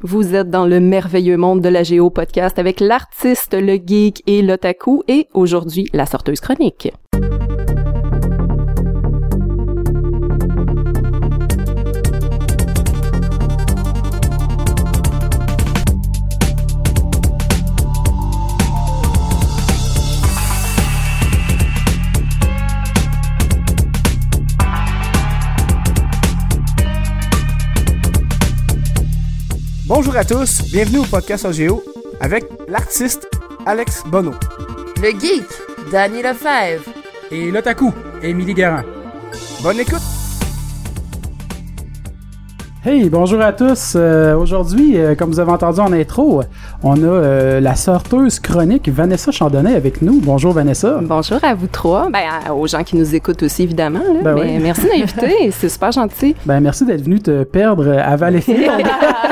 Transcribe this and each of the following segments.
Vous êtes dans le merveilleux monde de la Géo podcast avec l'artiste, le geek et l'otaku et aujourd'hui la sorteuse chronique. Bonjour à tous, bienvenue au podcast OGO avec l'artiste Alex Bono. Le geek, Danny Lefebvre. Et l'otaku, Émilie Garand. Bonne écoute! Hey, bonjour à tous. Euh, Aujourd'hui, euh, comme vous avez entendu en intro, on a euh, la sorteuse chronique Vanessa Chandonnet avec nous. Bonjour Vanessa. Bonjour à vous trois, ben à- aux gens qui nous écoutent aussi évidemment. là. Ben Mais oui. merci de m'inviter, c'est super gentil. Ben merci d'être venu te perdre à Valleyfield.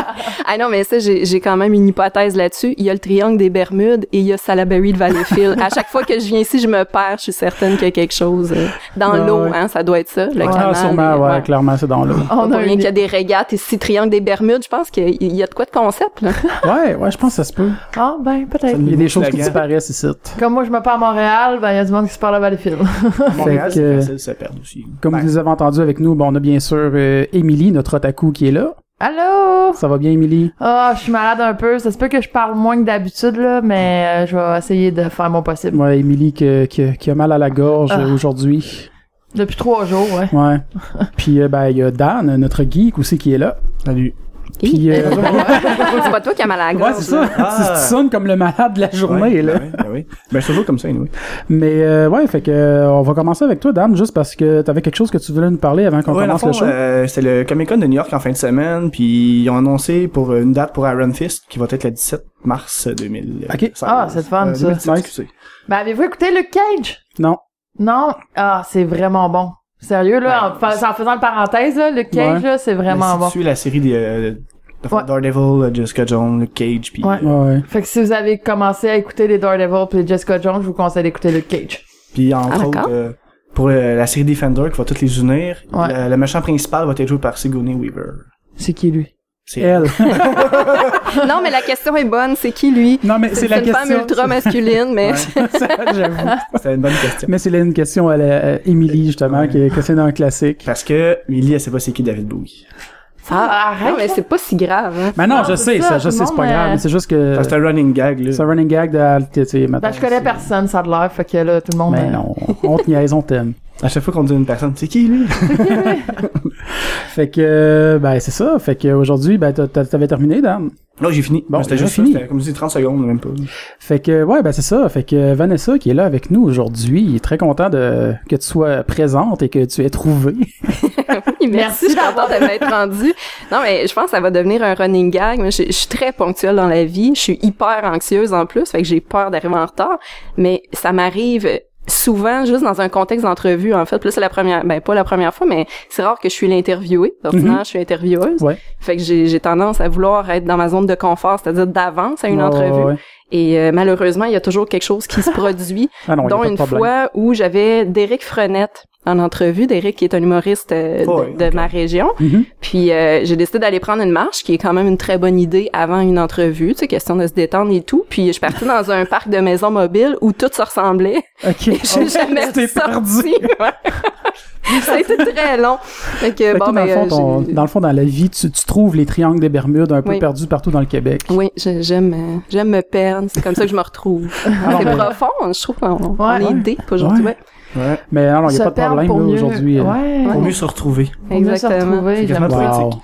Ah non, mais ça, j'ai j'ai quand même une hypothèse là-dessus. Il y a le triangle des Bermudes et il y a Salaberry de Valleyfield. à chaque fois que je viens ici, je me perds. Je suis certaine qu'il y a quelque chose euh, dans l'eau. ouais. Hein, ça doit être ça, le ah, canal. sûrement, ouais, clairement, c'est dans l'eau. On a rien qu'il y a des régates ici, triangle des Bermudes. Je pense qu'il y a de quoi de concept. Là. Ouais, ouais, je pense que ça se peut. Ah, ben, peut-être. Il y a des choses qui disparaissent ici. Comme moi, je me perds à Montréal, ben, il y a du monde qui se parle à Valleyfield. Montréal, c'est facile de se perdre aussi. Comme Ben, vous les avez entendu avec nous, bon, on a bien sûr euh, Émilie, notre otaku qui est là. Allô? Ça va bien, Émilie? Ah, je suis malade un peu. Ça se peut que je parle moins que d'habitude, là, mais euh, je vais essayer de faire mon possible. Ouais, Émilie qui, qui- qui a mal à la gorge Ah. aujourd'hui. Depuis trois jours, ouais. Ouais. Puis, euh, ben, il y a Dan, notre geek aussi, qui est là. Salut. Puis, euh, c'est pas toi qui as mal à la gorge. Ouais, c'est ça. Ah. Tu sonnes comme le malade de la journée, Ouais, là. Ben oui, ben oui. Ben, je suis toujours comme ça, anyway. Mais, euh, ouais, fait que, euh, on va commencer avec toi, Dan, juste parce que t'avais quelque chose que tu voulais nous parler avant qu'on Ouais, dans le commence fond, le show. euh, c'était le Comic Con de New York en fin de semaine, puis ils ont annoncé pour une date pour Iron Fist qui va être le 17 mars 2000. Ok. Ah, c'est le fun, ça. 2017, Nice. Ben, avez-vous écouté Luke Cage? Non. Non? Ah, c'est vraiment bon. Sérieux, là, en, fa- en faisant une parenthèse, là, Luke Cage, Ouais. là, c'est vraiment si bon. tu suis la série des euh, de Ouais. Daredevil, euh, Jessica Jones, Luke Cage, puis Ouais. euh, Ouais, ouais. Fait que si vous avez commencé à écouter les Daredevil puis les Jessica Jones, je vous conseille d'écouter Luke Cage. Puis entre Ah, autres, d'accord. euh, pour euh, la série Defender qui va toutes les unir, Ouais. le, le méchant principal va être joué par Sigourney Weaver. C'est qui, lui? C'est Elle. Non, mais la question est bonne. C'est qui lui? non, mais c'est la une question. femme ultra masculine, mais Ça, J'avoue. C'était une bonne question. Mais c'est une question à la- à Émilie, justement, Ouais. qui, que c'est dans le classique. Parce que Millie, elle sait pas c'est qui David Bowie. ah, non, mais c'est pas si grave. Hein. Mais non, Non, je c'est sais, ça, ça, je sais, c'est pas grave, euh, mais c'est juste que C'est un running gag, là. c'est un running gag de, tu sais, Ben, je connais c'est- personne, ça a de l'air, fait que là, tout le monde... Mais euh, non, on te niaise, on t'aime. À chaque fois qu'on dit une personne, c'est qui lui? Fait que, euh, ben, c'est ça. Fait que aujourd'hui, ben, t'as- t'as- t'avais terminé, Dan. Non, j'ai fini. Bon, Bon, c'était déjà juste fini. comme si 30 secondes, même pas. Fait que, ouais, ben, c'est ça. Fait que Vanessa, qui est là avec nous aujourd'hui, il est très content de, que tu sois présente et que tu aies trouvé. Oui, merci, je d'avoir- de m'être rendue. Non, mais je pense que ça va devenir un running gag. Moi, je, je suis très ponctuelle dans la vie. Je suis hyper anxieuse en plus, fait que j'ai peur d'arriver en retard. Mais ça m'arrive souvent juste dans un contexte d'entrevue, en fait. Puis là, c'est la première, ben pas la première fois, mais c'est rare que je suis l'interviewée. Ordinaire, Mhm. je suis intervieweuse. Ouais. Fait que j'ai tendance à vouloir être dans ma zone de confort, c'est-à-dire d'avance à une entrevue. ouais. Et euh, malheureusement, il y a toujours quelque chose qui se produit Ah non, dont une fois où j'avais Derek Frenette en entrevue. Derek qui est un humoriste euh, de, Oh oui, de ok. ma région. Mhm. Puis euh, j'ai décidé d'aller prendre une marche, qui est quand même une très bonne idée avant une entrevue, tu sais, question de se détendre et tout. Puis je suis partie dans un parc de maisons mobiles où tout se ressemblait. Ok. Et j'ai jamais Tu t'es perdu. sorti. Ouais. Ça a été très long. Fait que, Fait bon, toi, dans, ben, le fond, euh, ton- dans le fond, dans la vie, tu, tu trouves les triangles des Bermudes un peu Oui. perdus partout dans le Québec. Oui, je- j'aime euh, j'aime me perdre. C'est comme ça que je me retrouve. Ah, c'est profond, je trouve qu'on on Ouais. est deep aujourd'hui. Ouais. Ouais. Mais non, il n'y se a pas de perdre problème pour là, mieux- aujourd'hui. euh. Ouais. Pour mieux se retrouver. Pour mieux se Exactement. retrouver, C'est j'aime quasiment ça. poétique.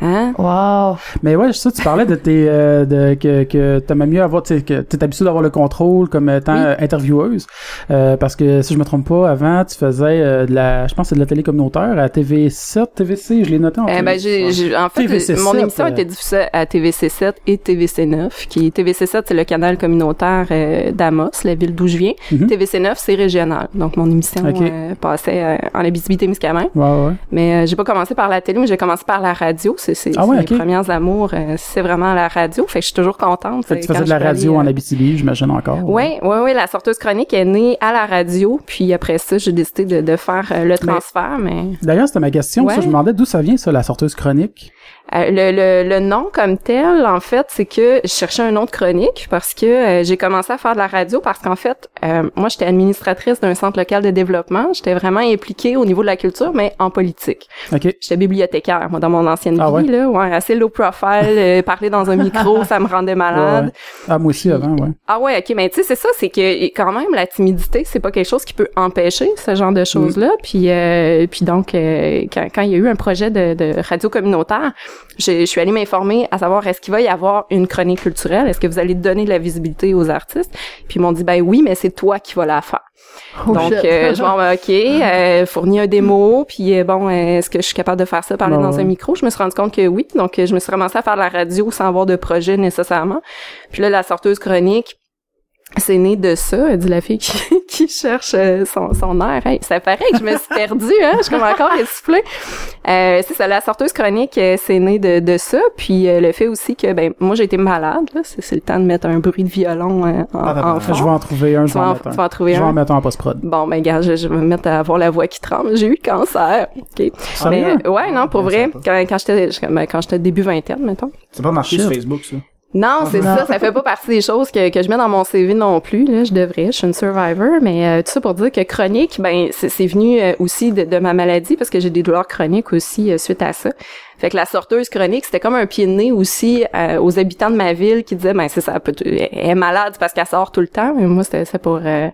Wow. Hein? Wow. Mais ouais, ça, tu parlais de tes, euh, de, que, que t'aimais mieux avoir, tu sais, que t'es habitué d'avoir le contrôle comme étant Oui. euh, intervieweuse. Euh, parce que, si je me trompe pas, avant, tu faisais euh, de la, je pense que c'est de la télé communautaire à TV7, TVC, je l'ai noté en Eh ben, j'ai, j'ai- en fait, TVC7, mon émission euh. était diffusée à TVC7 et TVC9, qui TVC7, c'est le canal communautaire euh, d'Amos, la ville d'où je viens. Mhm. TVC9, c'est régional. Donc, mon émission Ok. euh, passait euh, en Abitibi-Témiscamingue. Ouais, ouais. Mais euh, j'ai pas commencé par la télé, mais j'ai commencé par la radio. C'est, c'est, Ah mes ok. premières amours, euh, c'est vraiment la radio. Fait que je suis toujours contente. Fait que tu faisais de la radio en euh, Abitibi, j'imagine encore. Oui, oui, oui, la sorteuse chronique est née à la radio, puis après ça, j'ai décidé de, de faire euh, le transfert, mais D'ailleurs, c'était ma question. Ouais. ça, je me demandais d'où ça vient, ça, la sorteuse chronique? Euh, le, le, le nom comme tel, en fait, c'est que je cherchais un nom de chronique parce que euh, j'ai commencé à faire de la radio parce qu'en fait, euh, moi, j'étais administratrice d'un centre local de développement. J'étais vraiment impliquée au niveau de la culture, mais en politique. OK. J'étais bibliothécaire, moi, dans mon ancienne Ah vie, là. Ouais, assez low profile, euh, parler dans un micro, ça me rendait malade. Ouais. Ah, moi aussi, avant, ouais. Ah ouais, ok, mais tu sais, c'est ça, c'est que quand même la timidité, c'est pas quelque chose qui peut empêcher ce genre de choses-là. Puis, euh, puis donc, euh, quand, quand il y a eu un projet de, de radio communautaire, je, je suis allée m'informer à savoir est-ce qu'il va y avoir une chronique culturelle, est-ce que vous allez donner de la visibilité aux artistes? Puis ils m'ont dit ben oui, mais c'est toi qui vas la faire. Oh, donc, euh, je ben, ok, euh, fournis un démo, puis euh, bon, euh, est-ce que je suis capable de faire ça, parler dans ouais. un micro? Je me suis rendu compte que oui, donc euh, je me suis ramassée à faire de la radio sans avoir de projet nécessairement. Puis là, la sorteuse chronique, c'est né de ça, dit la fille qui, qui cherche euh, son, son air. Hey, ça paraît que je me suis perdue, hein? Je suis comme encore essoufflée. Euh, c'est ça, la sorteuse chronique, euh, c'est né de, de ça. Puis euh, le fait aussi que, ben, moi, j'ai été malade, là. C'est, c'est le temps de mettre un bruit de violon euh, en, Ah, bah, en bah, fond. Je vais en trouver un, je vais en en, mettre un. en trouver Je vais un. en mettre un en post-prod. Bon, ben, gars, je, je vais me mettre à avoir la voix qui tremble. J'ai eu le cancer. OK. Mais, euh, ouais, non, pour Ouais, vrai, sympa. quand, quand j'étais, je- ben, quand j'étais début vingtaine, mettons. C'est pas Shit. sur Facebook, ça. Non, c'est Non. ça. Ça fait pas partie des choses que, que je mets dans mon CV non plus. Là, je devrais. Je suis une survivor, mais euh, tout ça pour dire que chronique, ben c'est c'est venu euh, aussi de, de ma maladie parce que j'ai des douleurs chroniques aussi euh, suite à ça. Fait que la sorteuse chronique, c'était comme un pied de nez aussi euh, aux habitants de ma ville qui disaient, ben c'est ça, elle, est malade parce qu'elle sort tout le temps. Mais moi, c'était c'est pour euh,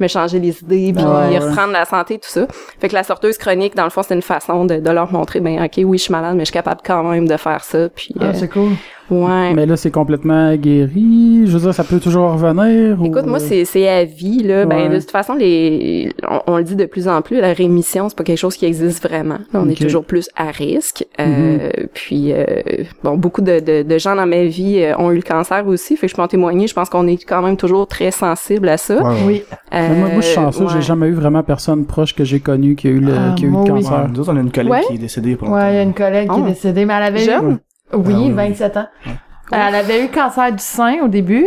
me changer les idées, puis Ouais, ouais. reprendre la santé, tout ça. Fait que la sorteuse chronique, dans le fond, c'est une façon de, de leur montrer, ben ok, oui, je suis malade, mais je suis capable quand même de faire ça. Puis Ah, c'est cool. Ouais. Mais là, c'est complètement guéri. Je veux dire, ça peut toujours revenir. Écoute, ou- moi, c'est, c'est à vie, là. Ben, de toute façon, les, on, on le dit de plus en plus, la rémission, c'est pas quelque chose qui existe vraiment. Là, on est toujours plus à risque. Euh, Puis, euh, bon, beaucoup de, de, de gens dans ma vie euh, ont eu le cancer aussi. Fait que je peux en témoigner. Je pense qu'on est quand même toujours très sensible à ça. Ouais, ouais. Oui. Moi, moi, je suis chanceux. Euh, J'ai jamais eu vraiment personne proche que j'ai connu qui a eu le, Ah, qui a eu le oui. cancer. Ouais, nous autres, on a une collègue Ouais. qui est décédée pour Ouais, il y a une collègue qui est décédée, mais elle avait. Jeune? Oui, Ah oui. 27 ans. Elle avait eu cancer du sein au début.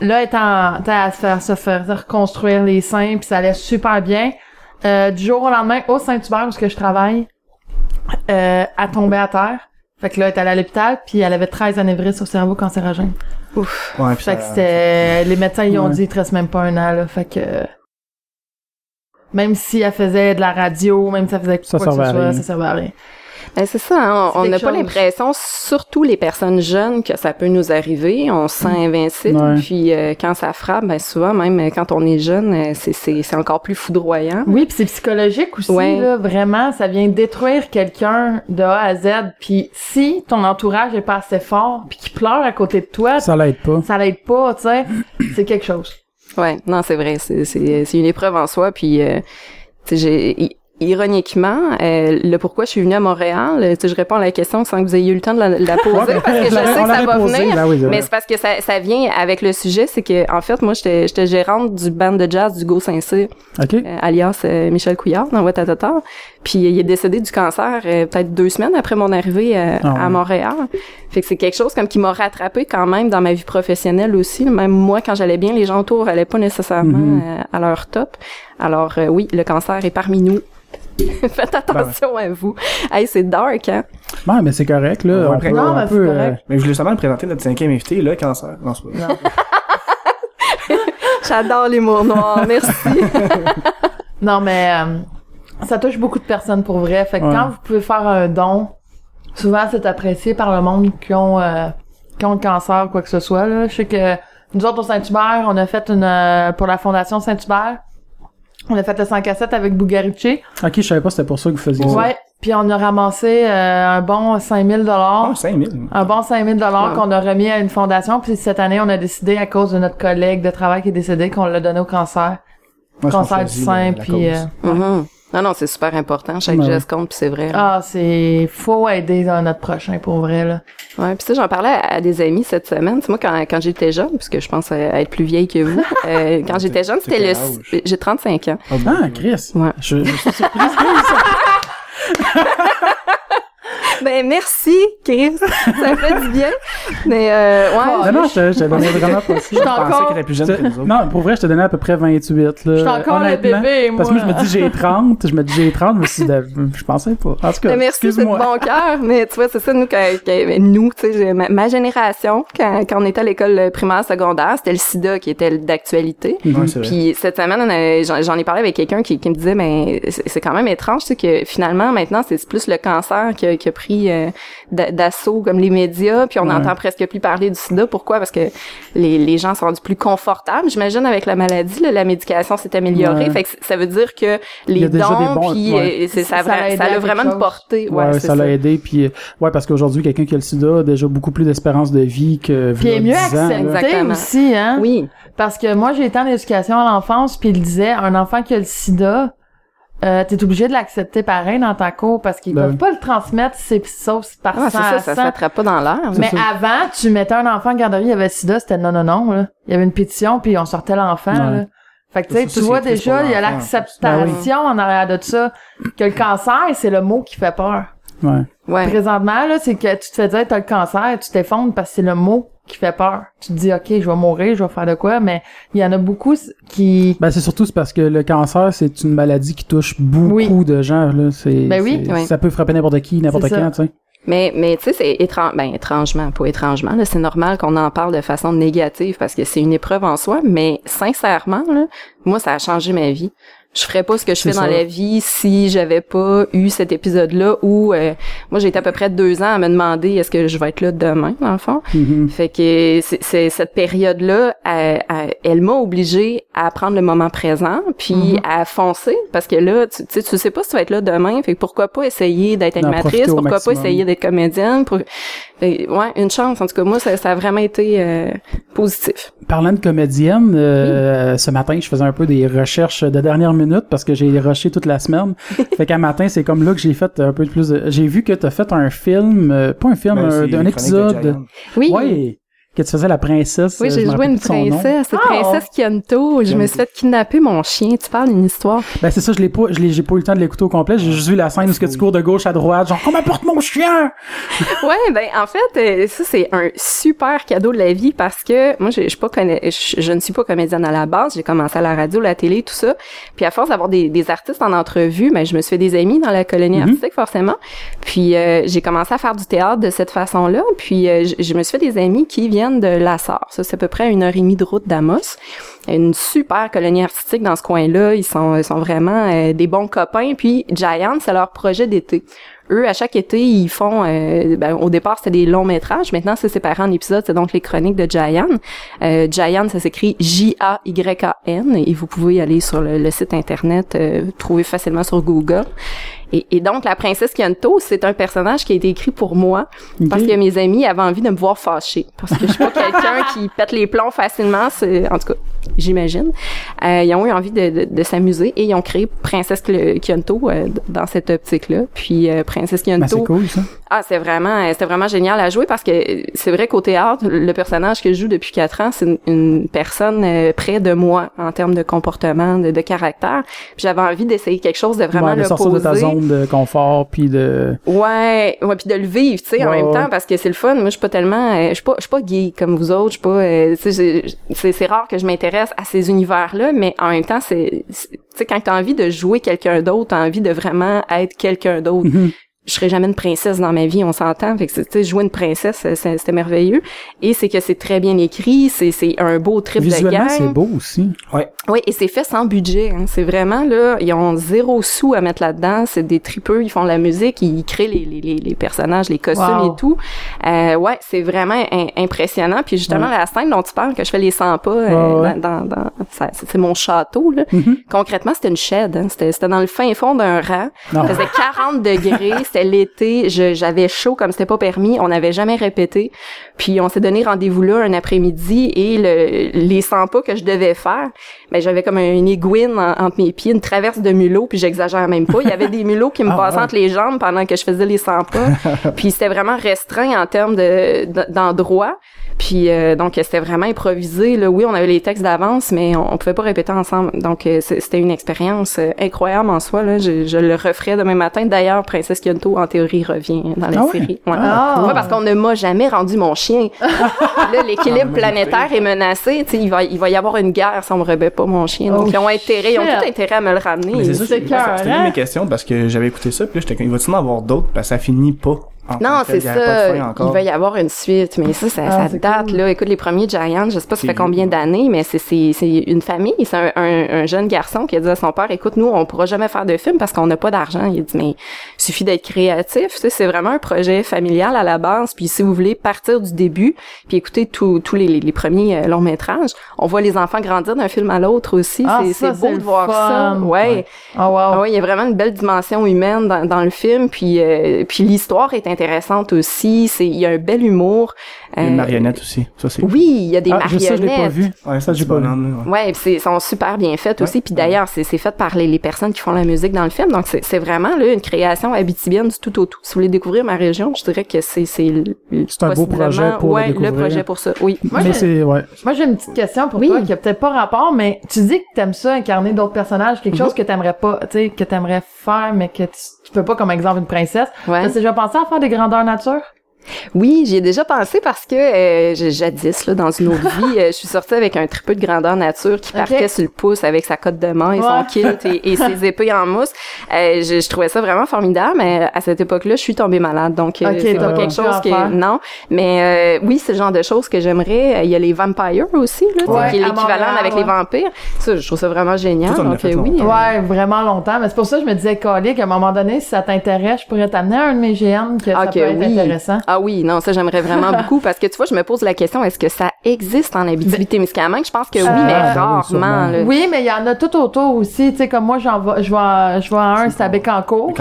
Là, elle est en, à se faire, se faire reconstruire les seins, puis ça allait super bien. Euh, du jour au lendemain, au Saint-Hubert, où ce que je travaille, euh, elle tombait à terre. Fait que là, elle est allée à l'hôpital, puis elle avait 13 anévrismes au cerveau cancérogène. Ouais, puis Fait ça- que c'était... Les médecins, ils ont Ouais. dit, il te reste même pas un an, là. Fait que... Même si elle faisait de la radio, même si elle faisait Ça quoi que ce soit, ça servait à rien. Ben, c'est ça, hein, on n'a pas l'impression, surtout les personnes jeunes, que ça peut nous arriver. On se sent invincible. Ouais. Puis euh, quand ça frappe, ben souvent, même euh, quand on est jeune, euh, c'est, c'est, c'est encore plus foudroyant. Oui, puis c'est psychologique aussi Ouais. là, vraiment, ça vient détruire quelqu'un de A à Z. Puis si ton entourage est pas assez fort, puis qu'il pleure à côté de toi, ça, Ça l'aide pas. l'aide pas, tu sais, c'est quelque chose. Ouais, non, c'est vrai, c'est c'est c'est une épreuve en soi puis euh, tu sais j'ai ironiquement euh, le pourquoi je suis venue à Montréal, euh, tu sais je réponds à la question sans que vous ayez eu le temps de la, de la poser parce que je sais que ça va posé, venir. ben oui, Mais c'est parce que ça, ça vient avec le sujet, c'est que en fait moi j'étais gérante du band de jazz du Go Saint-Cyr, OK? euh, alias euh, Michel Couillard dans Watatata. Puis il est décédé du cancer euh, peut-être deux semaines après mon arrivée euh, Ah à Montréal. Fait que c'est quelque chose comme qui m'a rattrapé quand même dans ma vie professionnelle aussi. Même moi, quand j'allais bien, les gens autour allaient pas nécessairement euh, à leur top. Alors euh, oui, le cancer est parmi nous. Faites attention à vous. Hey, c'est dark, hein? Ouais, mais c'est correct, là. Ouais, on après- peut, Non, on mais correct. Mais je voulais seulement présenter notre cinquième invité, le cancer. Non, c'est pas vrai. J'adore l'humour noir. Merci. Non, mais euh, ça touche beaucoup de personnes pour vrai. Fait que Ouais. quand vous pouvez faire un don, souvent c'est apprécié par le monde qui ont, euh, qui ont le cancer ou quoi que ce soit. Là. Je sais que nous autres au Saint-Hubert, on a fait une euh, pour la Fondation Saint-Hubert, on a fait le 100 cassettes avec Bugarici. OK, je savais pas c'était pour ça que vous faisiez ça. Ouais. Puis on a ramassé euh, un bon 5000 dollars. Ah, 5000. Un bon 5000 dollars Wow. qu'on a remis à une fondation. Puis cette année, on a décidé, à cause de notre collègue de travail qui est décédé, qu'on l'a donné au cancer. Moi, cancer du sein, puis... euh, Mhm. Non, non, c'est super important. Chaque Ouais. geste compte, puis c'est vrai. Ah, c'est... Faut aider dans notre prochain, pour vrai, là. Ouais, puis ça, j'en parlais à, à des amis cette semaine. Tu sais, moi, quand, quand j'étais jeune, puisque je pense à être plus vieille que vous, euh, quand j'étais jeune, c'était le... J'ai 35 ans. Ah, bon. Ah, Chris. Ouais. Je, je suis surprise ça. ben merci, Chris. Ça fait du bien. Mais euh, ouais. Non, non, je te, je donnais vraiment pas. Je pensais encore, qu'elle était plus jeune que nous autres. Non, pour vrai, je te donnais à peu près 28, là. je suis encore le bébé, moi. Parce que moi, je me dis j'ai 30, je me dis j'ai 30, mais si de- je pensais pas. En tout cas, Mais merci, c'est de excuse-moi. bon cœur. Mais tu vois, c'est ça, nous, quand, quand- nous, tu sais, ma, ma génération, quand, quand on était à l'école primaire, secondaire, c'était le sida qui était d'actualité. Vrai. Puis cette semaine, j'en j'en ai parlé avec quelqu'un qui, qui me disait, mais c'est c'est quand même étrange, tu sais, que finalement, maintenant, c'est plus le cancer qui a pris euh, d'a- d'assaut comme les médias, puis on Ouais. n'entend presque plus parler du sida. Pourquoi? Parce que les, les gens sont rendus plus confortables. J'imagine avec la maladie, là, la médication s'est améliorée. Ouais. Fait que ça veut dire que les dons, bons- puis ouais. euh, c'est- ça, a Ça l'a vraiment une portée. Ouais, ça l'a aidé. Puis, euh, ouais, parce qu'aujourd'hui, quelqu'un qui a le sida a déjà beaucoup plus d'espérance de vie que Puis il est mieux 10 ans, là. accepté aussi, hein? Oui. Parce que moi, j'ai été en éducation à l'enfance, puis il disait, un enfant qui a le sida, euh, t'es obligé de l'accepter pareil dans ta cour parce qu'ils Ben peuvent pas le transmettre si c'est sauce par Ah, c'est sang ça, à ça l'attrape pas dans l'air. Mais ça. avant, tu mettais un enfant en garderie, il y avait sida, c'était non, non, non, là. Il y avait une pétition, puis on sortait l'enfant, Ouais. là. Fait que, tu sais, Ça, tu c'est vois déjà, il y a l'acceptation en arrière de ça. Que le cancer, c'est le mot qui fait peur. Ouais. Ouais. Présentement, là, c'est que tu te fais dire t'as le cancer, tu t'effondres parce que c'est le mot qui fait peur. Tu te dis, OK, je vais mourir, je vais faire de quoi, mais il y en a beaucoup qui... Ben, c'est surtout c'est parce que le cancer, c'est une maladie qui touche beaucoup Oui. de gens, là. C'est, Ben oui. c'est- Oui. Ça peut frapper n'importe qui, n'importe quand, tu sais. Mais, mais tu sais, c'est étrange, ben, étrangement, pas étrangement, là, c'est normal qu'on en parle de façon négative parce que c'est une épreuve en soi, mais sincèrement, là, moi, ça a changé ma vie. Je ferais pas ce que je fais dans la vie si j'avais pas eu cet épisode-là où, euh, moi, j'ai été à peu près deux ans à me demander est-ce que je vais être là demain, dans le fond. Mhm. Fait que c'est, cette période-là, elle, elle- elle m'a obligée à prendre le moment présent, puis Mhm. à foncer, parce que là, tu, sais, tu sais pas si tu vas être là demain, fait que pourquoi pas essayer d'être animatrice, pourquoi maximum. pas essayer d'être comédienne, pour... Fait ouais, une chance. En tout cas, moi, ça, ça a vraiment été euh, positif. Parlant de comédienne, euh, ce matin, je faisais un peu des recherches de dernière minute parce que j'ai rushé toute la semaine. fait qu'un matin, c'est comme là que j'ai fait un peu plus de... J'ai vu que t'as fait un film, euh, pas un film, Ben, un, épisode. Oui. Ouais. Que tu faisais la princesse. Oui, j'ai joué une princesse, la Ah! princesse Kionto. Je me suis fait kidnapper mon chien. Tu parles d'une histoire. Ben c'est ça, je l'ai pas, je l'ai, j'ai pas eu le temps de l'écouter au complet. J'ai juste vu la scène où ce que tu cours de gauche à droite, genre qu'on m'apporte mon chien? Ouais, ben en fait, euh, ça c'est un super cadeau de la vie parce que moi je, je suis pas conna- je, je ne suis pas comédienne à la base, j'ai commencé à la radio, la télé, tout ça. Puis à force d'avoir des, des artistes en entrevue, ben je me suis fait des amis dans la colonie Mhm. artistique forcément. Puis euh, j'ai commencé à faire du théâtre de cette façon-là, puis euh, je, je me suis fait des amis qui viennent de Lassar. Ça c'est à peu près une heure et demie de route d'Amos. Une super colonie artistique dans ce coin-là, ils sont ils sont vraiment euh, des bons copains puis Giant, c'est leur projet d'été. Eux, à chaque été, ils font... euh, ben, au départ, c'était des longs métrages. Maintenant, c'est séparé en épisodes. C'est donc les chroniques de Giant. Euh, Giant, ça s'écrit J-A-Y-A-N. Et vous pouvez aller sur le, le site Internet, euh, trouver facilement sur Google. Et, et donc, la princesse Kionto, c'est un personnage qui a été écrit pour moi parce que mes amis avaient envie de me voir fâchée. Parce que je suis pas quelqu'un qui pète les plombs facilement. C'est, en tout cas, j'imagine. Euh, ils ont eu envie de, de, de s'amuser et ils ont créé Princesse Kionto euh, dans cette optique-là. Puis euh, Princesse Ben, c'est Kionto, cool ça. Ah, c'est vraiment, euh, c'était vraiment génial à jouer parce que euh, c'est vrai qu'au théâtre, le personnage que je joue depuis quatre ans, c'est une, une personne euh, près de moi en termes de comportement, de, de caractère. J'avais envie d'essayer quelque chose de vraiment Ouais, de sortir de ta zone de confort puis de. Ouais, ouais, puis de le vivre, tu sais, en même ouais. temps, parce que c'est le fun. Moi, je suis pas tellement, euh, je suis pas, je suis pas gay comme vous autres. Je suis pas, euh, c'est c'est rare que je m'intéresse à ces univers-là, mais en même temps, c'est, c'est- tu sais, quand t'as envie de jouer quelqu'un d'autre, t'as envie de vraiment être quelqu'un d'autre. Mhm. Je serais jamais une princesse dans ma vie, on s'entend. Fait que, c'est- tu sais, jouer une princesse, c'était merveilleux. Et c'est que c'est très bien écrit, c'est c'est un beau trip de Visuellement, gang. c'est beau aussi. Oui, et c'est fait sans budget. Hein. C'est vraiment là, ils ont zéro sou à mettre là-dedans. C'est des tripeux, ils font de la musique, ils créent les, les, les, les personnages, les costumes Wow. et tout. Euh, ouais, c'est vraiment im- impressionnant. Puis justement, la scène dont tu parles, que je fais les 100 pas euh, Ouais, ouais. dans, dans, dans- ça- c'est mon château là. Mhm. Concrètement, c'était une shed. Hein. C'était c'était dans le fin fond d'un rang. Non. Il faisait 40 degrés, c'était l'été, j'avais chaud comme c'était pas permis, on n'avait jamais répété. Puis on s'est donné rendez-vous là un après-midi et le, les 100 pas que je devais faire, ben j'avais comme une aiguine en- entre mes pieds, une traverse de mulot, puis j'exagère même pas, il y avait des mulots qui me Ah, passaient ouais. entre les jambes pendant que je faisais les 100 pas. puis c'était vraiment restreint en termes de d'endroit. Puis euh, donc c'était vraiment improvisé là. Oui, on avait les textes d'avance, mais on, on pouvait pas répéter ensemble. Donc euh, c'était une expérience euh, incroyable en soi là. Je, je le referais demain matin. D'ailleurs, Princesse Kionto En théorie, revient dans la Ah ouais? série. Ouais. Ah. Ouais, parce qu'on ne m'a jamais rendu mon chien. là, l'équilibre planétaire est menacé. Tu sais, il va, il va y avoir une guerre si on me remet pas mon chien. Donc, Oh, ils ont intérêt, ils ont tout intérêt à me le ramener. Mais c'est ça, c'était une hein? de mes questions parce que j'avais écouté ça, puis là, j'étais comme, il va-tu en avoir d'autres? Parce que ça finit pas. Non, c'est ça. Il va y avoir une suite, mais ça, ça, Ah, ça date, cool. là. Écoute, les premiers Giants, je sais pas ça fait combien d'années, mais c'est, c'est, c'est une famille. C'est un, un, un jeune garçon qui a dit à son père, écoute, nous, on pourra jamais faire de film parce qu'on n'a pas d'argent. Il a dit, mais il suffit d'être créatif. Tu sais, c'est vraiment un projet familial à la base. Puis si vous voulez partir du début, puis écouter tous tous les, les, les premiers euh, longs métrages, on voit les enfants grandir d'un film à l'autre aussi. Ah, c'est, beau de voir ça. Ouais. Oh, wow. Ah oui, il y a vraiment une belle dimension humaine dans, dans le film, puis euh, puis l'histoire est intéressante aussi. C'est il y a un bel humour. Il y a Euh, une marionnette aussi. Ça, c'est Oui, il y a des Ah, je sais, je l'ai pas marionnettes. vu. Ouais, Ça, j'ai pas vu. ouais. C'est sont super bien faites aussi. Ouais. Puis d'ailleurs, c'est c'est fait par les, les personnes qui font la musique dans le film. Donc c'est c'est vraiment là une création habitibienne du tout au tout. Si vous voulez découvrir ma région, je dirais que c'est c'est le- C'est un beau projet pour le ouais, le projet pour ça. Oui. Moi, mais j'ai- c'est, ouais. Moi, j'ai une petite question pour Oui. toi qui a peut-être pas rapport, mais tu dis que t'aimes ça, incarner d'autres personnages, quelque chose que t'aimerais pas, tu sais, que t'aimerais faire, mais que tu, tu peux pas, comme exemple, une princesse. Ouais. T'as déjà pensé à faire des grandeurs nature? Oui, j'y ai déjà pensé parce que euh, jadis, là, dans une autre vie, euh, je suis sortie avec un triple de grandeur nature qui partait sur le pouce avec sa cotte de main et Ouais. son kilt et, et ses épées en mousse. Euh, je, je trouvais ça vraiment formidable, mais à cette époque-là, je suis tombée malade, donc euh, Ok, c'est pas quelque chose que faire. non. Mais euh, oui, c'est le genre de choses que j'aimerais. Euh, Il y a les vampires aussi, là, Ouais, qui est l'équivalent avec ouais. les vampires. Ça, je trouve ça vraiment génial. Donc fait euh, oui. euh, Ouais, vraiment longtemps. Mais c'est pour ça que je me disais, Colique, à un moment donné, si ça t'intéresse, je pourrais t'amener à un de mes GN que ça peut que être oui. intéressant. Ah oui, non, ça j'aimerais vraiment beaucoup parce que tu vois, je me pose la question est-ce que ça existe en Abitibi-Témiscamingue Je pense que oui, Euh, mais ben oui, rarement. là. Oui, mais il y en a tout autour aussi. Tu sais, comme moi, j'en vais, je vais, à- je vais à un, c'est à court.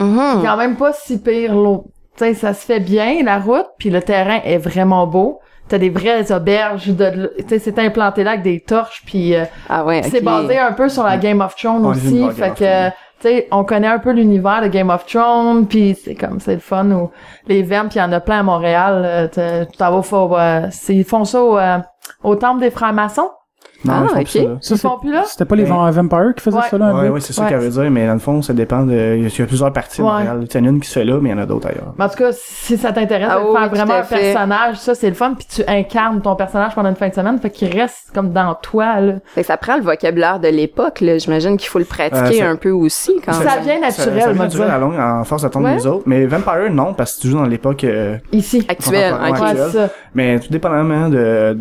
Mhm. C'est quand même pas si pire l'eau. Tu sais, ça se fait bien, la route, puis le terrain est vraiment beau. T'as des vraies auberges de, tu sais, c'est implanté là avec des torches, puis euh, Ah ouais. c'est basé un peu sur la Game of Thrones aussi, fait que, sais, on connaît un peu l'univers de Game of Thrones, puis c'est comme, c'est le fun, où les vents, puis il y en a plein à Montréal, euh, tu t'en vas, faut, euh, c'est- ils font ça au, euh, temple des frères maçons. Non, Ah, ok. plus ça. Ça, c'est-? C'était pas les Ouais. Vampires qui faisaient Ouais. ça, là, un Ouais, c'est ça Ouais. qu'elle veut dire, mais dans le fond, ça dépend de, il y a plusieurs parties de. Montréal. Il y en a une qui se fait là, mais il y en a d'autres ailleurs. Mais en tout cas, si ça t'intéresse Ah de oui, faire vraiment un fait. personnage, ça c'est le fun, puis tu incarnes ton personnage pendant une fin de semaine, fait qu'il reste comme dans toi, là. Fait que ça prend le vocabulaire de l'époque, là. J'imagine qu'il faut le pratiquer Euh, ça- un peu aussi quand Ça vient Ça, ça naturel, vient moi, naturel dire. à longue, en force d'attendre Ouais. les autres. Mais Vampire, non, parce que tu joues dans l'époque, euh, Ici. actuel. Ouais, ok. Ouais, actuel. c'est ça. mais tout dépendamment de,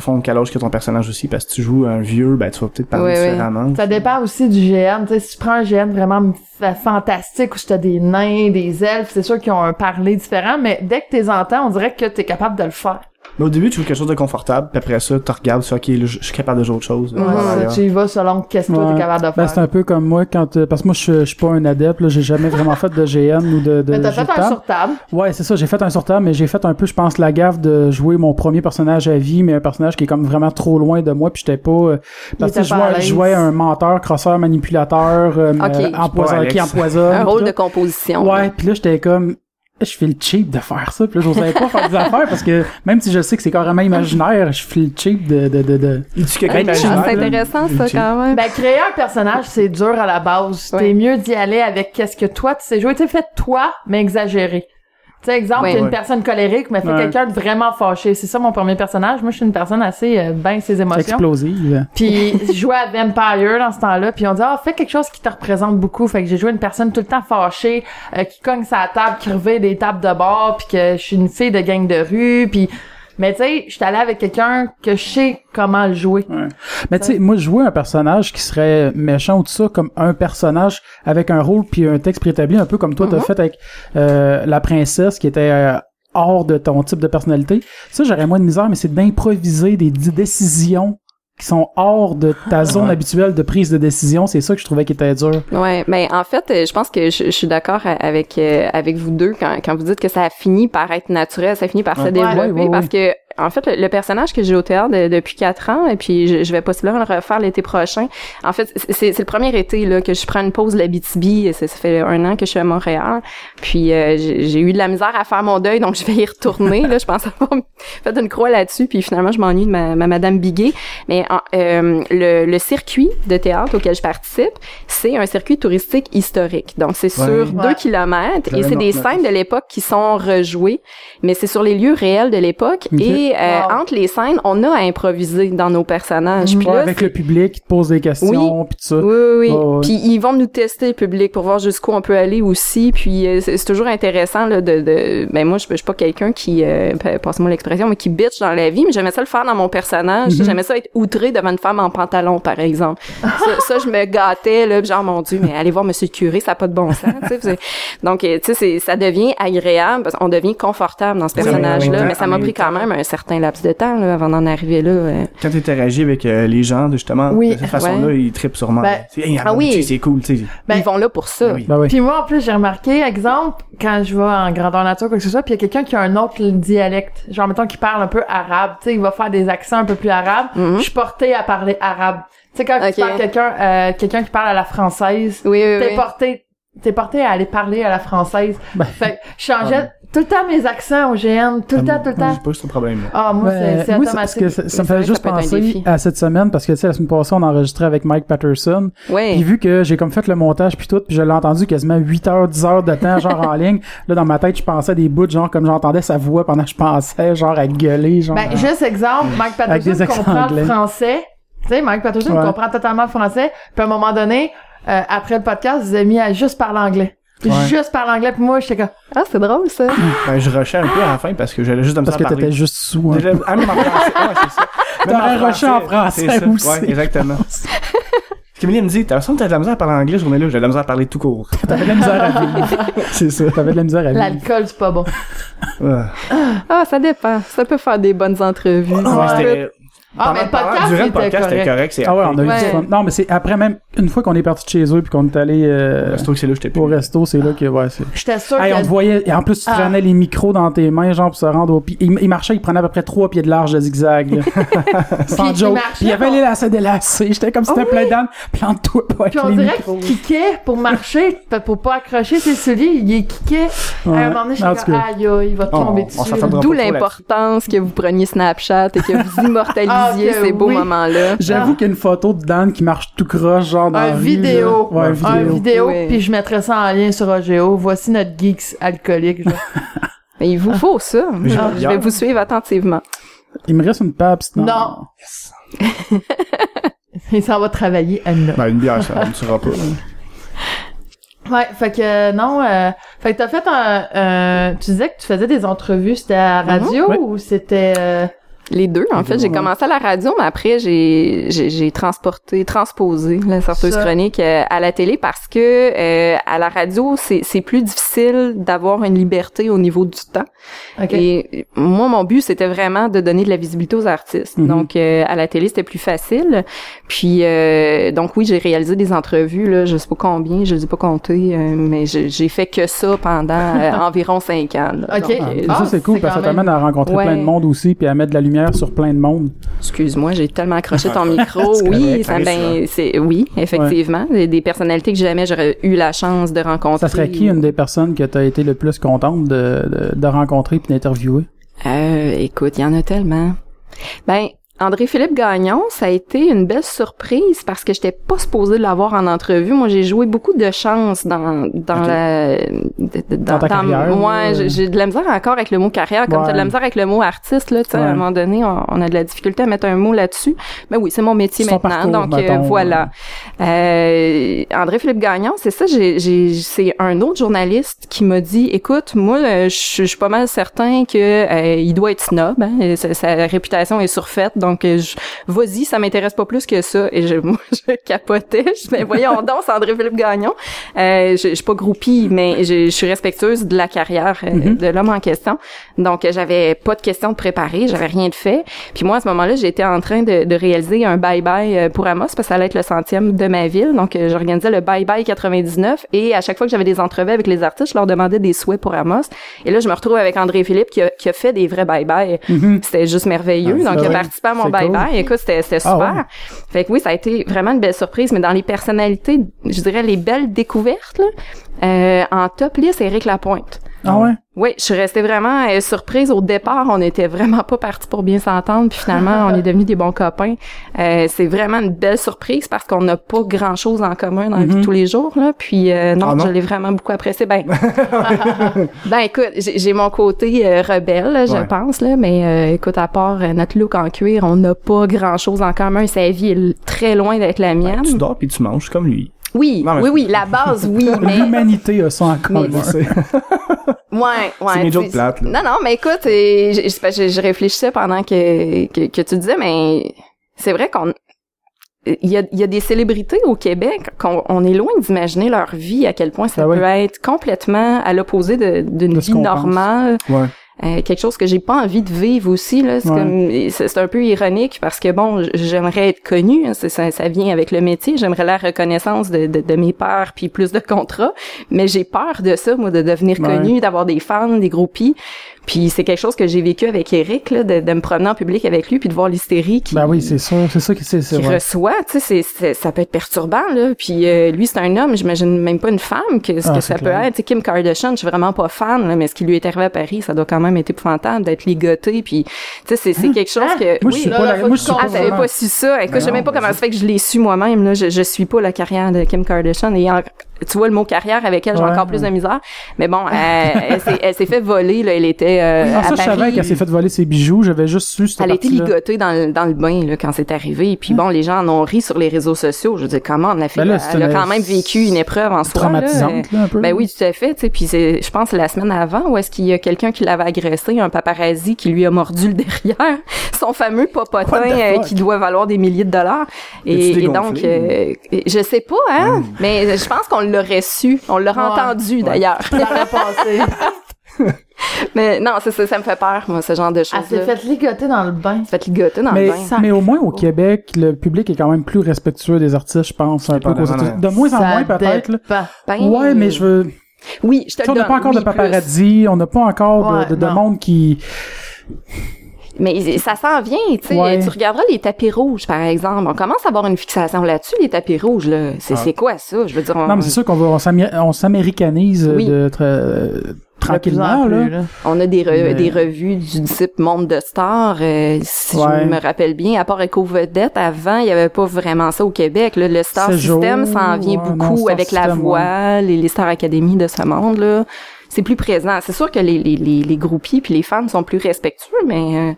fond, quel âge que ton personnage aussi, parce que tu joues un vieux, ben, tu vas peut-être parler ouais. différemment. Ça dépend aussi du GN. Tu sais, si tu prends un GN vraiment fa- fantastique où t'as des nains, des elfes, c'est sûr qu'ils ont un parler différent, mais dès que t'es entends, on dirait que t'es capable de le faire. Mais au début, tu veux quelque chose de confortable, puis après ça, tu regardes, tu fais, ok, là, je suis capable de jouer autre chose. Ouais, tu y vas selon qu'est-ce que toi Ouais. t'es capable de Ben, faire. c'est un peu comme moi quand euh, parce que moi je, suis pas un adepte là, j'ai jamais vraiment fait de GN ou de, de mais t'as fait un sur table. Ouais, c'est ça, j'ai fait un sur table, mais j'ai fait un peu je pense la gaffe de jouer mon premier personnage à vie mais un personnage qui est comme vraiment trop loin de moi puis j'étais pas euh, parce que je jouais, un menteur, crosseur, manipulateur euh, euh, empoison- Alex. qui empoisonne. Un rôle de composition. Ouais, puis là j'étais comme je fais le cheap de faire ça, puis là j'osais pas faire des affaires parce que même si je sais que c'est carrément imaginaire, je fais le cheap de de de, de... Imaginaire, c'est là. intéressant ça quand même. Ben, créer un personnage, c'est dur à la base. Ouais. T'es mieux d'y aller avec qu'est-ce que toi tu sais jouer. Tu sais, fais toi, mais exagéré. Tu sais, exemple, t'es une personne colérique, mais fais Ouais. quelqu'un de vraiment fâché. C'est ça mon premier personnage. Moi, je suis une personne assez euh, ben ses émotions. explosive. Puis je jouais à Vampire dans ce temps-là, puis on dit ah fais quelque chose qui te représente beaucoup. Fait que j'ai joué une personne tout le temps fâchée, euh, qui cogne sa table, qui revêt des tables de bord, puis que je suis une fille de gang de rue, puis mais tu sais, je suis allée avec quelqu'un que je sais comment le jouer. Ouais. Mais tu sais, moi, jouer un personnage qui serait méchant ou tout ça, comme un personnage avec un rôle puis un texte préétabli, un peu comme toi t'as Mhm. fait avec euh, la princesse qui était euh, hors de ton type de personnalité. Ça, j'aurais moins de misère, mais c'est d'improviser des décisions qui sont hors de ta zone Ouais. habituelle de prise de décision. C'est ça que je trouvais qui était dur. Ouais, mais en fait, euh, je pense que je, je suis d'accord avec euh, avec vous deux quand quand vous dites que ça a fini par être naturel, ça a fini par se développer Ouais, parce que en fait le, le personnage que j'ai au théâtre de- depuis quatre ans et puis je, je vais possiblement le refaire l'été prochain. En fait, c'est c'est le premier été là que je prends une pause de l'Abitibi, ça, ça fait un an que je suis à Montréal. Puis euh, j'ai j'ai eu de la misère à faire mon deuil donc je vais y retourner là, je pense avoir fait une croix là-dessus puis finalement je m'ennuie de ma, ma madame Biguet. Mais en- euh, le, le circuit de théâtre auquel je participe, c'est un circuit touristique historique. Donc, c'est sur Ouais. deux Ouais. kilomètres et c'est des scènes de l'époque qui sont rejouées, mais c'est sur les lieux réels de l'époque. Et euh, Wow. entre les scènes, on a à improviser dans nos personnages. Puis Ouais, là, avec le public qui te pose des questions, puis tout ça. oui, oui, oui. Ouais. Puis ils vont nous tester le public pour voir jusqu'où on peut aller aussi. Puis euh, c'est toujours intéressant là, de, de ben moi je je suis pas quelqu'un qui euh, pa- passe-moi l'expression mais qui bitch dans la vie, mais j'aimais ça le faire dans mon personnage. Mhm. J'aimais ça être outré devant une femme en pantalon par exemple. ça, ça, je me gâtais là, genre mon dieu, mais allez voir monsieur le curé, ça a pas de bon sens, tu sais. c'est- Donc euh, tu sais c'est- ça devient agréable parce qu'on devient confortable dans ce Oui, personnage en là, même mais ça m'a pris quand même un certain laps de temps là, avant d'en arriver là. euh. Quand tu interagis avec euh, les gens, justement, Oui. de cette façon-là, Ouais. ils trippent sûrement. Ben, hey, ah oui. C'est cool, tu sais. Ben, Ils vont là pour ça. Oui. Ben oui. Puis moi, en plus, j'ai remarqué, exemple, quand je vais en grandeur nature, quoi que ce soit, puis il y a quelqu'un qui a un autre dialecte, genre, mettons, qui parle un peu arabe, tu sais, il va faire des accents un peu plus arabes, Mhm. je suis portée à parler arabe. Tu sais, quand Ok. tu parles quelqu'un, euh, quelqu'un qui parle à la française, Oui, oui, t'es oui. porté, t'es porté à aller parler à la française. Ben. Fait que je changeais tout le temps mes accents au GN, tout le temps, tout le temps. J'ai pas ce problème-là. Ah, moi, Ben, c'est c'est moi, parce automatique. que ça, ça me fait juste penser à cette semaine parce que tu sais la semaine passée on enregistrait avec Mike Patterson Ouais. puis vu que j'ai comme fait le montage puis tout puis je l'ai entendu quasiment 8 heures 10 heures de temps genre en ligne là dans ma tête je pensais à des bouts genre comme j'entendais sa voix pendant que je pensais genre à gueuler genre Ben, juste exemple, Mike Avec des Patterson comprend anglais. le français. Tu sais, Mike Patterson Ouais. comprend totalement le français. Puis à un moment donné, euh, après le podcast, vous avez mis à juste parler anglais. Ouais. Juste parler anglais. Puis moi, j'étais comme... Ah, c'est drôle ça. Ben, je rushais un peu à la fin parce que j'allais juste de me parce que t'étais juste sous hein. Déjà, ah, même en français. Ouais, c'est ça. Même T'aurais rushé en français aussi. Ouais, exactement. Camille me dit, t'as l'impression que t'as de la misère à parler anglais, ce journée-là. J'ai de la misère à parler tout court. t'avais de la misère à vivre c'est ça t'avais de la misère à vivre L'alcool, c'est pas bon. Ah, ça dépend. Ça peut faire des bonnes entrevues. Ouais, Ah, mais le podcast, durant le c'était podcast, c'était correct. ah ouais on a eu Ouais. du fun non mais c'est après même une fois qu'on est parti de chez eux puis qu'on est allé euh, c'est là j'étais au resto c'est là que ouais c'est J'étais sûre Hey, on que... te voyait, et en plus, tu Ah. traînais les micros dans tes mains, genre, pour se rendre au pied. Il, il marchait, il prenait à peu près trois pieds de large de zigzag, là. Sans il joke. marchait, Puis il y avait on- les lacets délacés. J'étais comme si c'était Ah plein d'âne. Plante-toi pas Puis on les dirait qu'il kickait pour marcher, pour pas accrocher ses souliers, il est kickait. Ouais. À un moment donné, j'étais comme, aïe, aïe, il va On- tomber on dessus. D'où l'importance que vous preniez Snapchat et que vous immortalisiez Ah, ces beaux moments-là. J'avoue qu'il y a une photo de Dan qui marche tout croche, genre, dans Un rue, vidéo. Ouais, un vidéo. Un vidéo, Oui. puis je mettrais ça en lien sur OGO. Voici notre geeks alcoolique. Mais il vous faut ça. J'ai Je vais vous suivre attentivement. Il me reste une Pabst, non? Non. Il s'en va travailler à une Ben, une bière, ça ne sera pas. Ouais, fait que euh, non, euh, fait que t'as fait un, euh, tu disais que tu faisais des entrevues, c'était à la radio ou c'était euh, Les deux, en Les fait. J'ai commencé à la radio, mais après, j'ai j'ai j'ai transporté, transposé la sorteuse Ça. chronique euh, à la télé parce que euh, à la radio, c'est c'est plus difficile d'avoir une liberté au niveau du temps. ok. Et moi, mon but, c'était vraiment de donner de la visibilité aux artistes. Mhm. Donc, euh, à la télé, c'était plus facile. Puis, euh, donc oui, j'ai réalisé des entrevues, là, je sais pas combien, je les ai pas comptées, euh, mais j'ai j'ai fait que ça pendant euh, environ cinq ans. là. Ok. Donc, Ah, euh, Ah, ça, c'est cool, c'est parce que ça t'amène à rencontrer Ouais. plein de monde aussi, puis à mettre de la lumière sur plein de monde. Excuse-moi, j'ai tellement accroché ton micro. Oui, ça, ça ben, c'est, oui, effectivement. Des, des personnalités que jamais j'aurais eu la chance de rencontrer. Ça serait qui une des personnes que t'as été le plus contente de, de, de rencontrer puis d'interviewer? Euh, écoute, il y en a tellement. Ben, André-Philippe Gagnon, ça a été une belle surprise parce que j'étais pas supposée l'avoir en entrevue. Moi, j'ai joué beaucoup de chance dans dans Ok. la de- Dans ta carrière, Moi, là. j'ai- de la misère encore avec le mot carrière, comme Ouais. t'as de la misère avec le mot artiste là. Tu sais, à Ouais. un moment donné, on, on a de la difficulté à mettre un mot là-dessus. Mais oui, c'est mon métier maintenant, parcours, donc euh, voilà. Euh, André-Philippe Gagnon, c'est ça. J'ai, c'est un autre journaliste qui m'a dit, écoute, moi, euh, je suis pas mal certain que euh, il doit être snob. Hein, sa réputation est surfaite, donc euh, je- vas-y, ça m'intéresse pas plus que ça. Et je, moi, je capotais. Je mais voyons donc, c'est André-Philippe Gagnon. Euh, je, je suis pas groupie, mais je, je suis respectueuse de la carrière euh, Mhm. de l'homme en question. Donc, euh, j'avais pas de questions de préparer, j'avais rien de fait. Puis moi, à ce moment-là, j'étais en train de, de réaliser un bye-bye euh, pour Amos, parce que ça allait être le centième de ma ville. Donc, euh, j'organisais le bye-bye 99. Et à chaque fois que j'avais des entrevues avec les artistes, je leur demandais des souhaits pour Amos. Et là, je me retrouve avec André Philippe qui a, qui a fait des vrais bye-bye. Mhm. C'était juste merveilleux. Ah, Donc, il a participé mon bye-bye. cool. Écoute, c'était c'était Ah super. ouais. Fait que oui, ça a été vraiment une belle surprise. Mais dans les personnalités, je dirais les belles découvertes, là, euh, en top list, Éric Lapointe. Ah ouais? Oui, je suis restée vraiment euh, surprise. Au départ, on n'était vraiment pas partis pour bien s'entendre, puis finalement, on est devenus des bons copains. Euh, c'est vraiment une belle surprise parce qu'on n'a pas grand-chose en commun dans la vie de Mhm. tous les jours. Là. Puis euh, non, Ah non? je l'ai vraiment beaucoup apprécié. Ben, ben écoute, j'ai j'ai mon côté euh, rebelle, là, je Ouais. pense, là, mais euh, écoute, à part notre look en cuir, on n'a pas grand-chose en commun. Sa vie est très loin d'être la mienne. Tu dors puis tu manges comme lui. Oui, Non, mais- oui, oui, la base, oui, mais L'humanité a ça en commun. C'est Ouais, ouais. c'est mes jokes plates, là. Non, non, mais écoute, euh, je, je, je réfléchissais pendant que, que, que tu disais, mais c'est vrai qu'on il y a, il y a des célébrités au Québec qu'on on est loin d'imaginer leur vie, à quel point ça Ah peut être complètement à l'opposé d'une vie normale. Ouais. Euh, quelque chose que j'ai pas envie de vivre aussi là c'est Ouais. comme c'est c'est un peu ironique parce que bon j'aimerais être connue hein, ça, ça vient avec le métier j'aimerais la reconnaissance de, de, de mes pairs puis plus de contrats mais j'ai peur de ça moi de devenir Ouais. connue d'avoir des fans des groupies puis c'est quelque chose que j'ai vécu avec Eric là de, de me promener en public avec lui puis de voir l'hystérie qui Ben oui, c'est ça. C'est ça qui c'est qui reçoit, tu sais, c'est, c'est- ça peut être perturbant, là. Puis euh, lui, c'est un homme, j'imagine même pas une femme que ce Ah, que ça clair. peut être. Tu sais, Kim Kardashian, je suis vraiment pas fan, là, mais ce qui lui est arrivé à Paris, ça doit quand même être épouvantable d'être ligoté. Puis, tu sais, c'est, c'est quelque chose Hein? que... Moi, je oui, suis là, pas la, moi, je suis ah, pas j'avais vraiment- pas su ça? Écoute, Ben je sais même pas comment ça fait que je l'ai su moi-même. Là, je, je suis pas la carrière de Kim Kardashian. Et en- tu vois le mot carrière avec elle, j'ai Ouais, encore plus ouais. de misère. Mais bon, elle, elle, s'est, fait voler. Là, elle était euh, Ah, à ça, je savais Paris. qu'elle s'est fait voler ses bijoux. J'avais juste su cette Elle a été ligotée dans le, dans le bain là, quand c'est arrivé. Puis bon, les gens en ont ri sur les réseaux sociaux. Je veux dire, comment la fille, Ben là, elle, a quand même vécu une épreuve en soi. Traumatisante, là, un peu. Ben oui, tout à fait. Puis je pense la semaine avant, où est-ce qu'il y a quelqu'un qui l'avait agressé, un paparazzi qui lui a mordu le derrière, son fameux popotin euh, qui doit valoir des milliers de dollars. Et, et donc, euh, je sais pas, hein, mais je pense qu'on l'aurait su, on l'aurait Ouais. entendu Ouais. d'ailleurs. Ça aurait passé. mais non, c'est ça, ça me fait peur, moi, ce genre de Elle choses. s'est fait ligoter dans le bain. fait ligoter dans mais, le bain. mais au moins au Québec, le public est quand même plus respectueux des artistes, je pense, un peu États-Unis. De moins en Ça moins peut-être. Ben, Ouais, mais je veux. Oui, je te on n'a pas encore oui, de paparazzi, on n'a pas encore de- Ouais, de, de non. monde qui. Mais ça s'en vient, tu sais. Ouais. Tu regarderas les tapis rouges, par exemple. On commence à avoir une fixation là-dessus, les tapis rouges, là. C'est, Ah. quoi ça? Je veux dire, on, Non, mais c'est sûr qu'on va, on s'amé- on s'américanise Oui. de tra- euh, plus tranquillement en là. on a des, re- Mais- des revues du type Monde de Stars. euh, si Ouais. je me rappelle bien, à part Eco Vedette, avant, il y avait pas vraiment ça au Québec. Là. Le Star System s'en vient ouais, beaucoup avec la voix, les, les Star Academy de ce monde, là. C'est plus présent. C'est sûr que les, les, les, les groupies puis les fans sont plus respectueux, mais euh,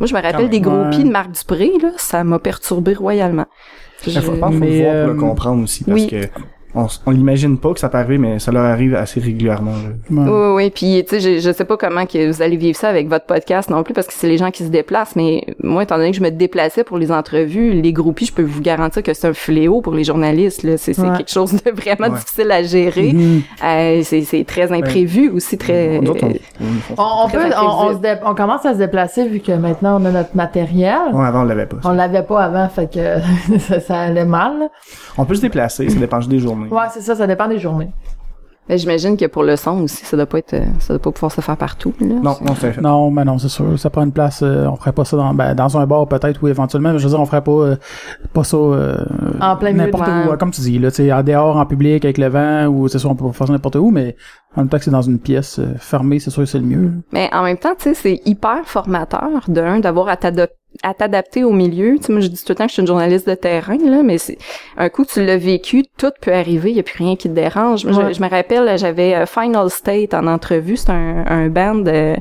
moi, je me rappelle des groupies ouais. de Marc Dupré, là. Ça m'a perturbé royalement. Je- Il faut, je pense qu'il faut le voir pour euh, le comprendre aussi, parce oui. que on, s- on l'imagine pas que ça peut arriver, mais ça leur arrive assez régulièrement. là. Ouais. Oui, oui. Puis, tu sais, je, je sais pas comment que vous allez vivre ça avec votre podcast non plus, parce que c'est les gens qui se déplacent. Mais moi, étant donné que je me déplaçais pour les entrevues, les groupies, je peux vous garantir que c'est un fléau pour les journalistes. Là, c'est c'est Ouais. quelque chose de vraiment Ouais. difficile à gérer. Mhm. Euh, c'est c'est très imprévu aussi, très. On- on- On, on Très peut, on, on, imprévisible. se dé- on commence à se déplacer vu que maintenant on a notre matériel. Ouais, avant, on l'avait pas. ça. On l'avait pas avant, fait que ça, ça allait mal. On peut se déplacer, ça dépend juste des journées. Ouais, c'est ça, ça dépend des journées. Mais J'imagine que pour le son aussi, ça doit pas être, euh, ça doit pas pouvoir se faire partout. Là. Non, non, c'est fait. Non, mais non, c'est sûr. Ça prend une place. euh, on ferait pas ça dans, ben, dans un bar peut-être ou éventuellement. Mais je veux dire, on ferait pas, euh, pas ça euh, En plein n'importe où. Comme tu dis, là, tu sais, en dehors, en public, avec le vent, ou c'est sûr, on peut pas faire ça n'importe où, mais en même temps que c'est dans une pièce euh, fermée, c'est sûr que c'est le mieux. Mais en même temps, tu sais, c'est hyper formateur d'un d'avoir à t'ado- à t'adapter au milieu. Tu sais, moi, je dis tout le temps que je suis une journaliste de terrain, là, mais c'est un coup tu l'as vécu, tout peut arriver, il y a plus rien qui te dérange. Moi, je- Ouais. je, me rappelle, j'avais euh, Final State en entrevue, c'est un, un band euh,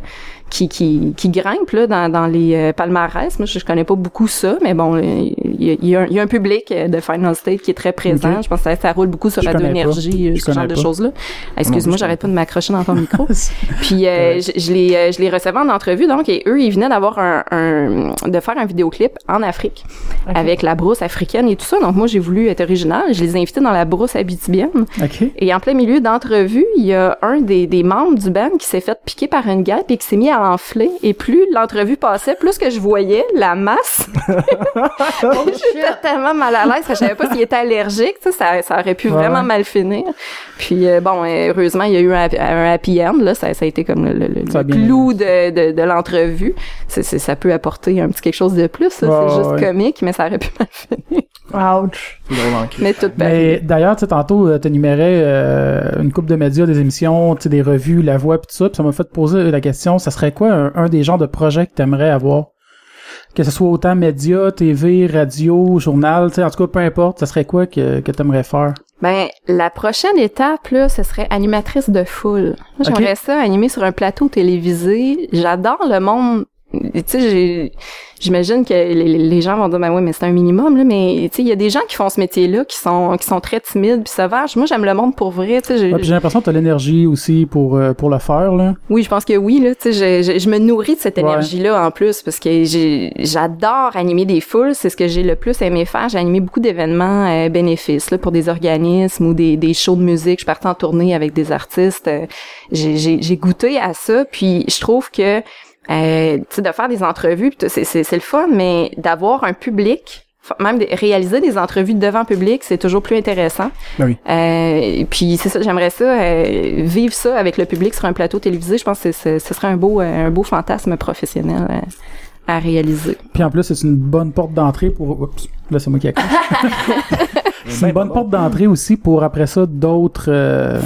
qui, qui, qui grimpe là, dans, dans les euh, palmarès. Moi, je, je connais pas beaucoup ça, mais bon, euh, il y y a y a un public euh, de Final State qui est très présent. Je pense que ça, ça roule beaucoup sur Je pas. Énergie, ce genre de choses-là. Excuse-moi, j'arrête pas de m'accrocher dans ton micro. Puis euh, je, je les je les recevais en entrevue donc et eux ils venaient d'avoir un, un de faire un vidéoclip en Afrique avec la brousse africaine et tout ça. Donc moi j'ai voulu être original, je les ai invités dans la brousse habitibienne OK. et en plein milieu d'entrevue, il y a un des, des membres du band qui s'est fait piquer par une guêpe et qui s'est mis à enfler et plus l'entrevue passait, plus que je voyais la masse J'étais tellement mal à l'aise, je savais pas s'il était allergique, tu ça, ça aurait pu Ouais, vraiment mal finir. Puis euh, bon, euh, heureusement, il y a eu un, happy- un happy end, là, ça, ça a été comme le, clou de, de, de l'entrevue. Ça peut apporter un petit quelque chose de plus, c'est juste ouais. comique, mais ça aurait pu mal finir. Ouch. Mais tout Mais d'ailleurs, tu sais, tantôt, euh, t'énumérais euh, une coupe de médias, des émissions, tu sais, des revues, la voix, pis tout ça, pis ça m'a fait poser la question, ça serait quoi un, un des genres de projets que t'aimerais avoir? Que ce soit autant médias, TV, radio, journal, tu sais, en tout cas, peu importe, ça serait quoi que, que t'aimerais faire? Ben, la prochaine étape, là, ce serait animatrice de foule. J'aimerais ça, animer sur un plateau télévisé. J'adore le monde. Tu sais, j'imagine que les, gens vont dire, ben oui, mais c'est un minimum, là, mais tu sais, il y a des gens qui font ce métier-là, qui sont, qui sont très timides puis sauvages. Moi, j'aime le monde pour vrai, tu sais. j'ai- Ouais, l'impression que t'as l'énergie aussi pour, euh, pour le faire, là. Oui, je pense que oui, là, tu sais, je, je, je me nourris de cette Ouais. énergie-là en plus parce que j'adore animer des foules, c'est ce que j'ai le plus aimé faire. J'ai animé beaucoup d'événements euh, bénéfices là, pour des organismes ou des, des shows de musique. Je partais en tournée avec des artistes. euh, j'ai goûté à ça, puis je trouve que euh, tu sais, de faire des entrevues, c'est, c'est, c'est le fun, mais d'avoir un public, même de réaliser des entrevues devant public, c'est toujours plus intéressant. Ben oui. Euh, puis c'est ça, j'aimerais ça euh, vivre ça avec le public sur un plateau télévisé. Je pense que c'est- ce serait un beau euh, un beau fantasme professionnel euh, à réaliser. Puis en plus, c'est une bonne porte d'entrée pour... Oups, là, c'est moi qui accroche. c'est une bonne porte d'entrée aussi pour, après ça, d'autres... euh,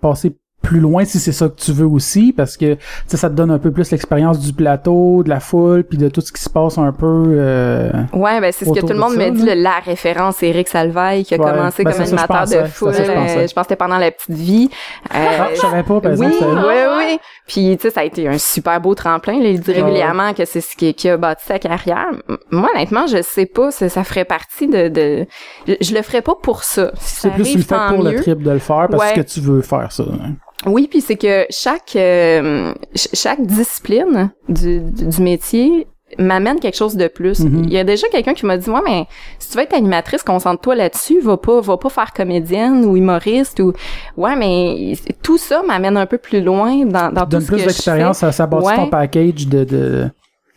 passer plus loin si c'est ça que tu veux aussi parce que ça te donne un peu plus l'expérience du plateau de la foule puis de tout ce qui se passe un peu euh, Ouais, ben c'est ce que tout le de monde me dit, là. la référence c'est Eric Salvaille qui a Ouais, commencé ben, comme ça, animateur de foule. ça, je euh, pense que c'était pendant la petite vie. Euh, ah, je savais pas par oui, exemple oui, ça- oui. Puis tu sais, ça a été un super beau tremplin. Là. Il dit régulièrement que c'est ce qui, qui a bâti sa carrière. Moi, honnêtement, je sais pas. Ça, ça ferait partie de. de... Je, je le ferais pas pour ça. Si c'est plus le fait pour mieux. le trip de le faire parce Ouais. que tu veux faire ça hein. Oui, puis c'est que chaque euh, ch- chaque discipline du, du métier m'amène quelque chose de plus. Mhm. Il y a déjà quelqu'un qui m'a dit moi mais si tu veux être animatrice, concentre-toi là-dessus, va pas va pas faire comédienne ou humoriste ou ouais mais tout ça m'amène un peu plus loin dans dans tout donne ce plus d'expérience ça, ça bâtit Ouais. ton package de de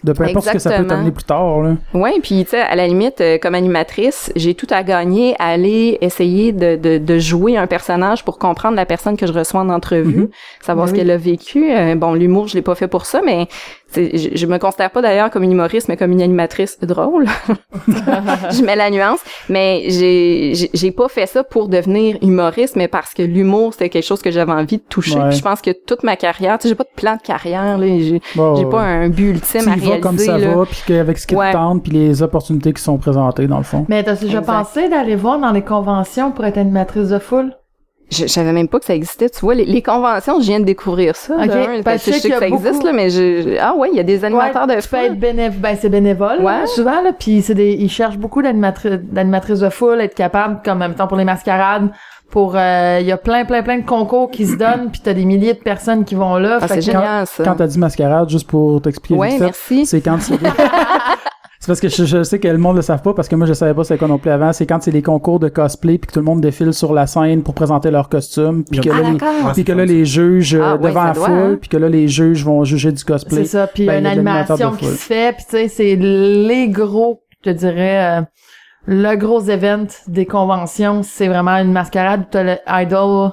de peu importe ce que ça peut t'amener plus tard là. Ouais, puis tu sais à la limite euh, comme animatrice, j'ai tout à gagner à aller essayer de, de de jouer un personnage pour comprendre la personne que je reçois en entrevue, Mhm. savoir Ben ce oui. qu'elle a vécu. Euh, bon, l'humour, je l'ai pas fait pour ça, mais je, je me considère pas d'ailleurs comme une humoriste, mais comme une animatrice drôle. je mets la nuance, mais j'ai j'ai- j'ai pas fait ça pour devenir humoriste, mais parce que l'humour c'était quelque chose que j'avais envie de toucher. Ouais. Je pense que toute ma carrière, tu sais, j'ai pas de plan de carrière, là, j'ai Bon, j'ai pas un but ultime tu à y réaliser. comme ça là. va puis qu'avec ce qui Ouais. te tente puis les opportunités qui sont présentées dans le fond. Mais t'as déjà Exact. pensé d'aller voir dans les conventions pour être animatrice de foule? Je, je savais même pas que ça existait. Tu vois, les, les conventions, je viens de découvrir ça. Ok, de un, parce que je sais que ça existe, là, mais je, je- ah ouais, il y a des animateurs Ouais, de tu peux foule. être bénévole, ben c'est bénévole Ouais. là, souvent là, puis c'est des ils cherchent beaucoup d'animatrices d'animatrices de foule, être capable comme en même temps pour les mascarades pour euh, il y a plein plein plein de concours qui se donnent puis t'as des milliers de personnes qui vont là Ah, c'est que- génial, ça. Quand t'as dit mascarade juste pour t'expliquer Ouais, merci. c'est quand c'est parce que je, je sais que le monde le savent pas parce que moi je savais pas c'est quoi non plus avant, c'est quand c'est les concours de cosplay puis que tout le monde défile sur la scène pour présenter leur costume puis que Ah, là les. Ouais, puis que c'est là les juges euh, Ah, ouais, devant ça la doit, foule hein. puis que là les juges vont juger du cosplay. c'est ça puis il y a Ben, une animation qui foule. se fait puis tu sais c'est les gros je te dirais euh, le gros event des conventions c'est vraiment une mascarade t'as le idol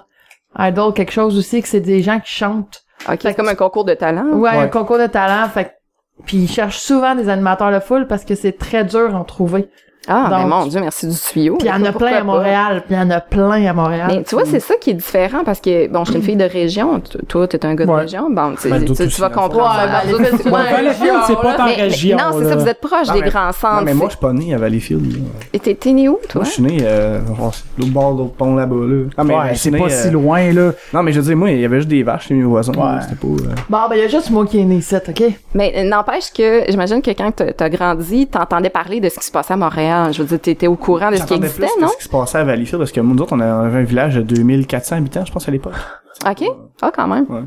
idol quelque chose aussi que c'est des gens qui chantent Ok, c'est comme un concours de talent. Ouais, un Ouais. concours de talent. Fait que- puis ils cherchent souvent des animateurs de foule parce que c'est très dur à en trouver. Ah, ben Donc- mon Dieu, merci du tuyau. Puis il y en a plein à? Montréal. Puis il y en a plein à Montréal. Mais tu vois, c'est ça qui est différent parce que, bon, je suis une fille de région. Toi, t'es un gars de Ouais. région. Bon, tu, Ben, tu- tu vas fond. comprendre. Ouais, ben, c'est pas en Mais- mais- région. non, c'est ça, vous êtes proche des mais- grands Non, centres. mais moi, je suis pas né à Valleyfield. Et T'es né où, toi? Moi, je suis né, euh, c'est l'autre bord de l'autre pont là-bas, là. Non, mais Ouais, c'est pas euh, si loin là. Non, mais je veux dire, moi, il y avait juste des vaches chez mes voisins. C'était pas, euh, Bon, ben il y a juste moi qui est né ici, OK? Mais euh, n'empêche que, j'imagine que quand t'as grandi, t'entendais parler de ce qui se passait à Montréal. Je veux dire, t'étais au courant de ce qui existait, plus non? de ce qui se passait à Valleyfield parce que nous autres, on avait un village de 2400 habitants, je pense, à l'époque. OK. Ah, quand même. Ouais.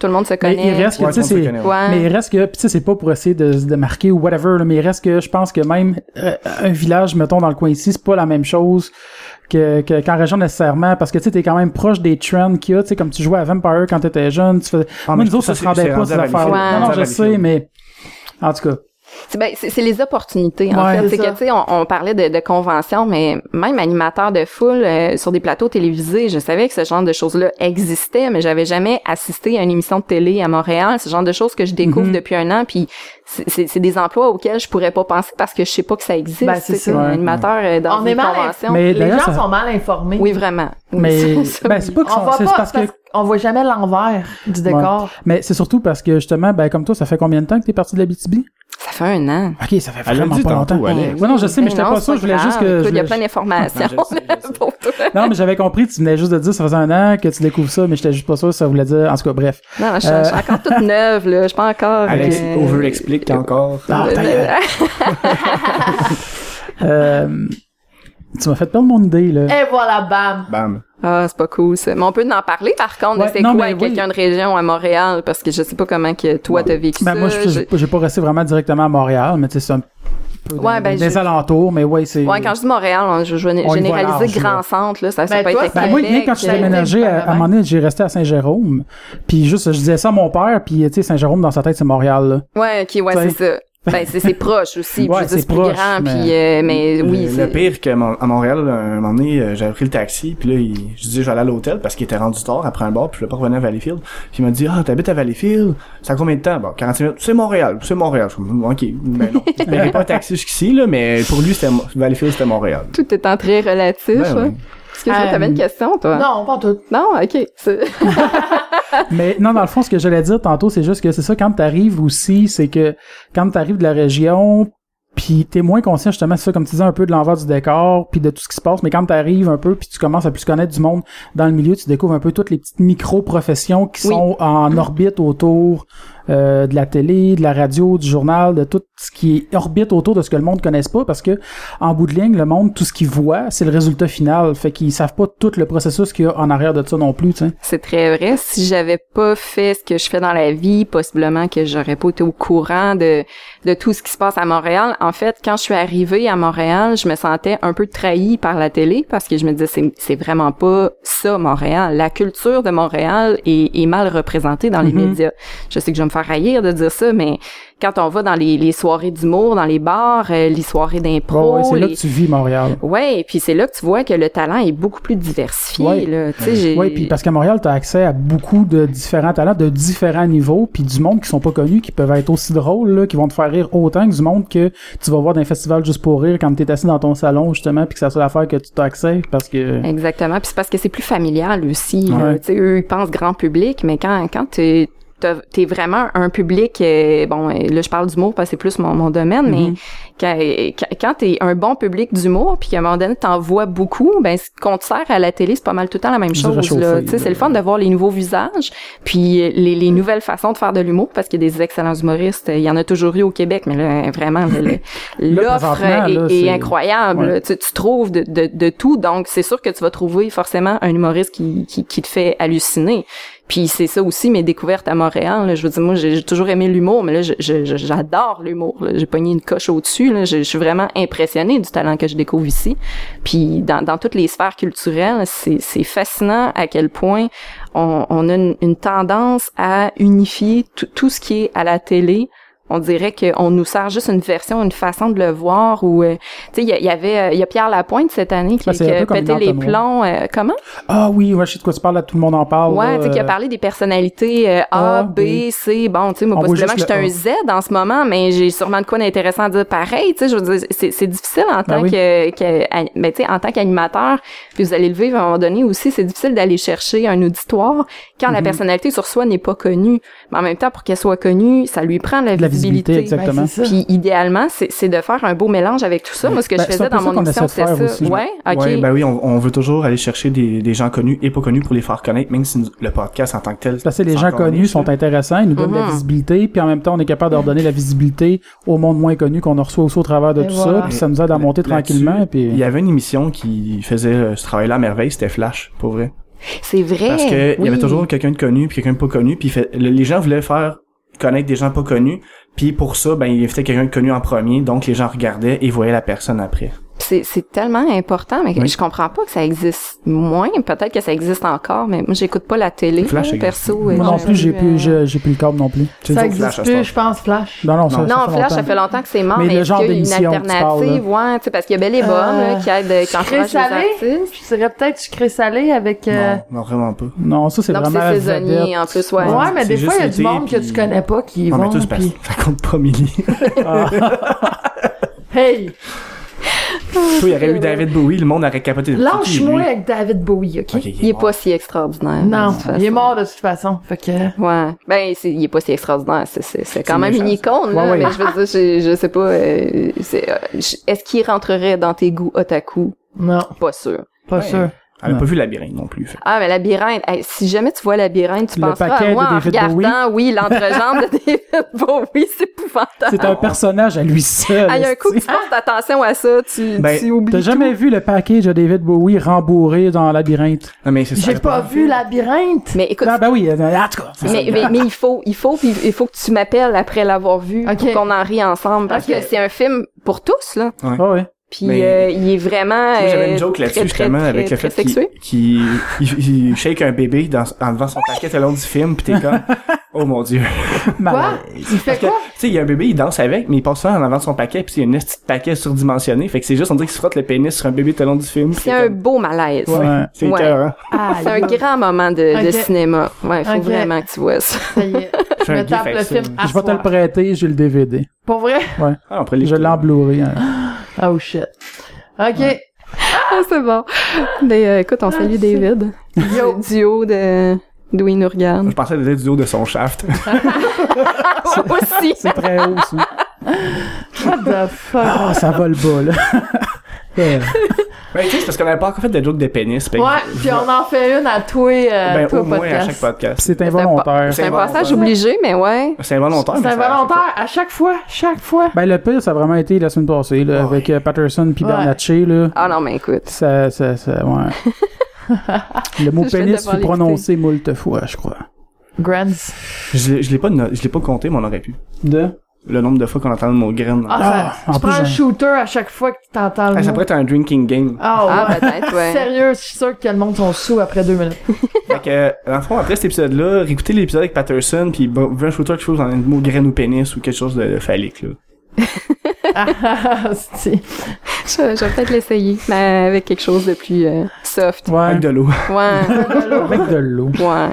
Tout le monde se Mais connaît. il reste que Ouais, tu sais tout le monde se c'est connaît, ouais. Ouais. Mais il reste que, tu sais, c'est pas pour essayer de, de marquer ou whatever, là, mais il reste que je pense que même euh, un village, mettons, dans le coin ici, c'est pas la même chose que, que qu'en région nécessairement, parce que tu sais, t'es quand même proche des trends qu'il y a, tu sais, comme tu jouais à Vampire quand t'étais jeune, tu faisais... Ah, Moi, mais nous autres, ça se rendait pas, ces à affaires Valleyfield. Non, non, je sais, mais... En tout cas. C'est ben, c'est c'est les opportunités en Ouais, fait. c'est C'est que tu sais, on, on parlait de, de conventions, mais même animateur de foule euh, sur des plateaux télévisés, je savais que ce genre de choses-là existait, mais j'avais jamais assisté à une émission de télé à Montréal. C'est le genre de choses que je découvre Mhm. depuis un an, puis c'est- c'est c'est des emplois auxquels je pourrais pas penser parce que je sais pas que ça existe. Ben, c'est Ouais. animateur euh, dans On une est mal convention. Mais Les gens ça- sont mal informés. Oui, vraiment. Oui, Mais ça, ben, c'est pas que On sont- voit c'est pas parce que on voit jamais l'envers du décor. mais c'est surtout parce que justement ben comme toi ça fait combien de temps que t'es parti de la BTB Ça fait un an. Ok ça fait vraiment pas tantôt, longtemps. Alex. Ouais, non je sais mais j'étais non, pas sûr je voulais grave. juste que Écoute, je il y a plein d'informations je je pour toi. Non, mais j'avais compris, tu venais juste de dire ça faisait un an que tu découvres ça, mais j'étais juste pas sûr ça voulait dire. En tout cas, bref. Non, je, suis- Euh. je suis encore toute neuve, là. Je suis pas encore... Alex euh, over-explique encore. Ah, ta gueule. Euh, tu m'as fait perdre mon idée, là. Et voilà, bam. Bam. Ah, c'est pas cool, ça. Mais on peut en parler, par contre, Ouais, de c'est quoi oui. quelqu'un de région à Montréal, parce que je sais pas comment que toi t'as vécu Ben, ça. moi, je j'ai j'ai pas resté vraiment directement à Montréal, mais tu sais, c'est un peu Ouais, des, ben, des je- alentours, mais ouais, c'est. Ouais, quand je dis Montréal, on- je, je généraliser large, grand là. centre, là. Ça, ça Ben, peut toi, être Ben, moi, bien quand je suis euh, déménagé, à, à un moment donné, j'ai resté à Saint-Jérôme. Puis juste, je disais ça à mon père, puis tu sais, Saint-Jérôme, dans sa tête, c'est Montréal, là. Ouais, ok, ouais, c'est ça. Ben, c'est, c'est proche aussi. Ouais, c'est proche, grand, mais- puis, euh, mais oui, le, c'est... le pire qu'à Mon- à Montréal, un moment donné, euh, j'avais pris le taxi, puis là, il, je disais, j'allais à l'hôtel parce qu'il était rendu tard après un bar, puis je voulais pas revenir à Valleyfield. Puis il m'a dit, ah, t'habites à Valleyfield? Ça a combien de temps? Bon, 45 minutes. C'est Montréal, c'est Montréal. Je suis comme, ok, ben non. Je paierai pas un taxi jusqu'ici, là, mais pour lui, c'était, Valleyfield, c'était Montréal. Tout étant très relatif. Ben ouais. ouais. Excuse-moi, Euh, t'avais une question, toi? Non, pas tout. Non, ok. Mais non, dans le fond, ce que j'allais dire tantôt, c'est juste que c'est ça, quand t'arrives aussi, c'est que quand t'arrives de la région, puis t'es moins conscient justement, c'est ça, comme tu disais, un peu de l'envers du décor, puis de tout ce qui se passe, mais quand t'arrives un peu, puis tu commences à plus connaître du monde dans le milieu, tu découvres un peu toutes les petites micro-professions qui Oui. sont en orbite autour euh, de la télé, de la radio, du journal, de tout ce qui orbite autour de ce que le monde connaisse pas, parce que en bout de ligne, le monde, tout ce qu'il voit, c'est le résultat final, fait qu'ils savent pas tout le processus qu'il y a en arrière de ça non plus. C'est très vrai. Si j'avais pas fait ce que je fais dans la vie, possiblement que j'aurais pas été au courant de, de tout ce qui se passe à Montréal. En fait, quand je suis arrivée à Montréal, je me sentais un peu trahie par la télé parce que je me disais, c'est, vraiment pas ça, Montréal. La culture de Montréal est, est mal représentée dans les Mhm. médias. Je sais que je vais me faire haïr de dire ça, mais quand on va dans les, les soirées d'humour, dans les bars, euh, les soirées d'impro, Ouais, ouais, c'est là que tu vis Montréal. Ouais, et puis c'est là que tu vois que le talent est beaucoup plus diversifié. Ouais. Tu Oui, puis parce qu'à Montréal, tu as accès à beaucoup de différents talents, de différents niveaux, puis du monde qui sont pas connus, qui peuvent être aussi drôles, là, qui vont te faire rire autant que du monde que tu vas voir dans un festival juste pour rire quand t'es assis dans ton salon, justement, puis que c'est la seule affaire que tu as accès, parce que... Exactement. Puis c'est parce que c'est plus familial aussi. là. Ouais. Tu sais, eux, ils pensent grand public, mais quand, quand t'es t'as- t'es vraiment un public euh, bon euh, là je parle d'humour parce que c'est plus mon, mon domaine mais Mhm. quand, quand, quand t'es un bon public d'humour puis qu'à un moment donné t'en vois beaucoup ben ce qu'on te sert à la télé c'est pas mal tout le temps la même chose là tu sais c'est le fun de voir les nouveaux visages puis euh, les, les nouvelles façons de faire de l'humour parce qu'il y a des excellents humoristes il y en a toujours eu au Québec mais là vraiment l'offre là, est, incroyable Ouais. tu, tu trouves de, de, de tout donc c'est sûr que tu vas trouver forcément un humoriste qui, qui, qui te fait halluciner puis c'est ça aussi mes découvertes à Montréal. Je veux dire, moi j'ai toujours aimé l'humour, mais là j'adore l'humour. J'ai pogné une coche au-dessus. Je, suis vraiment impressionnée du talent que je découvre ici. Puis dans, toutes les sphères culturelles, c'est fascinant à quel point on, a une, tendance à unifier tout ce qui est à la télé. On dirait qu'on nous sert juste une version, une façon de le voir. Ou euh, tu sais, il y, avait, euh, il y a Pierre Lapointe cette année qui, un a pété les plombs. euh, comment? Ah oui, ouais, je sais de quoi tu parles, là, tout le monde en parle. Ouais, tu sais, qui a euh, parlé des personnalités euh, A, B. C. Bon, tu sais, moi, On possiblement que j'étais un Z en ce moment, mais j'ai sûrement de quoi d'intéressant à dire pareil. Tu sais, je veux dire, c'est, c'est difficile en tant Ben oui. que, que an- ben, tu sais, en tant qu'animateur, puis vous allez le vivre à un moment donné aussi, c'est difficile d'aller chercher un auditoire quand la Mhm. personnalité sur soi n'est pas connue. Mais en même temps, pour qu'elle soit connue, ça lui prend la, la visibilité, visibilité. exactement. Ben. Puis idéalement, c'est, c'est de faire un beau mélange avec tout ça. Moi, ce que Ben, je faisais dans mon émission, c'était ça. aussi. Ouais, ok. Ouais, ben oui, on, on veut toujours aller chercher des, des gens connus et pas connus pour les faire connaître, même si le podcast en tant que tel. Parce que les gens connus sont intéressants, ils nous donnent de la Mhm. visibilité, puis en même temps, on est capable de leur donner la visibilité au monde moins connu qu'on reçoit aussi au travers de Et tout voilà. ça, puis ça nous aide à monter tranquillement, puis... Il y avait une émission qui faisait euh, ce travail-là à merveille, c'était Flash, pour vrai. C'est vrai. Parce que il y avait oui. toujours quelqu'un de connu puis quelqu'un de pas connu puis il fait- le- les gens voulaient faire connaître des gens pas connus puis pour ça ben il invitait quelqu'un de connu en premier donc les gens regardaient et voyaient la personne après. C'est c'est tellement important, mais Oui. je comprends pas que ça existe moins. Peut-être que ça existe encore, mais moi j'écoute pas la télé. Flash perso. Moi euh, non plus, j'ai euh, plus, j'ai j'ai plus le câble non plus. C'est Ça existe plus, je pense, Flash. Non, non, ça, Non. Non, ça fait Flash, ça fait longtemps que c'est mort, Mais mais, le est-ce genre qu'il y a une tu alternative, ouais, tu sais, parce qu'il y a Belle et Bob, Euh, là, qui aide, qui Sucré encourage salé? les artistes. Je dirais peut-être sucré salé avec... euh, Non, non, vraiment pas. Non, ça, c'est Donc, vraiment c'est la saisonnier, en plus, ouais. Ouais, mais c'est des fois, il y a du monde que tu connais pas qui Non, vont, mais toi, c'est parce puis... ça compte pas, Millie. Hey! Il y aurait eu David Bowie, le monde aurait capoté. Lâche-moi avec David Bowie, OK? Il est pas si extraordinaire. Non, il est mort de toute façon. Fait que... Ouais. Ben, il est pas si extraordinaire. C'est, quand même méchant, une icône, là. Ouais. Mais je veux dire, je, je sais pas, euh, euh, est-ce qu'il rentrerait dans tes goûts otaku? Non, Pas sûr. pas Ouais. sûr. Elle a Ouais. pas vu Labyrinthe non plus. fait. Ah, mais labyrinthe, hey, si jamais tu vois labyrinthe, tu Le penseras paquet à moi de en David regardant, oui, l'entrejambe de David Bowie, c'est épouvantable. C'est un personnage à lui seul. Ah, il y a un coup que tu portes attention à ça, tu, Ben, tu oublies T'as jamais vu le package de David Bowie rembourré dans Labyrinthe? Non, mais c'est ça. J'ai a pas vu Labyrinthe. Mais écoute, Ah, ben oui, en tout cas. mais, mais, mais il faut, il faut, puis il faut que tu m'appelles après l'avoir vu Ok. pour qu'on en rie ensemble parce que c'est un film pour tous là. Ah ouais. Puis Mais- euh, il est vraiment. J'avais euh, une joke là-dessus, justement, très, avec le fait qu'il qu'il- il, il shake un bébé dans, en devant son paquet tout le long du film, pis t'es comme, oh mon dieu. Quoi? Malaise. Il fait que, quoi? tu sais, il y a un bébé, il danse avec, mais il passe souvent en avant de son paquet, puis il y a une petite paquet surdimensionné, fait que c'est juste, on dirait qu'il se frotte le pénis sur un bébé tout le long du film. C'est un beau malaise. Ouais, Ouais. c'est Ouais. écœurant. Ah, C'est un grand moment de, cinéma. Ouais, faut vraiment que tu vois ça. Ça y est. Je me tape le ça- film Je vais te le prêter, j'ai le DVD. Pour vrai? Ah, on Je l'ai en Blu-ray. hein. Oh shit. OK. Ah, c'est bon. Mais euh, écoute, on salue David. Yo. Duo de Dwayne Urgan. Je pensais être du haut de son shaft. Aussi. C'est très haut, ça. What the fuck? Ah, ça vole bas, là. Ouais. ben, tu sais, c'est parce qu'on avait pas encore fait de joke de pénis. Ouais, puis on en fait une à toi, euh, ben, toi au moins à chaque podcast. C'est involontaire. C'est un passage obligé, mais ouais. C'est involontaire. C'est involontaire à chaque fois, chaque fois. Ben, le pire, ça a vraiment été la semaine passée, là, Ouais. avec euh, Patterson puis Ouais. Bernatchez, là. Ah non, mais écoute. Ça, ça, ça, ouais. Le mot pénis fut prononcé moult fois, je crois. Grants. Je l'ai- je l'ai pas, je l'ai pas compté, mais on aurait pu. De? Le nombre de fois qu'on entend le mot graine. Ah, Ah, tu prends un j'ai- shooter à chaque fois que t'entends le Ah, ça mot. pourrait être un drinking game. Ah, Ah, ouais. peut-être, ouais. Sérieux, je suis sûr que le monde sont sous après deux minutes. Fait que, euh, dans le fond, après cet épisode-là, réécoutez l'épisode avec Patterson, puis bon, un shooter quelque chose dans le mot graine ou pénis ou quelque chose de, de phallique, là. Ah, c'est- Je, je vais peut-être l'essayer, mais avec quelque chose de plus euh, soft. Ouais. Avec de l'eau. Ouais, Avec de l'eau. ouais.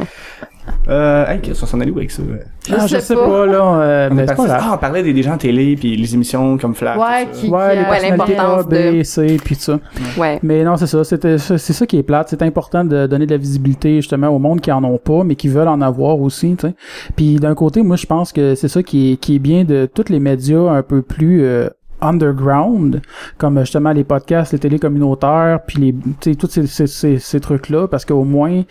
Euh, hey, qu'est-ce qu'on s'en allait où avec ça? Je ah, sais je sais pas. pas, là. euh, On, mais c'est pas grave. ah, on parlait des, des gens à télé, puis les émissions comme Flash. Ouais, qui- Ouais, les Ouais, personnalités A, l'importance B, de- C, puis tout ça. Ouais. Mais non, c'est ça. C'était, c'est ça qui est plate. C'est important de donner de la visibilité justement au monde qui en ont pas, mais qui veulent en avoir aussi. tu sais. Puis d'un côté, moi, je pense que c'est ça qui est, qui est bien de tous les médias un peu plus euh, underground, comme justement les podcasts, les télé communautaires, puis les, tu sais, tous ces, ces, ces, ces trucs-là, parce qu'au moins,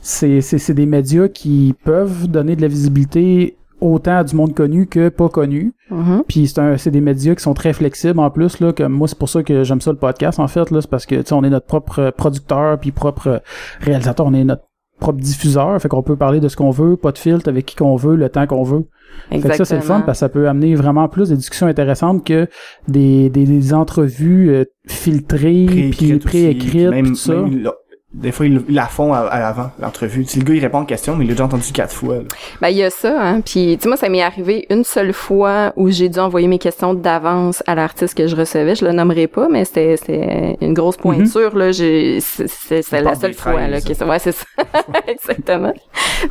c'est, c'est, c'est des médias qui peuvent donner de la visibilité autant à du monde connu que pas connu. Mhm. Puis c'est un, c'est des médias qui sont très flexibles en plus là. Comme moi, c'est pour ça que j'aime ça le podcast en fait là, c'est parce que tu sais, on est notre propre euh, producteur puis propre euh, réalisateur, on est notre propre diffuseur, fait qu'on peut parler de ce qu'on veut, pas de filtre avec qui qu'on veut, le temps qu'on veut. Fait que ça c'est le fun Exactement. parce que ça peut amener vraiment plus de discussions intéressantes que des, des, des entrevues euh, filtrées puis Préécrites puis même, tout ça. même des fois, ils la font à, à l'avant, l'entrevue. Si le gars, il répond aux questions, mais il l'a déjà entendu quatre fois. là. Ben, il y a ça, hein. Puis, tu sais, moi, ça m'est arrivé une seule fois où j'ai dû envoyer mes questions d'avance à l'artiste que je recevais. Je le nommerai pas, mais c'était, c'était une grosse pointure, là. J'ai, c'est, la seule fois, là. que- ouais, c'est ça. Exactement.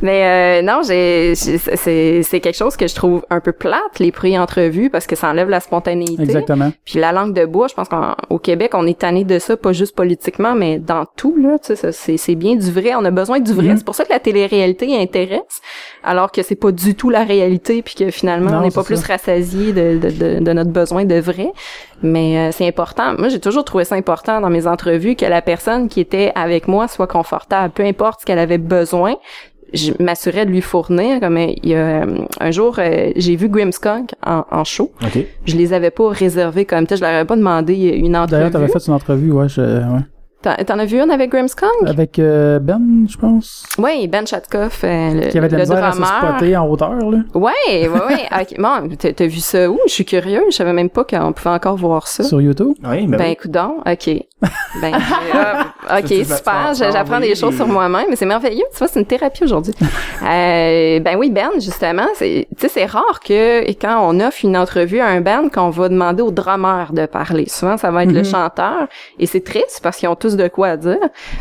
Mais, euh, non, j'ai, c'est, c'est quelque chose que je trouve un peu plate, les pré-entrevues, parce que ça enlève la spontanéité. Exactement. Puis la langue de bois, je pense qu'au Québec, on est tanné de ça, pas juste politiquement, mais dans tout, là, tu ça, c'est, bien du vrai. On a besoin du vrai. Mhm. C'est pour ça que la télé-réalité intéresse, alors que c'est pas du tout la réalité, puis que finalement, Non, on n'est pas plus ça. rassasié de, de, de, de notre besoin de vrai. Mais euh, c'est important. Moi, j'ai toujours trouvé ça important dans mes entrevues que la personne qui était avec moi soit confortable, peu importe ce qu'elle avait besoin. Je m'assurais de lui fournir. Comme euh, il y a euh, un jour, euh, j'ai vu Grimmskunk en, en show. OK. Je les avais pas réservés comme tel. Je leur avais pas demandé une entrevue. D'ailleurs, t'avais fait une entrevue, ouais, je, ouais. T'en t'en as vu une avec Grimmskong? Avec euh, Ben, je pense. Oui, Ben Chatkoff, euh, le, Qui avait de la misère à se spotter en hauteur, là. Ouais, ouais. Ok, Bon, t'as t'as vu ça où? Je suis curieux. Je savais même pas qu'on pouvait encore voir ça. Sur YouTube? Oui, ben, Ben, oui. écoute donc. OK. Ben, euh, OK, super. J'apprends des choses sur moi-même, mais c'est merveilleux. Tu vois, c'est une thérapie aujourd'hui. euh, ben oui, Ben, justement, c'est, tu sais, c'est rare que quand on offre une entrevue à un band, qu'on va demander au drummer de parler. Souvent, ça va être le Mhm. chanteur. Et c'est triste parce qu'ils ont tous de quoi dire.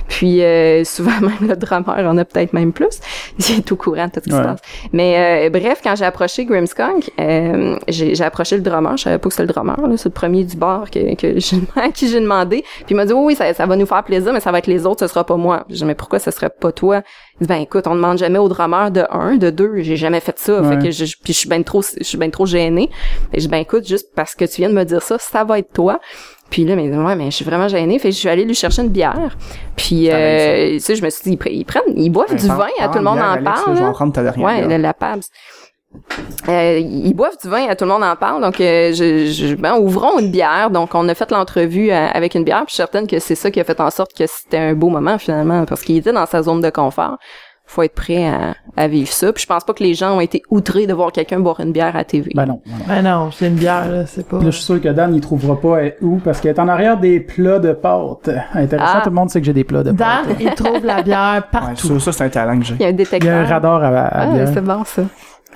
Puis, euh, souvent, même le drummer en a peut-être même plus. Il est au courant de tout ce qui se passe. Mais euh, bref, quand j'ai approché Grimmskunk, euh, j'ai j'ai approché le drummer. Je savais pas que c'était le drummer. là. C'est le premier du bar que, que j'ai- à qui j'ai demandé. Puis il m'a dit, oui, oui, ça, ça va nous faire plaisir, mais ça va être les autres, ce sera pas moi. J'ai dit, mais pourquoi ce serait pas toi? Il dit, ben écoute, on demande jamais au drummer de un, de deux. J'ai jamais fait ça. Ouais. Fait que je, puis je suis ben trop, je suis ben trop gênée. Et je dis, ben écoute, juste parce que tu viens de me dire ça, ça va être toi. Puis là, mais ouais, mais je suis vraiment gênée. Fait que je suis allée lui chercher une bière. Puis, ça. euh, tu sais, je me suis dit, ils, pre- ils prennent, ils boivent du vin, à tout le monde bière, en parle. là, Je vais là. en prendre ta dernière. Ouais, bière. la, Pabst. Euh, ils boivent du vin, tout le monde en parle. Donc, euh, je, je- ben, ouvrons une bière. Donc, on a fait l'entrevue euh, avec une bière. Puis, je suis certaine que c'est ça qui a fait en sorte que c'était un beau moment finalement, parce qu'il était dans sa zone de confort. Faut être prêt à, à vivre ça. Puis, je pense pas que les gens ont été outrés de voir quelqu'un boire une bière à TV. Ben non. non, non. Ben non, c'est une bière, là, c'est pas... Là, je suis sûr que Dan, il trouvera pas euh, où, parce qu'elle est en arrière des plats de pâtes. Intéressant, Ah. tout le monde sait que j'ai des plats de Dan, pâtes. il trouve la bière Ouais, partout. ça, ça, c'est un talent que j'ai. Il y a un Il y détecteur. a un radar à, à Ah, bière. c'est bon ça.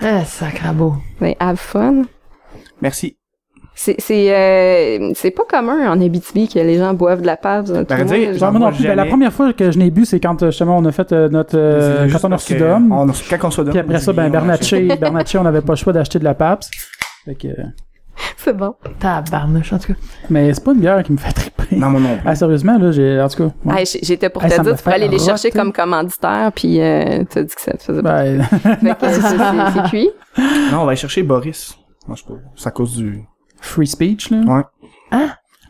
Ah, sacrabo. Ben, have fun. Merci. C'est c'est euh, c'est pas commun en Abitibi que les gens boivent de la pave. Ben, dire, Genre, moi non plus. Ben, la première fois que je n'ai bu, c'est quand euh, justement on a fait euh, notre euh, quand on a reçu d'homme. Quand on. Puis après ça, ben Bernatchez, Bernatchez, on n'avait pas le choix d'acheter de la Pabst. Fait que, euh, C'est bon. Tabarnouche, en tout cas. mais c'est pas une bière qui me fait triper. Non, moi non plus. Ah, sérieusement, là, j'ai, en tout cas, ouais. J'étais pour te dire, tu pourrais fait aller les chercher comme commanditaire, puis euh, t'as dit que ça te faisait pas. Ben, Fait que c'est cuit. Non, on va aller chercher Boris. Non, je sais pas. C'est à cause du... free speech, là. Ouais.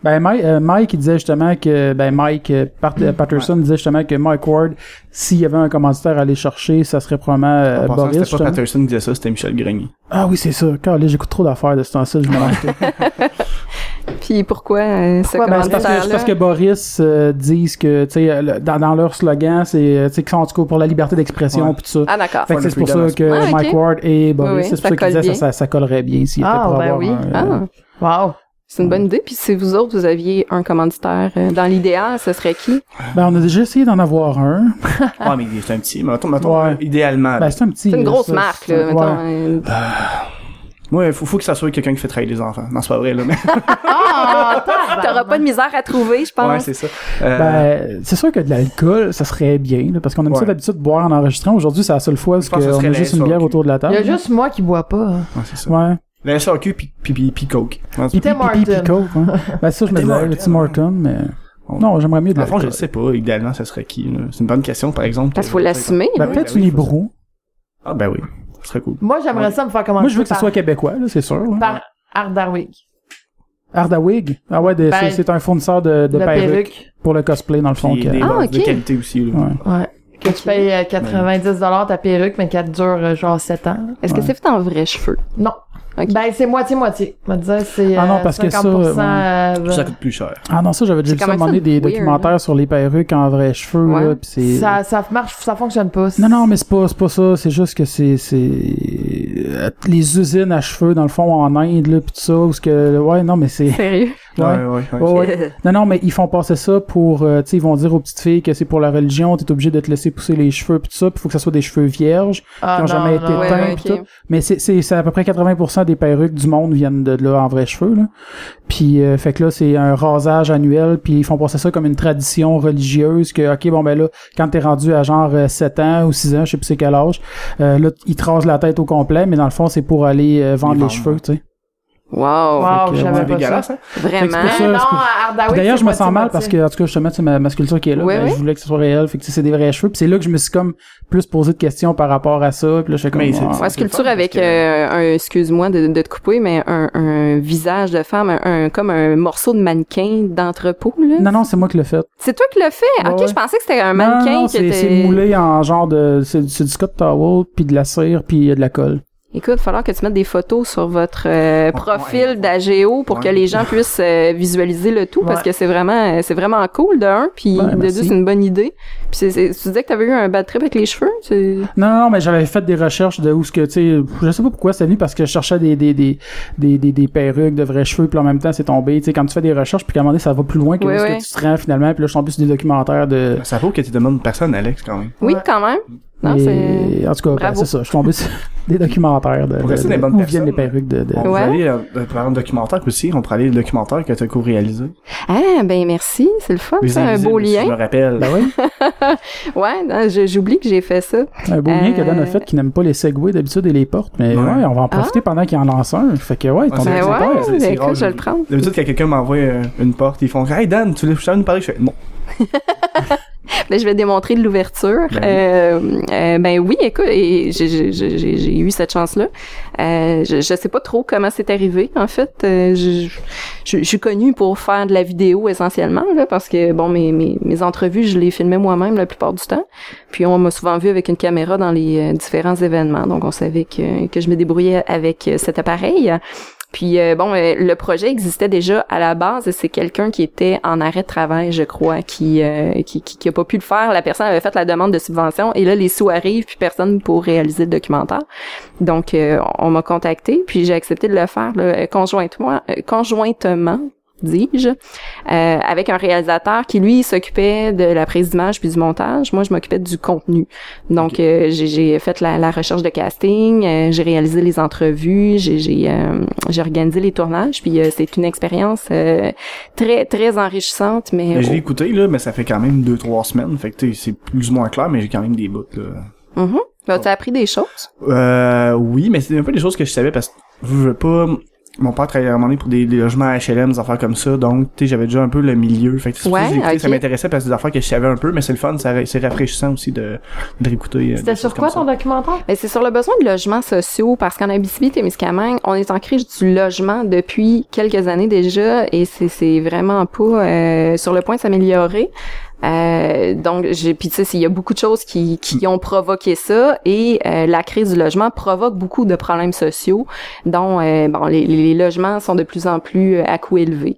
Ben, Mike, euh, Mike, il disait justement que, ben, Mike euh, Pat- euh, Patterson disait justement que Mike Ward, s'il y avait un commanditaire à aller chercher, ça serait probablement euh, Boris. c'était pas justement. Patterson qui disait ça, c'était Michel Grenier. Ah oui, c'est ça. Car là, j'écoute trop d'affaires de ce temps-ci, je me. Puis pourquoi euh, ce Pourquoi? Ben, c'est parce que, parce que Boris euh, disent que, tu sais, euh, le- dans, dans leur slogan, c'est, euh, tu sais, qu'ils sont en tout cas pour la liberté d'expression Ouais. pis tout ça. Ah d'accord. Fait que c'est pour ça que Ah, ok. Mike Ward et Boris, Oui, c'est pour ça ça qu'ils disaient ça, ça, ça collerait bien s'il Ah, était pour ben avoir oui. un, euh, Ah, Wow. c'est une bonne idée. Puis si vous autres, vous aviez un commanditaire, euh, dans l'idéal, ce serait qui? Ben, on a déjà essayé d'en avoir un. Ouais, mais c'est un petit. Mettons, mettons Ouais. idéalement. Ben, c'est un petit. C'est une là, grosse ça, marque, c'est- là. ouais. Mettons, euh, Ouais, faut, faut que ça soit quelqu'un qui fait travailler les enfants. Non, c'est pas vrai, là. Mais... Ah, T'auras pas de misère à trouver, je pense. ouais, c'est ça. Euh, Ben, c'est sûr que de l'alcool, ça serait bien, là, parce qu'on aime ça Ouais. d'habitude de boire en enregistrant. Aujourd'hui, c'est la seule fois Je pense que ce qu'on serait a juste une bière autour de la Il table. y a juste moi qui bois pas. ouais, c'est ça. Ouais. La SAQ puis, puis, puis, puis Coke. Tim hein. Ben, ça, je me disais. Tim Hortons, mais... Non, j'aimerais mieux de fond, je le sais pas. Idéalement, ça serait qui, là? C'est une bonne question, par exemple. Parce qu'il faut l'assumer. Ben, peut-être ben une. Hibro. Ah, ben oui. Ce serait cool. Moi, j'aimerais ça me faire commander Moi, je veux que ce soit québécois, là, c'est sûr. par Ardawig. Ardawig? Ah ouais, de- Ben, c'est- un fournisseur de, de La perruques perruque. pour le cosplay, dans le fond. Puis que- des Ah, bottes de ok. qualité aussi, là. Ouais. Ouais. Que tu payes euh, 90 ta perruque, mais qu'elle dure euh, genre 7 ans. Est-ce que Ouais. c'est fait en vrais cheveux? Non. Ben, c'est moitié-moitié. On va te dire, c'est Ah non, euh, parce que ça, 50% ouais. euh, Ça coûte plus cher. Ah non, ça, j'avais déjà vu ça ça, des weird, documentaires sur les perruques en vrais cheveux, Ouais. là, pis c'est... ça, ça marche, ça fonctionne pas. Non, non, mais c'est pas, c'est pas ça. C'est juste que c'est, c'est euh, les usines à cheveux dans le fond en Inde là, pis tout ça, où ce que, ouais, non, mais c'est, Sérieux? Ouais. Ouais, ouais, ouais. Ouais, ouais. Non, non, mais ils font passer ça pour, euh, tu sais, ils vont dire aux petites filles que c'est pour la religion, t'es obligé de te laisser pousser les cheveux pis tout ça, pis faut que ça soit des cheveux vierges, Ah, qui ont non, jamais non, été Ouais, teints ouais, pis tout. Mais c'est, c'est, c'est à peu près 80% des perruques du monde viennent de là en vrais cheveux, là. Puis, euh, fait que là, c'est un rasage annuel, puis ils font passer ça comme une tradition religieuse, que, ok, bon, ben là, quand t'es rendu à genre euh, 7 ans ou 6 ans, je sais plus c'est quel âge, euh, là, ils te rasent la tête au complet, mais dans le fond, c'est pour aller euh, vendre Les cheveux, tu sais. Wow. Wow, C'est pas ça. dégueulasse, hein? Vraiment? Non, Puis D'ailleurs, je me sens mal parce que, en tout cas, justement, c'est ma, ma sculpture qui est là. Oui, ben, oui. Je voulais que ce soit réel. Fait que tu sais, c'est des vrais cheveux. Puis c'est là que je me suis comme plus posé de questions par rapport à ça. Puis là, je comme, Mais c'est- ah. Ouais, sculpture avec que- euh, un, excuse-moi de, de te couper, mais un, un visage de femme, un, un- comme un morceau de mannequin d'entrepôt, là. Non, non, c'est moi qui l'ai fait. C'est toi qui l'as fait? Ouais, ok, ouais. je pensais que c'était un Non, mannequin non, qui c'est, était... c'est moulé en genre de, c'est, du Scott Towel, puis de la cire, puis de la colle. Écoute, il va falloir que tu mettes des photos sur votre euh, profil d'AGO pour que les gens puissent euh, visualiser le tout parce que c'est vraiment euh, c'est vraiment cool de un puis de deux c'est une bonne idée. Puis c'est, c'est- tu disais que t'avais eu un bad trip avec les cheveux, c'est Non, non, non, mais j'avais fait des recherches de où ce que, tu sais, je sais pas pourquoi c'est venu parce que je cherchais des, des, des, des, des, des perruques, de vrais cheveux, puis en même temps, c'est tombé, tu sais, quand tu fais des recherches, puis qu'à un moment donné, ça va plus loin que ce que tu te rends finalement, puis là, je suis tombé sur des documentaires de... Ça vaut que tu demandes personne, Alex, quand même. oui Ouais. quand même. Non, c'est Et, en tout cas, ben, c'est ça, je suis tombé sur des documentaires de, Pour de- rester de- des bonnes où viennent les perruques de... de- On Ouais. va aller, euh, par exemple, documentaire aussi, on pourrait aller le documentaire que tu as co-réalisé. Ah ben merci, c'est le fun, Les c'est un beau si Je me lien. rappelle. Ben oui, Ouais, j'oublie que j'ai fait ça. un beau lien que Dan Euh, a fait qui n'aime pas les segways d'habitude et les portes, mais ouais, Ouais. on va en profiter pendant qu'il en lance un. Fait que ouais, Ah, ton ouais, pas- c'est- ben c'est rare, je le prendre. D'habitude, quand quelqu'un m'envoie euh, une porte, ils font Hey Dan, tu voulais nous parler? Je fais Non. Ben, je vais démontrer de l'ouverture. Ben oui. Euh, euh, ben oui, écoute, et j'ai- eu cette chance-là. Euh, je, je sais pas trop comment c'est arrivé. En fait, Euh, je, je, je suis connue pour faire de la vidéo essentiellement, là, parce que bon, mes, mes, mes entrevues, je les filmais moi-même la plupart du temps. Puis on m'a souvent vu avec une caméra dans les différents événements, donc on savait que, que je me débrouillais avec cet appareil. Puis euh, bon, euh, le projet existait déjà à la base. C'est quelqu'un qui était en arrêt de travail, je crois, qui, euh, qui, qui pas pu le faire. La personne avait fait la demande de subvention et là les sous arrivent puis personne pour réaliser le documentaire. Donc euh, on m'a contacté puis j'ai accepté de le faire là, conjointement, euh, conjointement dis-je, euh, avec un réalisateur qui lui s'occupait de la prise d'image puis du montage. Moi, je m'occupais du contenu. Donc, euh, j'ai- fait la, la recherche de casting, euh, j'ai réalisé les entrevues, j'ai euh, organisé les tournages. Puis euh, c'est une expérience euh, très très enrichissante, mais, Mais je l'ai oh, écouté, là, mais ça fait quand même deux, trois semaines. Fait que, c'est plus ou moins clair, mais j'ai quand même des bouts, là. mhm. Ben, t'as appris des choses? Euh, oui, mais c'est un peu des choses que je savais parce que je veux pas. Mon père travaillait à un moment donné pour des, des logements HLM, des affaires comme ça, donc tu sais j'avais déjà un peu le milieu. Fait que Ouais, j'ai écouté, ça m'intéressait parce que c'est des affaires que je savais un peu, mais c'est le fun, ça, c'est rafraîchissant aussi de, de réécouter. euh, C'était sur quoi ton ça. documentaire? Ben, c'est sur le besoin de logements sociaux parce qu'en Abitibi-Témiscamingue, on est en crise du logement depuis quelques années déjà et c'est c'est vraiment pas euh, sur le point de s'améliorer. Euh, donc, puis tu sais, il y a beaucoup de choses qui, qui ont provoqué ça et euh, la crise du logement provoque beaucoup de problèmes sociaux, dont euh, bon, les, les logements sont de plus en plus euh, à coût élevé.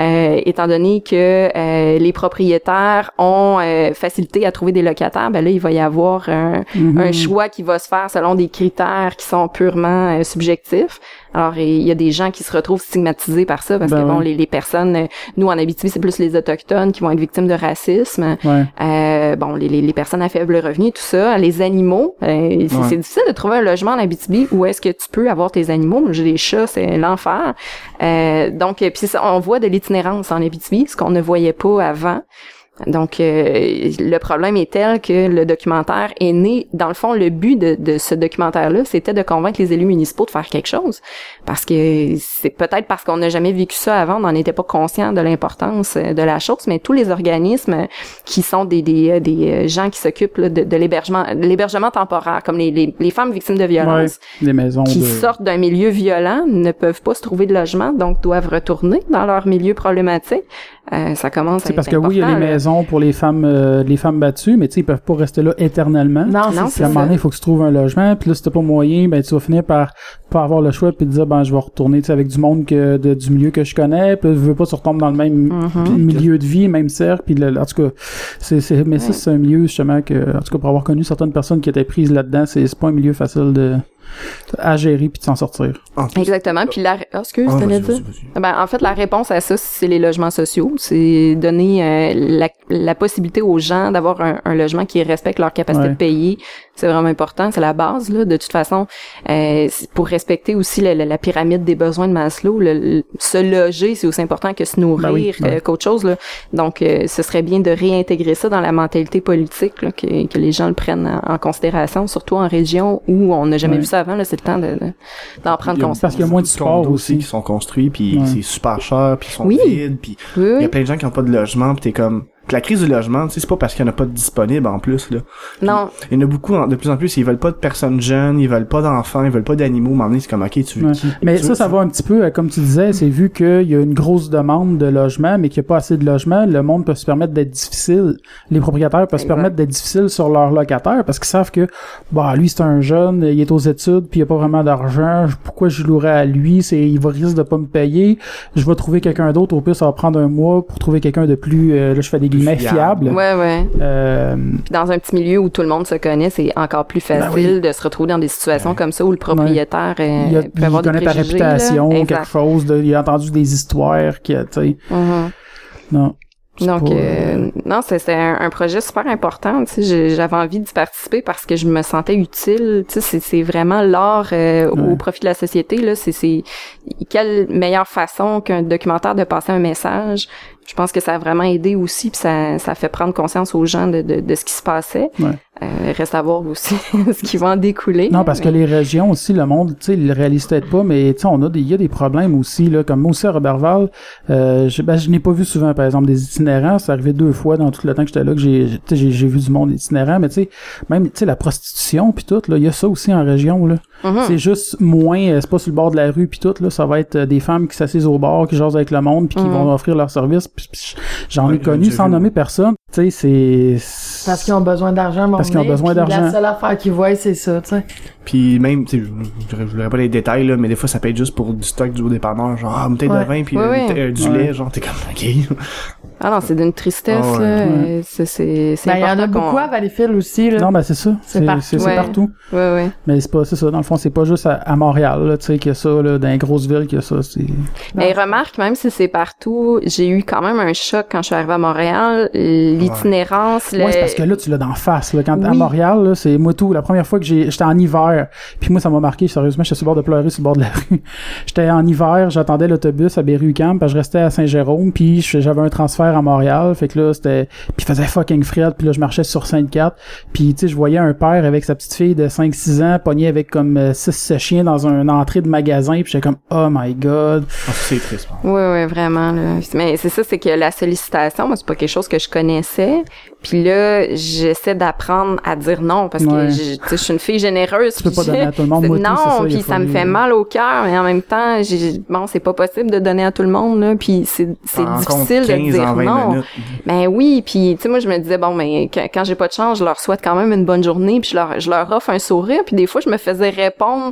Euh, étant donné que euh, les propriétaires ont euh, facilité à trouver des locataires, ben là, il va y avoir un, Mhm. un choix qui va se faire selon des critères qui sont purement subjectifs. Alors, il y a des gens qui se retrouvent stigmatisés par ça parce Ben que, bon, ouais. les, les personnes, euh, nous, en Abitibi, c'est plus les Autochtones qui vont être victimes de racisme. Ouais. Euh, bon, les, les, les personnes à faible revenu, tout ça, les animaux, euh, c'est Ouais. difficile de trouver un logement en Abitibi où est-ce que tu peux avoir tes animaux. J'ai des chats, c'est l'enfer. Euh, donc, euh, puis on voit de l'itinérance en Abitibi, ce qu'on ne voyait pas avant. Donc, euh, le problème est tel que le documentaire est né. Dans le fond, le but de, de ce documentaire-là, c'était de convaincre les élus municipaux de faire quelque chose. Parce que c'est peut-être parce qu'on n'a jamais vécu ça avant, on n'en était pas conscient de l'importance euh, de la chose, mais tous les organismes qui sont des, des, euh, des gens qui s'occupent de, de l'hébergement l'hébergement temporaire, comme les, les, les femmes victimes de Ouais. violence, Des maisons qui de... sortent d'un milieu violent, ne peuvent pas se trouver de logement, donc doivent retourner dans leur milieu problématique. Euh, ça commence à C'est être parce que oui, il y a les là. maisons pour les femmes euh, les femmes battues, mais tu sais, ils peuvent pas rester là éternellement. Non, Non, c'est Puis à un moment donné, il faut que tu trouves un logement. Puis là, si t'as pas moyen, ben tu vas finir par pas avoir le choix puis te dire ben je vais retourner tu sais, avec du monde que de, du milieu que je connais. Puis là, je veux pas tu retombes dans le même Mhm. milieu de vie, même cercle. Puis en tout cas, c'est c'est mais ça c'est un milieu justement que en tout cas pour avoir connu certaines personnes qui étaient prises là-dedans, c'est c'est pas un milieu facile de à gérer puis de s'en sortir. En plus- Exactement. Puis la, ah, excuse, Ah, t'allais vas-y, dire? vas-y, vas-y. Ben, en fait, la réponse à ça, c'est les logements sociaux. C'est donner euh, la, la possibilité aux gens d'avoir un, un logement qui respecte leur capacité Ouais. de payer. C'est vraiment important. C'est la base, là. De toute façon, euh, pour respecter aussi la, la- la pyramide des besoins de Maslow, le, le- se loger, c'est aussi important que se nourrir Ben oui, ouais. euh, qu'autre chose, là. Donc, euh, ce serait bien de réintégrer ça dans la mentalité politique, là, que, que les gens le prennent en, en considération, surtout en région où on n'a jamais Ouais. vu ça avant. Là, c'est le temps de, de- d'en prendre y conscience. Parce qu'il y a moins de sport aussi. qui sont construits puis Ouais. c'est super cher puis ils sont Oui. vides puis Oui, il y oui. a plein de gens qui ont pas de logement puis t'es comme la crise du logement, tu sais, c'est pas parce qu'il y en a pas de disponible en plus, là. Non. Il y en a beaucoup, de plus en plus, ils veulent pas de personnes jeunes, ils veulent pas d'enfants, ils veulent pas d'animaux. Un c'est comme, ok, tu veux Ouais. qui? Mais tu ça, veux- ça va un petit peu, euh, comme tu disais, c'est vu qu'il y a une grosse demande de logement, mais qu'il n'y a pas assez de logement, le monde peut se permettre d'être difficile. Les propriétaires peuvent se permettre d'être difficiles sur leurs locataires parce qu'ils savent que, bah, lui, c'est un jeune, il est aux études, puis il a pas vraiment d'argent. Pourquoi je louerais à lui? C'est, il va risque de pas me payer. Je vais trouver quelqu'un d'autre. Au pire, ça va prendre un mois pour trouver quelqu'un de plus, euh, là, je fais des guillemets, fiable. Ouais, ouais. Euh, Puis dans un petit milieu où tout le monde se connaît, c'est encore plus Ben facile de se retrouver dans des situations comme ça où le propriétaire euh, il, a, peut il avoir des connaît ta préjugés, là. réputation, quelque chose, de, il a entendu des histoires qui, tu sais, Mhm. non. Donc, pas, euh, non, c'est c'est un, un projet super important. Tu sais, j'ai- j'avais envie d'y participer parce que je me sentais utile. Tu sais, c'est- vraiment l'art euh, au profit de la société. Là, c'est c'est quelle meilleure façon qu'un documentaire de passer un message. Je pense que ça a vraiment aidé aussi, puis ça, ça fait prendre conscience aux gens de, de, ce qui se passait. Euh, reste à voir aussi ce qui va en découler. Non, parce que les régions aussi, le monde, tu sais, ils le réalisent peut-être pas, mais tu sais, on a des, il y a des problèmes aussi, là, comme moi aussi à Robertval, euh, je, ben, je n'ai pas vu souvent, par exemple, des itinérants, c'est arrivé deux fois dans tout le temps que j'étais là que j'ai, tu sais, j'ai, j'ai vu du monde itinérant, mais tu sais, même, tu sais, la prostitution puis tout, là, il y a ça aussi en région, là. Mhm. C'est juste moins, euh, c'est pas sur le bord de la rue puis tout, là, ça va être euh, des femmes qui s'assisent au bar, qui jasent avec le monde puis qui Mhm. vont offrir leurs services, j'en Ouais, ai connu sans vu, nommer personne, tu sais, c'est... Parce qu'ils ont besoin d'argent, Parce qu'ils ont besoin d'argent. La seule affaire qu'ils voient, c'est ça, tu sais. Puis même, tu sais, je, voudrais pas les détails, là, mais des fois, ça peut être juste pour du stock du haut dépanneur, genre, ah, une bouteille Ouais. de vin, puis Ouais, euh, ouais. euh, du Ouais. lait, genre, t'es comme, ok. Ah non, c'est d'une tristesse. Ah ouais. là. C'est c'est c'est Ben, il y en a beaucoup à Valleyfield aussi, là. Non, ben c'est ça, C'est c'est, partout. c'est, c'est Ouais. partout. Ouais, ouais. Mais c'est pas c'est ça dans le fond c'est pas juste à, à Montréal là tu sais qu'il y a ça là dans les grosses villes qu'il y a ça c'est Mais remarque, même si c'est partout, j'ai eu quand même un choc quand je suis arrivée à Montréal. L'itinérance, le... c'est parce que là tu l'as d'en face là quand à. Montréal là c'est moi tout la première fois que j'ai j'étais en hiver puis moi ça m'a marqué sérieusement j'étais sur le bord de pleurer sur le bord de la rue j'étais en hiver j'attendais l'autobus à Berry-UQAM que je restais à Saint-Jérôme puis j'avais un transfert à Montréal fait que là c'était puis il faisait fucking fret puis là je marchais sur Sainte-Cat puis tu sais je voyais un père avec sa petite fille de 5-6 ans pogné avec comme 6 chiens dans une entrée de magasin puis j'étais comme oh my god Ah, c'est triste. hein. Oui, oui, vraiment. Là. Mais c'est ça, c'est que la sollicitation, moi, c'est pas quelque chose que je connaissais. Puis là, j'essaie d'apprendre à dire non parce que Ouais. je, tu sais, je suis une fille généreuse. Tu peux puis pas donner je- à tout le monde. c'est- Moi, tout, c'est ça, non, il a puis ça me fait mal au cœur, mais en même temps, j'ai bon, c'est pas possible de donner à tout le monde là, puis c'est difficile de 15 dire en 20 non. minutes. Ben oui, puis tu sais moi je me disais bon mais quand, quand j'ai pas de chance, je leur souhaite quand même une bonne journée, puis je leur je leur offre un sourire, puis des fois je me faisais répondre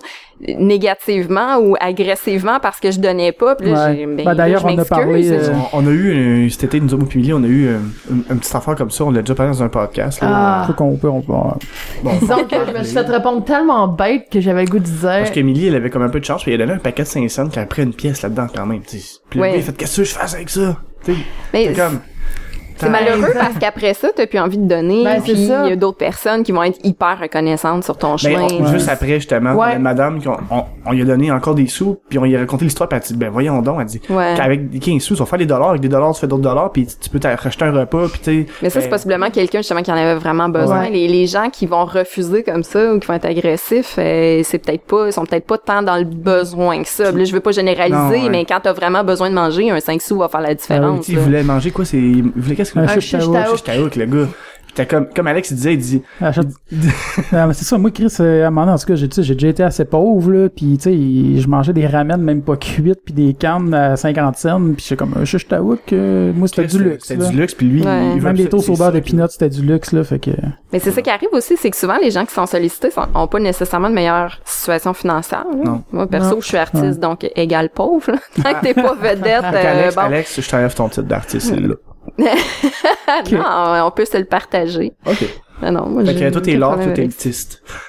négativement ou agressivement parce que je donnais pas, puis là Ouais. j'ai ben, Ben, d'ailleurs, je on a parlé, euh, On, on a eu, euh, cet été, nous puis Millie, on a eu euh, une, une petite affaire comme ça, on l'a déjà parlé dans un podcast. Là. Ah. Faut qu'on peut, on peut. Bon, Disons que je me suis fait répondre tellement bête que j'avais le goût de dire. Parce qu'Emilie, elle avait comme un peu de chance, puis elle a donné un paquet de 5 cents, qui a pris une pièce là-dedans quand même, tu sais. Puis le Ouais. gars, il fait, qu'est-ce que je fais avec ça? Tu sais, Mais comme... C'est malheureux parce qu'après ça, t'as plus envie de donner. Ben, puis il y a d'autres personnes qui vont être hyper reconnaissantes sur ton Ben, chemin. on- juste après, justement, Ouais. la madame, on, on lui a donné encore des sous, puis on lui a raconté l'histoire, puis elle a dit, ben voyons donc, elle dit, Ouais. qu'avec des 15 sous, tu vas faire des dollars, avec des dollars, tu fais d'autres dollars, puis tu peux t'acheter un repas, puis tu. Mais ça, c'est ben, possiblement quelqu'un justement qui en avait vraiment besoin. Ouais. Les, les gens qui vont refuser comme ça ou qui vont être agressifs, euh, c'est peut-être pas, ils sont peut-être pas tant dans le besoin que ça. Là, je veux pas généraliser, Non, ouais. mais quand t'as vraiment besoin de manger, un 5 sous va faire la différence. Tu sais, il voulait manger quoi, c'est, il voulait qu'est-ce que... Shish taouk, le gars. T'as comme, comme Alex il disait, il dit, Achète- Ah, mais c'est ça, moi, Chris, euh, à un moment donné, en tout cas, j'ai, tu sais, j'ai déjà été assez pauvre, là, pis tu sais, je mangeais des ramen même pas cuites, puis des cannes à 50 cents, pis c'est comme un taouk, euh, moi, c'était du luxe, C'était du luxe, puis lui, Ouais. il veut Même les toasts au beurre de peanuts, c'était du luxe, là, fait que... Mais c'est ça qui arrive aussi, c'est que souvent les gens qui sont sollicités sont, ont pas nécessairement de meilleure situation financière. là. Non. Moi, perso, Non. je suis artiste, donc égal pauvre. là. Tant que t'es pas vedette, euh, Alex, bon, Alex, je t'enlève ton titre d'artiste, là. non, on peut se le partager. Ok. Non, non, moi, Fait j'ai que toi, t'es l'art, toi, t'es.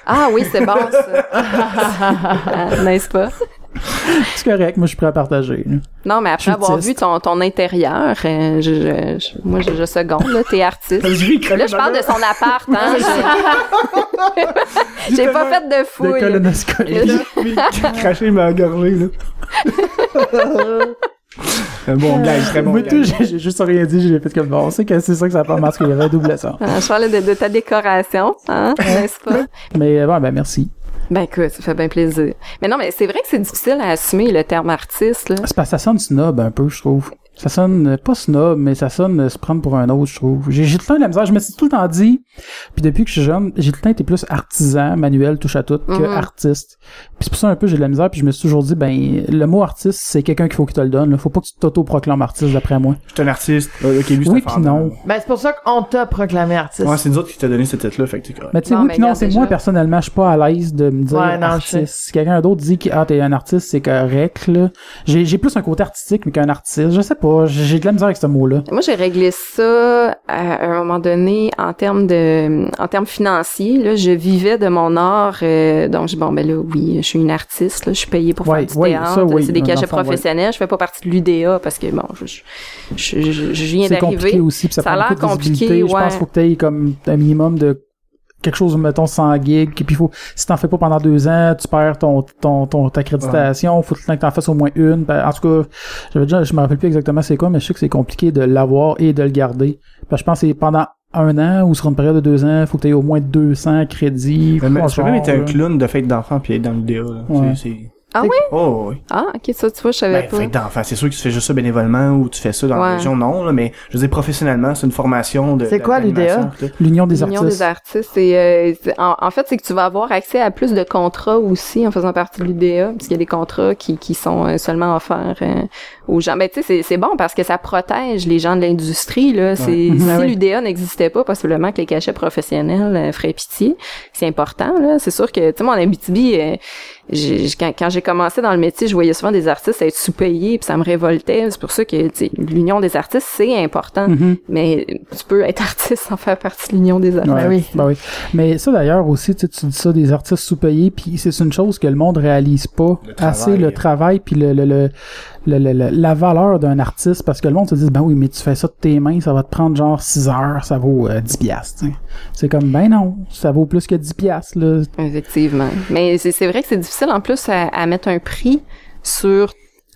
Ah oui, c'est bon, ça. Ah, N'est-ce pas? C'est correct, moi, je suis prêt à partager. Non, mais après avoir vu ton, ton intérieur, euh, je, je- je- moi, je, je seconde, là, t'es artiste. Là, je parle de son appart, hein. J'ai j'ai pas fait de De fouille. colonoscopie. Cracher ma gorgée, là. Un bon gars, très bon Moi, tout, j'ai juste rien dit, j'ai fait comme bon, on sait que c'est ça que ça part parce qu'il y avait un double sens. Ah, je parlais de, de ta décoration, hein, n'est-ce pas? Mais bon, ben merci. Ben écoute, ça fait bien plaisir. Mais non, mais c'est vrai que c'est difficile à assumer le terme artiste, là. C'est parce que ça sonne snob un peu, je trouve. Ça sonne euh, pas snob, mais ça sonne euh, se prendre pour un autre, je trouve. J'ai j'ai tout le temps de la misère. Je me suis tout le temps dit, puis depuis que je suis jeune, j'ai tout le temps été plus artisan, manuel, touche à tout, que Mhm. artiste. Puis c'est pour ça un peu j'ai de la misère, puis je me suis toujours dit, ben le mot artiste, c'est quelqu'un qu'il faut qu'il te le donne. Là. Faut pas que tu t'auto-proclames artiste d'après moi. Je suis un artiste. Euh, ok, lui, c'est Oui, un puis non. Ben, c'est pour ça qu'on t'a proclamé artiste. Ouais, c'est nous autres qui t'a donné ce titre-là, fait que t'es correct. Mais tu sais, Non, oui, puis non, c'est moi personnellement, je suis pas à l'aise de me dire Ouais, artiste. Si quelqu'un d'autre dit que ah t'es un artiste, c'est correct là. J'ai j'ai plus un côté artistique mais qu'un artiste. Je sais pas, j'ai j'ai de la misère avec ce mot-là. Moi, j'ai réglé ça à un moment donné en termes de, en termes financiers. Là, je vivais de mon art, euh, donc je- bon ben là, oui, je suis une artiste. Là, je suis payée pour Ouais, faire du ouais, théâtre. oui, c'est des cachets ouais. professionnels. Je fais pas partie de l'UDA parce que bon, je, je, je, viens C'est compliqué d'arriver. aussi, puis ça, Ça a l'air compliqué. Je pense qu'il faut que t'aies comme un minimum de quelque chose, mettons, 100 gigs, puis il faut, si t'en fais pas pendant deux ans, tu perds ton, ton, ton, ta accréditation, faut tout le temps que t'en fasses au moins une. Ben, en tout cas, j'avais déjà, je me rappelle plus exactement c'est quoi, mais je sais que c'est compliqué de l'avoir et de le garder. Ben, je pense que c'est pendant un an ou sur une période de deux ans, faut que t'aies au moins 200 crédits. Mais, mais tu peux même être un clown de fête d'enfant puis être dans l'idéal. là. Ouais. C'est- Ah oui? Oh, oui. Ah, ok, ça, tu vois, je savais Ben, pas. fête d'enfant, c'est sûr que tu fais juste ça bénévolement ou tu fais ça dans la région, non, là, mais je veux dire, professionnellement, c'est une formation de. C'est quoi l'UDA? L'Union des L'Union artistes. des artistes, c'est, euh, en, en fait, c'est que tu vas avoir accès à plus de contrats aussi en faisant partie de l'UDA, parce qu'il y a des contrats qui, qui sont euh, seulement offerts euh, aux gens. Ben, tu sais, c'est, c'est bon parce que ça protège les gens de l'industrie, là. C'est, Mhm. si Ah oui. l'UDA n'existait pas, possiblement que les cachets professionnels euh, feraient pitié. C'est important, là. C'est sûr que, tu sais, mon Abitibi, euh, quand, quand j'ai commencé dans le métier, je voyais souvent des artistes être sous-payés, puis ça me révoltait. C'est pour ça que, tu sais, l'Union des artistes, c'est important. Mhm. Mais tu peux être artiste sans faire partie de l'Union des artistes. Ouais, Ben oui. ben oui. Mais ça d'ailleurs aussi, tu sais, tu dis ça des artistes sous-payés, puis c'est une chose que le monde réalise pas Le travail. assez le travail puis le, le, le, le- le- la valeur d'un artiste parce que le monde se dit ben oui mais tu fais ça de tes mains ça va te prendre genre 6 heures ça vaut euh, 10 piastres c'est comme ben non ça vaut plus que 10 piastres là Effectivement. Mais c'est vrai que c'est difficile en plus à mettre un prix sur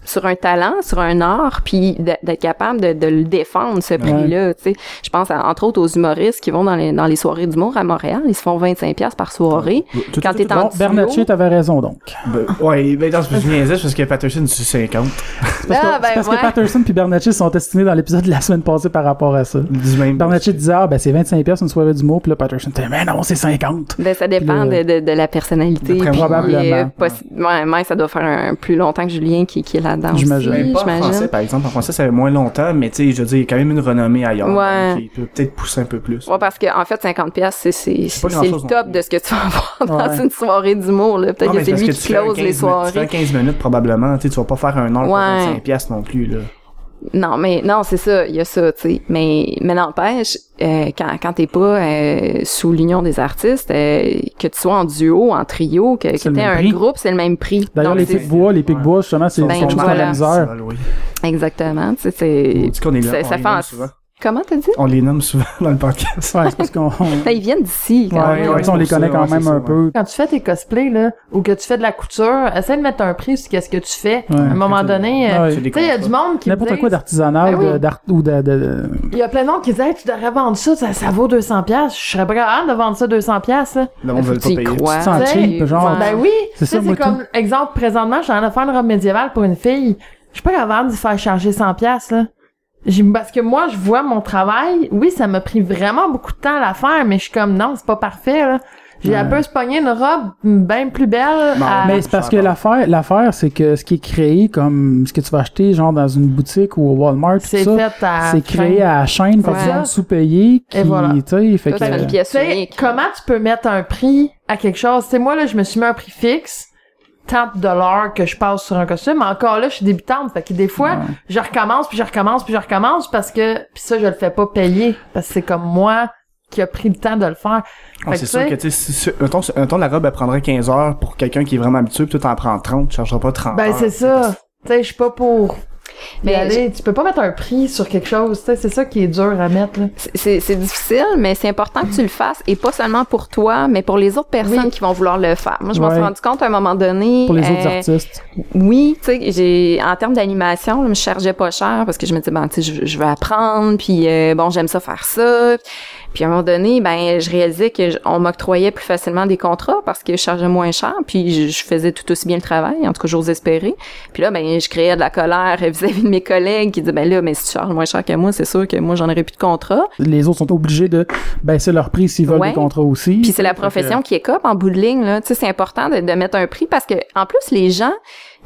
sur un talent, sur un art, puis d'être capable de, de le défendre, ce prix-là. tu sais. Je pense à- entre autres aux humoristes qui vont dans les, dans les soirées d'humour à Montréal. Ils se font 25$ piastres par soirée. Tout- Quand tout- t'es tout- en. Bernatchez t'avais raison donc Ben, ouais, ben, non, c'est parce que je niaisais, parce que Patterson, c'est 50. c'est parce, Ah, que, ben, parce ouais. que Patterson puis Bernatchez sont destinés dans l'épisode de la semaine passée par rapport à ça même. Bernatchez disait ah ben c'est 25 piastres une soirée d'humour puis là Patterson était mais non c'est 50 Ben, ça dépend de, de, de la personnalité. Puis, moi, probablement. ouais, mais ça doit faire un, plus longtemps que Julien qui, qui est là-dedans aussi, J'imagine. Pas en français, par exemple. En français, ça fait moins longtemps, mais tu sais, je veux dire, il y a quand même une renommée ailleurs. Ouais. donc, Qui peut peut-être pousser un peu plus. Ouais, parce que en fait, 50 pièces c'est c'est c'est le top de ce que tu vas avoir dans Ouais. une soirée d'humour là. Peut-être que c'est lui que qui close 15 les minutes- Tu fais un soirées. 15 minutes, probablement. Tu sais, tu vas pas faire un heure pour Ouais. 25 piastres non plus, là. Non, mais non, c'est ça, il y a ça, tu sais. Mais mais n'empêche, euh, quand quand t'es pas euh, sous l'union des artistes, euh, que tu sois en duo, en trio, que, que t'aies un prix. groupe, c'est le même prix. d'ailleurs les pics bois les pics bois justement c'est Ben, quelque chose voilà. la misère. Exactement, tu sais, c'est ça, ça fait nomme en- souvent. Comment t'as dit? On les nomme souvent dans le podcast. ouais c'est parce qu'on Là, ils viennent d'ici quand Ouais, même. ouais, on les connaît ça, quand ouais, même un ça, peu. Quand tu fais tes cosplays, là, ou que tu fais de la couture, essaie de mettre un prix sur qu'est-ce que tu fais. Ouais. à un moment donné, euh, tu sais, il y a du monde qui N'importe quoi d'artisanal, Ben oui. d'art ou de, de- de- Il y a plein de monde qui disent, hey, tu devrais vendre ça, ça, ça vaut 200 pièces. Je serais pas capable de vendre ça 200 pièces, là. Le monde Faut veut pas payer. Tu te sens Tu sais, cheap, genre. Ben oui. C'est comme, exemple, présentement, je suis en train de faire une robe médiévale pour une fille. Je suis pas capable de faire charger 100 pièces, là. J'ai- Parce que moi, je vois mon travail. Oui, ça m'a pris vraiment beaucoup de temps à la faire, mais je suis comme, non, c'est pas parfait, là. J'ai Ouais. un peu spogné une robe bien plus belle. Non, à- Mais c'est parce que l'affaire, l'affaire, c'est que ce qui est créé comme ce que tu vas acheter genre dans une boutique ou au Walmart, tout c'est ça, fait à. c'est créé à la chaîne par Ouais. des gens sous-payés qui, Et voilà. tu sais, fait fait que une pièce Tu sais, unique. comment tu peux mettre un prix à quelque chose? C'est moi, là, je me suis mis un prix fixe. Tant de dollars que je passe sur un costume. Encore là, je suis débutante. Fait que des fois, Ouais. je recommence, puis je recommence, puis je recommence parce que... Puis ça, je le fais pas payer. Parce que c'est comme moi qui a pris le temps de le faire. Ah, c'est sûr que, tu sais, si- mettons, si- mettons, la robe, elle prendrait 15 heures pour quelqu'un qui est vraiment habitué, puis toi, t'en prends 30, tu chargeras pas 30 Ben, c'est ça. Tu sais, je suis pas pour... Mais Mais allez, tu peux pas mettre un prix sur quelque chose, tu sais, c'est ça qui est dur à mettre, là. C'est c'est difficile, mais c'est important que tu le fasses et pas seulement pour toi, mais pour les autres personnes Oui. qui vont vouloir le faire. Moi, je m'en suis rendu compte à un moment donné. pour les autres euh, artistes. Oui, tu sais, j'ai en termes d'animation, je me chargeais pas cher parce que je me disais bon, tu sais, je, je veux apprendre, puis euh, bon, j'aime ça faire ça. Puis à un moment donné, ben, je réalisais que je- on m'octroyait plus facilement des contrats parce que je chargeais moins cher, puis je, je faisais tout aussi bien le travail, en tout cas, j'ose espérer. Puis là, ben, je créais de la colère vis-à-vis de mes collègues qui disent ben là mais si tu charges moins cher que moi c'est sûr que moi j'en aurais plus de contrat Les autres sont obligés de baisser leur prix s'ils veulent Ouais. des contrats aussi. puis c'est la Fait que- profession qui est cop en bout de ligne là tu sais c'est important de, de mettre un prix parce que en plus les gens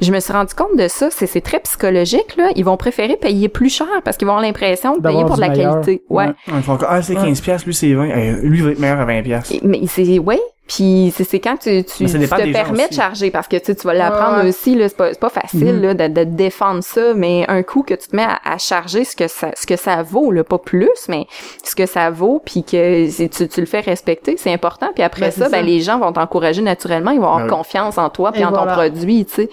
je me suis rendu compte de ça c'est c'est très psychologique là ils vont préférer payer plus cher parce qu'ils vont avoir l'impression de payer pour de la meilleur. qualité ouais, Ouais. Ils font ah, c'est 15 piastres, lui, c'est 20. Eh, lui, il va être meilleur à 20 piastres. Et- Mais c'est ouais, puis c'est c'est quand tu tu, tu te permets de charger parce que tu sais, tu vas l'apprendre aussi là, c'est pas c'est pas facile Mhm. là de, de défendre ça, mais un coup que tu te mets à, à charger ce que ça ce que ça vaut là, pas plus, mais ce que ça vaut puis que tu, tu le fais respecter, c'est important. Puis après Ben, ça, ben ça. les gens vont t'encourager naturellement, ils vont avoir Ben confiance en toi puis Et en voilà. ton produit, tu sais.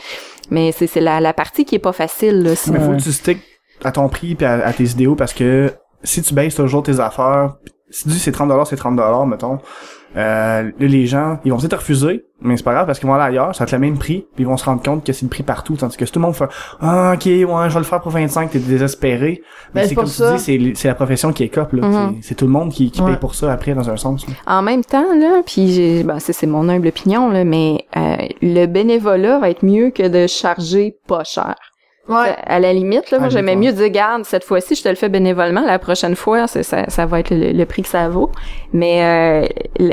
Mais c'est c'est la la partie qui est pas facile là, Mais sinon. faut Ouais. que tu stick à ton prix puis à, à tes idéaux parce que si tu baisses toujours tes affaires, si tu dis c'est 30 c'est 30 mettons, euh, les gens, ils vont peut-être refuser, mais c'est pas grave parce qu'ils vont aller ailleurs, ça va être le même prix, puis ils vont se rendre compte que c'est le prix partout, tandis que si tout le monde fait ah ok ouais je vais le faire pour 25, t'es désespéré, Ben, mais c'est c'est comme ça. tu dis, c'est la profession qui est cop là, Mhm. c'est c'est tout le monde qui, qui Ouais. paye pour ça après dans un sens. là. En même temps, là, puis j'ai, ben, c'est mon humble opinion, là, mais euh, le bénévolat va être mieux que de charger pas cher. Ouais. À la limite, là, moi, j'aimais mieux dire, garde, cette fois-ci, je te le fais bénévolement, la prochaine fois, c'est- ça, ça va être le, le prix que ça vaut. Mais euh,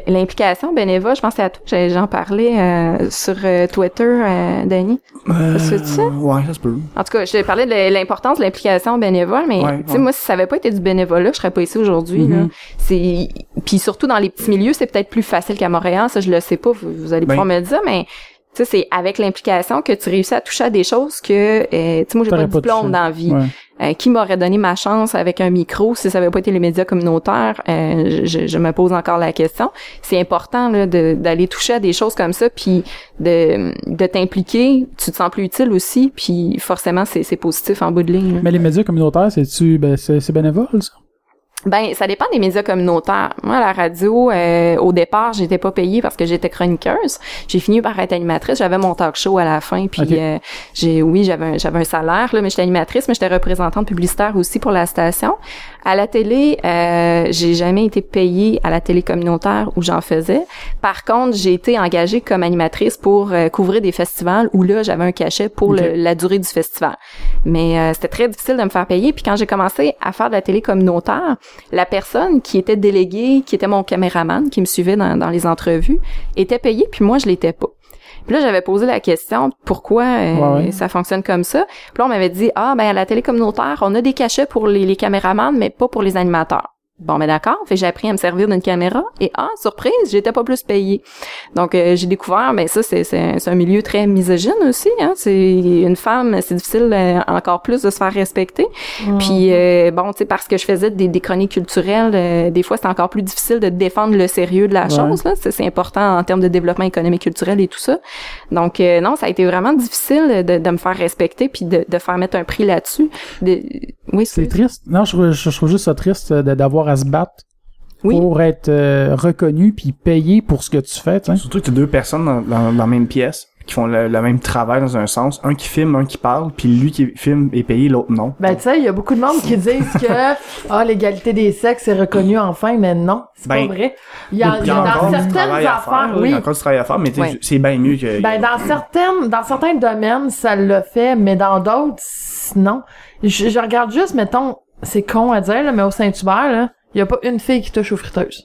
l'implication bénévole, je pense que c'est à toi j'en parlais euh, sur euh, Twitter, euh, Denis. Euh, Ça? Ouais, ça se peut. En tout cas, je te parlais de l'importance de l'implication bénévole, mais Ouais, tu sais, ouais. moi, si ça avait pas été du bénévolat, je serais pas ici aujourd'hui. là. Mhm. C'est puis surtout dans les petits milieux, c'est peut-être plus facile qu'à Montréal. Ça, je le sais pas. Vous, vous allez Ben- pouvoir me le dire, mais tu sais, c'est avec l'implication que tu réussis à toucher à des choses que, euh, tu sais, moi, j'ai pas de pas diplôme dans la vie. Ouais. Euh, qui m'aurait donné ma chance avec un micro si ça avait pas été les médias communautaires euh, je, je me pose encore la question c'est important là, de- d'aller toucher à des choses comme ça puis de, de t'impliquer tu te sens plus utile aussi puis forcément c'est c'est positif en bout de ligne là. Mais les médias communautaires, c'est-tu, ben, c'est c'est bénévole, ça? Ben, ça dépend des médias communautaires. Moi, à la radio, euh, au départ, j'étais pas payée parce que j'étais chroniqueuse. J'ai fini par être animatrice. J'avais mon talk show à la fin, puis euh, j'ai, oui, j'avais un, j'avais un salaire là, mais j'étais animatrice, mais j'étais représentante publicitaire aussi pour la station. À la télé, euh, j'ai jamais été payée à la télé communautaire où j'en faisais. Par contre, j'ai été engagée comme animatrice pour euh, couvrir des festivals où là, j'avais un cachet pour le- la durée du festival. Mais euh, c'était très difficile de me faire payer. Puis quand j'ai commencé à faire de la télé communautaire, la personne qui était déléguée, qui était mon caméraman, qui me suivait dans, dans les entrevues, était payée, puis moi, je l'étais pas. Puis là, j'avais posé la question pourquoi euh, Ouais, ouais. ça fonctionne comme ça? Puis là, on m'avait dit ah ben à la télé communautaire, on a des cachets pour les, les caméramans, mais pas pour les animateurs. Bon, ben d'accord. Fait j'ai appris à me servir d'une caméra et ah, surprise, j'étais pas plus payée. Donc euh, j'ai découvert, ben ça c'est c'est un, milieu très misogyne aussi. Hein? C'est une femme, c'est difficile euh, encore plus de se faire respecter. Puis euh, bon, tu sais parce que je faisais des, des chroniques culturelles, euh, des fois c'est encore plus difficile de défendre le sérieux de la Ouais. chose. Là, c'est important en termes de développement économique culturel et tout ça. Donc euh, non, ça a été vraiment difficile de, de me faire respecter puis de, de faire mettre un prix là-dessus. De... Oui, C'est triste. Non, je trouve, je trouve juste ça triste euh, à se battre Oui. pour être euh, reconnu puis payé pour ce que tu fais, tu sais. Surtout que t'as deux personnes dans, dans, dans la même pièce qui font le, le même travail dans un sens, un qui filme, un qui parle, puis lui qui filme est payé, l'autre non. Ben, tu sais, il y a beaucoup de monde qui disent que, ah, l'égalité des sexes est reconnue enfin, mais non, c'est Ben, pas vrai. Il y a, Il y a dans encore du certaines travail à faire, affaires, là, il y oui. a encore du travail à faire, mais tu c'est bien mieux que... Ben, dans certaines, dans certains domaines, ça le fait, mais dans d'autres, non. Je, je regarde juste, mettons, c'est con à dire, là, mais au Saint-Hubert, là, il y a pas une fille qui touche aux friteuses.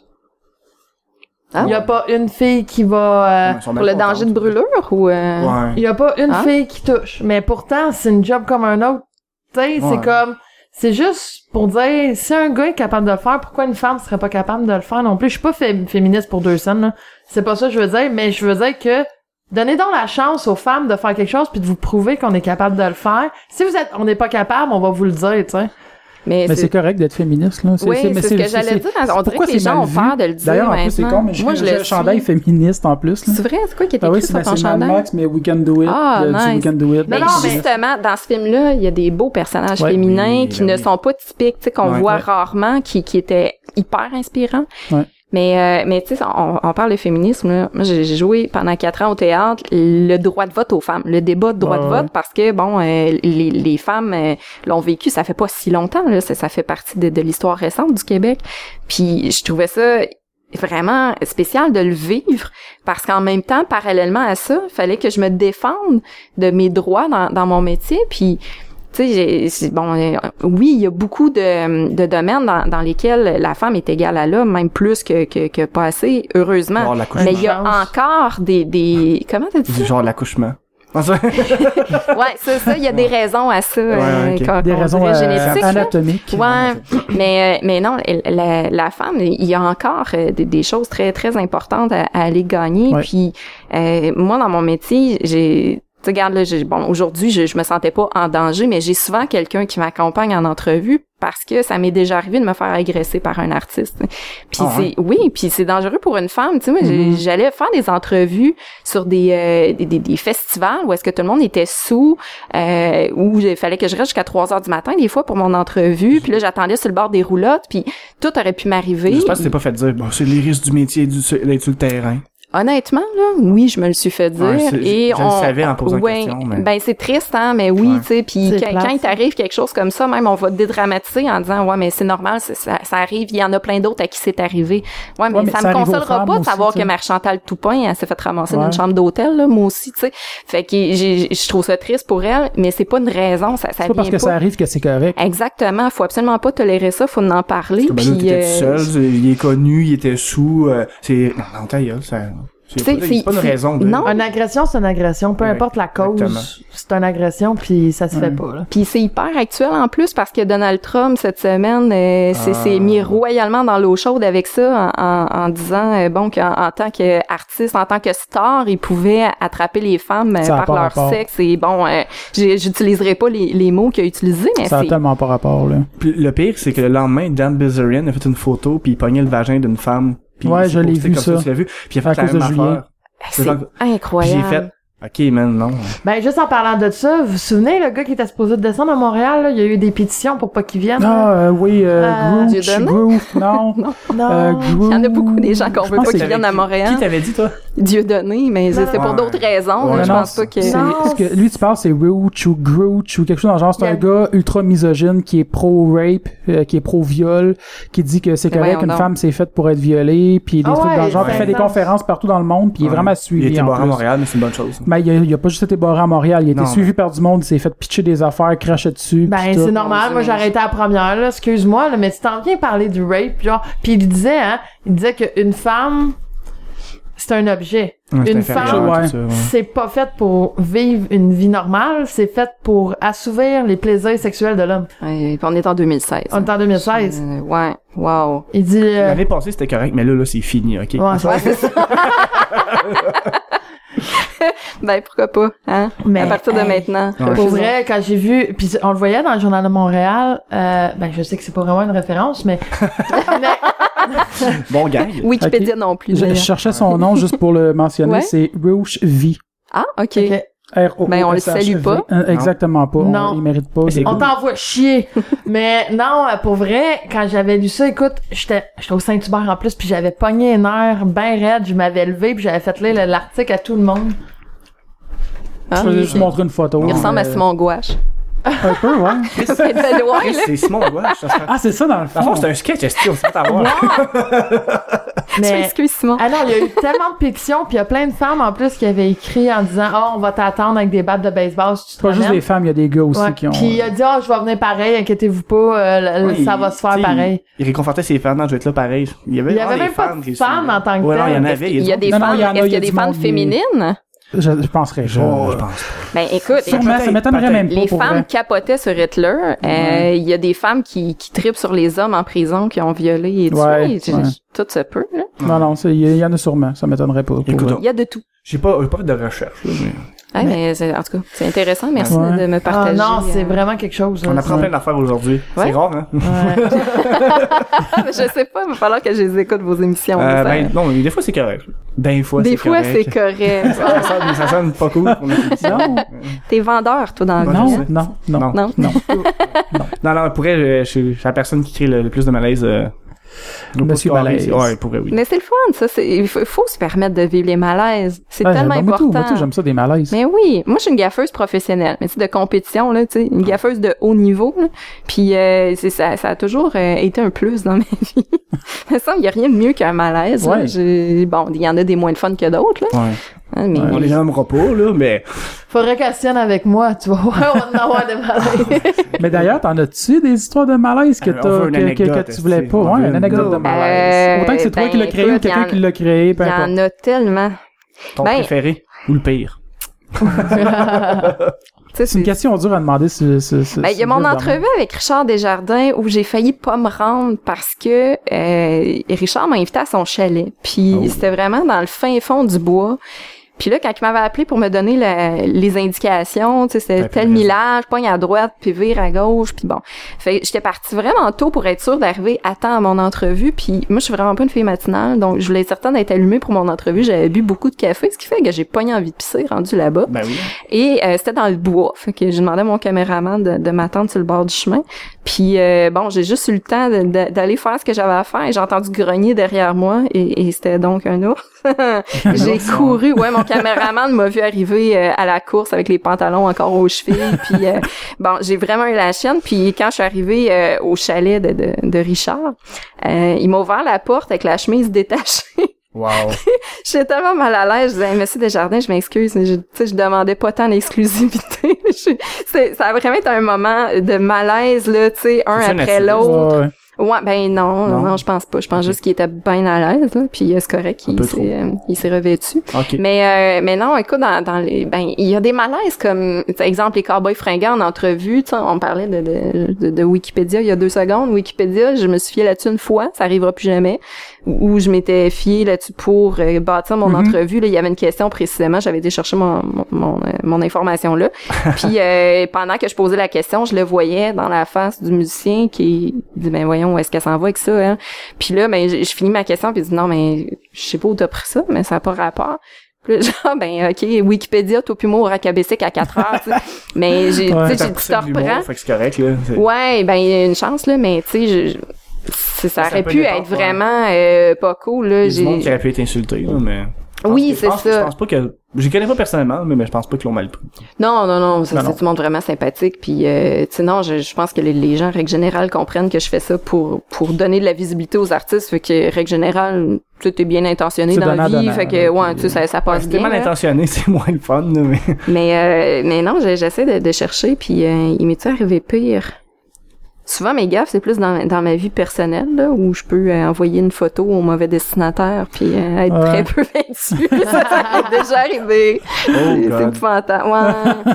Ah. Il y a pas une fille qui va, euh, pour le danger de brûlure ou euh... Ouais. il y a pas une Ah. fille qui touche. Mais pourtant, c'est une job comme un autre. Tu sais, Ouais. c'est comme, c'est juste pour dire, si un gars est capable de le faire, pourquoi une femme serait pas capable de le faire non plus? Je suis pas fé- féministe pour deux scènes. C'est pas ça que je veux dire, mais je veux dire que donnez donc la chance aux femmes de faire quelque chose puis de vous prouver qu'on est capable de le faire. Si vous êtes, on n'est pas capable, on va vous le dire, tu sais. Mais, Mais c'est correct d'être féministe, là. oui, mais c'est ce que j'allais dire. On dirait pourquoi que les gens ont peur de le dire D'ailleurs, en plus, c'est maintenant. con, mais je Moi, je j'ai le un chandail féministe en plus, là. C'est vrai, c'est quoi qui est Ah écrit oui, sur c'est ton chandail? Max, mais We Can Do It. Ah, le- du nice. We Can Do It. Mais Non, justement, dans ce film-là, il y a des beaux personnages Ouais. féminins qui ben ne oui. sont pas typiques, tu sais, qu'on Ouais. voit Ouais. rarement, qui, qui étaient hyper inspirants. Ouais. Mais, euh, mais tu sais, on, on parle de féminisme, là. Moi, j'ai joué pendant quatre ans au théâtre le droit de vote aux femmes, le débat de droit de ouais. vote, parce que, bon, euh, les, les femmes euh, l'ont vécu, ça fait pas si longtemps, là. Ça, ça fait partie de, de l'histoire récente du Québec. Puis, je trouvais ça vraiment spécial de le vivre parce qu'en même temps parallèlement à ça il fallait que je me défende de mes droits dans, dans mon métier puis tu sais, bon, euh, oui, il y a beaucoup de, de domaines dans, dans lesquels la femme est égale à l'homme, même plus que, que, que pas assez, heureusement. Mais il y a encore des, des, comment t'as dit ça? Genre l'accouchement. ouais, c'est ça, il y a des raisons à ça, euh, des raisons euh, anatomiques. Ouais, mais mais non, la, la, femme, il y a encore des, des, choses très très importantes à, aller gagner. Puis moi, dans mon métier, j'ai tu regarde là, bon, aujourd'hui, je, je me sentais pas en danger, mais j'ai souvent quelqu'un qui m'accompagne en entrevue parce que ça m'est déjà arrivé de me faire agresser par un artiste. Puis ah, c'est oui, puis c'est dangereux pour une femme, tu sais moi mm-hmm. j'allais faire des entrevues sur des, euh, des, des, festivals où est-ce que tout le monde était sous euh, où il fallait que je reste jusqu'à 3 heures du matin des fois pour mon entrevue, puis là j'attendais sur le bord des roulottes, puis tout aurait pu m'arriver. Je pense que t'es pas fait dire bon, c'est les risques du métier d'être sur le terrain. Honnêtement, là, oui, je me le suis fait dire. et je on, le savais en posant ouais, question, mais... Ben, c'est triste, hein, mais oui, tu sais, puis quand, il t'arrive quelque chose comme ça, même on va dédramatiser en disant, ouais, mais c'est normal, ça, ça, arrive, il y en a plein d'autres à qui c'est arrivé. Ouais, mais, ça, me consolera pas de savoir que Mère Chantal Toupin, elle s'est fait ramasser dans une chambre d'hôtel, là, moi aussi, tu sais. Fait que je trouve ça triste pour elle, mais c'est pas une raison, ça, ça pas parce que ça arrive que c'est correct. Exactement, faut absolument pas tolérer ça, faut en parler. Parce que, ben, puis, euh, seul, il est connu, il était sous, euh, c'est, non, non, ça, c'est pas une raison. De... Non. Une agression, c'est une agression. Peu importe la cause, c'est une agression, puis ça se fait pas. Là. Puis c'est hyper actuel en plus parce que Donald Trump cette semaine euh, s'est ah. mis royalement dans l'eau chaude avec ça en, en, disant euh, bon qu'en tant qu'artiste, en tant que star, il pouvait attraper les femmes euh, par leur sexe. Et bon, j'utiliserai pas les, les mots qu'il a utilisés, mais ça a tellement pas rapport là. Puis le pire, c'est que le lendemain, Dan Bilzerian a fait une photo puis il pognait le vagin d'une femme ouais, je l'ai vu ça. Tu l'as vu. Puis il a fait la même affaire. C'est incroyable. J'ai fait OK, man, non. Ben, juste en parlant de ça, vous vous souvenez, le gars qui était supposé descendre à Montréal, là, il y a eu des pétitions pour pas qu'il vienne? Ah, euh, oui, euh, euh Groove, non. non. Euh, il y en a beaucoup des gens qu'on veut pas qu'ils viennent à Montréal. Qui t'avait dit, toi? Dieu donné, mais c'est pour d'autres raisons. je pense pas que... Ce que lui, tu parles, c'est Roach ou Grouch ou quelque chose dans le genre. C'est un gars ultra misogyne qui est pro-rape, euh, qui est pro-viol, qui dit que c'est correct qu'une femme s'est faite pour être violée, puis des ah trucs dans le genre. Il fait des conférences partout dans le monde, puis il est vraiment suivi. Il était à Montréal, mais c'est une bonne chose. Mais il a pas juste été barré à Montréal, il a été suivi par du monde, il s'est fait pitcher des affaires, cracher dessus. Ben, c'est normal. Moi, j'ai arrêté à la première, là. Excuse-moi, mais tu t'en viens parler du rape, genre. Puis il disait, hein, il disait qu'une femme, c'est un objet. une femme, c'est pas fait pour vivre une vie normale, c'est fait pour assouvir les plaisirs sexuels de l'homme. Ouais, on est en 2016. On est en 2016. Euh, ouais, wow. Il dit... Euh... L'année passée, c'était correct, mais là, là, c'est fini, OK? Ouais, c'est ça. ben pourquoi pas, hein? Mais, à partir de maintenant. pour vrai, quand j'ai vu, puis on le voyait dans le journal de Montréal, euh, ben je sais que c'est pas vraiment une référence, mais, bon gag. Wikipédia non plus. Je, cherchais son nom juste pour le mentionner, c'est Rouge V. Ah, ok. R -O -O ben, on le salue pas. Euh, exactement pas. Non. On, il mérite pas. On t'envoie chier. Mais non, pour vrai, quand j'avais lu ça, écoute, j'étais, j'étais au Saint-Hubert en plus, puis j'avais pogné un air ben raide, je m'avais levé, puis j'avais fait lire l'article à tout le monde. je vais juste montrer une photo. Il ressemble à Simon Gouache. Un peu, ouais. c'est Simon Gouache. Ah, c'est ça dans le fond. c'est un sketch, est-ce on sait pas voir. Mais... Excuse Simon. Ah non, il y a eu tellement de pétitions, puis il y a plein de femmes en plus qui avaient écrit en disant "Oh, on va t'attendre avec des battes de baseball si tu te Pas juste des femmes, il y a des gars aussi qui ont Puis il a dit "Oh, je vais venir pareil, inquiétez-vous pas, euh, ça va se faire pareil." Il, réconfortait ses fans, non, je vais être là pareil. Il y avait, il y avait même pas de femmes en tant que telles. il y en avait, il y a des fans, est-ce qu'il y a des fans féminines? Je, je penserais je, je pense. Ben écoute, ça m'étonnerait même pas. Les femmes capotaient sur Hitler. Euh, il y a des femmes qui, qui tripent sur les hommes en prison qui ont violé et ouais, tout. Tout se peut. Là. Non, non, il y, en a sûrement. Ça m'étonnerait pas. Il y a de tout. J'ai pas, pas fait de recherche. Là, mais... Ah, mais, en tout cas, c'est intéressant. Merci de me partager. Ah, non, c'est euh, vraiment quelque chose. On apprend plein d'affaires aujourd'hui. C'est rare, hein? Ouais. je sais pas, il va falloir que je les écoute vos émissions. Euh, ben, non, des fois, c'est correct. Des fois, Des fois, c'est correct. ça, sonne, ça sonne pas cool pour Non. T'es vendeur, toi, dans le non, non, non, non, non, non. Non, non, non, pour je, je, suis la personne qui crée le, plus de malaise euh, Monsieur Malaise. Ouais, pourrait, oui. Mais c'est le fun, ça. Il faut, faut, se permettre de vivre les malaises. C'est tellement important. Moi, tout, j'aime ça, des malaises. Mais oui. Moi, je suis une gaffeuse professionnelle. Mais tu de compétition, là, tu sais. Une gaffeuse de haut niveau, là. Puis, euh, ça, ça a toujours euh, été un plus dans ma vie. ça, il y a rien de mieux qu'un malaise. Ouais. Bon, il y en a des moins de fun que d'autres, là. Ouais. Hein, mais On les nommera pas, là, mais Faudrait qu'elle tienne avec moi, tu vas voir, on va en avoir des malaises. Mais d'ailleurs, t'en as-tu des histoires de malaise que, Euh, on que, que, que tu voulais pas? on Ouais, une anecdote de malaise. Euh, Autant que c'est toi ben, qui l'as créé ou quelqu'un qui l'a créé, peu il y importe. en a tellement. ton Ben- préféré ou le pire? C'est une question dure à demander si- Ben, il y a mon entrevue avec Richard Desjardins où j'ai failli pas me rendre parce que euh, Richard m'a invité à son chalet. Puis Oh. c'était vraiment dans le fin fond du bois. Puis là, quand il m'avait appelé pour me donner la- les indications, tu sais, tel millage, pogne à droite, puis vire à gauche, puis bon. Fait que j'étais partie vraiment tôt pour être sûre d'arriver à temps à mon entrevue. Puis moi, je suis vraiment pas une fille matinale, donc je voulais être certaine d'être allumée pour mon entrevue. J'avais bu beaucoup de café, ce qui fait que j'ai pogné envie de pisser rendu là-bas. Ben oui. Et euh, c'était dans le bois. Fait que j'ai demandé à mon caméraman de, de m'attendre sur le bord du chemin. Puis euh, bon, j'ai juste eu le temps d'aller faire ce que j'avais à faire. et J'ai entendu grogner derrière moi et, et c'était donc un ours. j'ai couru. Ouais, mon caméraman m'a vu arriver euh, à la course avec les pantalons encore aux chevilles. Puis euh, bon, j'ai vraiment eu la chienne. Puis quand je suis arrivée euh, au chalet de, de, de Richard, euh, il m'a ouvert la porte avec la chemise détachée. Wow. J'étais tellement mal à l'aise. Je disais, Hey, Monsieur Desjardins, je m'excuse. mais Je, je demandais pas tant l'exclusivité. Ça a vraiment été un moment de malaise, là, tu sais, un après l'autre. Ouais, ben non, non, Non? je pense pas. Je pense juste qu'il était bien à l'aise, là, puis euh, c'est correct, il s'est, euh, il s'est revêtu. OK. Mais euh, mais non, écoute, dans, dans les, ben il y a des malaises comme, exemple, les cowboys fringants en entrevue. Tu on parlait de, de, de, de Wikipédia il y a deux secondes. Wikipédia, je me suis fiée là-dessus une fois, ça arrivera plus jamais. Où je m'étais fiée là-dessus pour euh, bâtir mon Mhm. entrevue. Là, il y avait une question précisément. J'avais été chercher mon mon, mon, euh, mon information là. Puis euh, pendant que je posais la question, je le voyais dans la face du musicien qui dit ben voyons où est-ce qu'elle s'en va avec ça. Hein? Puis là, ben je, je finis ma question puis il dit non mais je sais pas où t'as pris ça, mais ça n'a pas rapport. Puis là, genre, ben, OK, Wikipédia, tout humour, racabessic à 4 heures, tu sais. Mais j'ai, Ouais. tu sais, j'ai reprends. Fait que c'est correct, là. Ouais, ben, il y a une chance, là, mais tu sais, je- je- ça Ça aurait pu être vraiment euh, pas cool, là. Du monde qui J'ai... aurait pu être insulté, là, mais... Oui, c'est ça. Je pense pas que... Je les connais pas personnellement, mais mais je pense pas qu'ils l'ont mal pris. Non, non, non, ça, Non, c'est tout le monde vraiment sympathique. Puis, euh, tu sais, non, je, je pense que les, les gens, en règle générale, comprennent que je fais ça pour pour donner de la visibilité aux artistes. Fait que, règle générale, tout est bien intentionné dans la vie. fait que, ouais, tu sais, ça, ça passe c'est bien. mal là. intentionné, c'est moins le fun, là, mais... Mais euh, mais non, j'essaie de, de chercher puis euh, il m'est arrivé pire? Souvent mes gaffes c'est plus dans, dans ma vie personnelle là, où je peux euh, envoyer une photo au mauvais destinataire puis euh, être Ouais. très peu vêtue. ça m'est déjà arrivé. Oh, C'est- épouvantable. Ouais.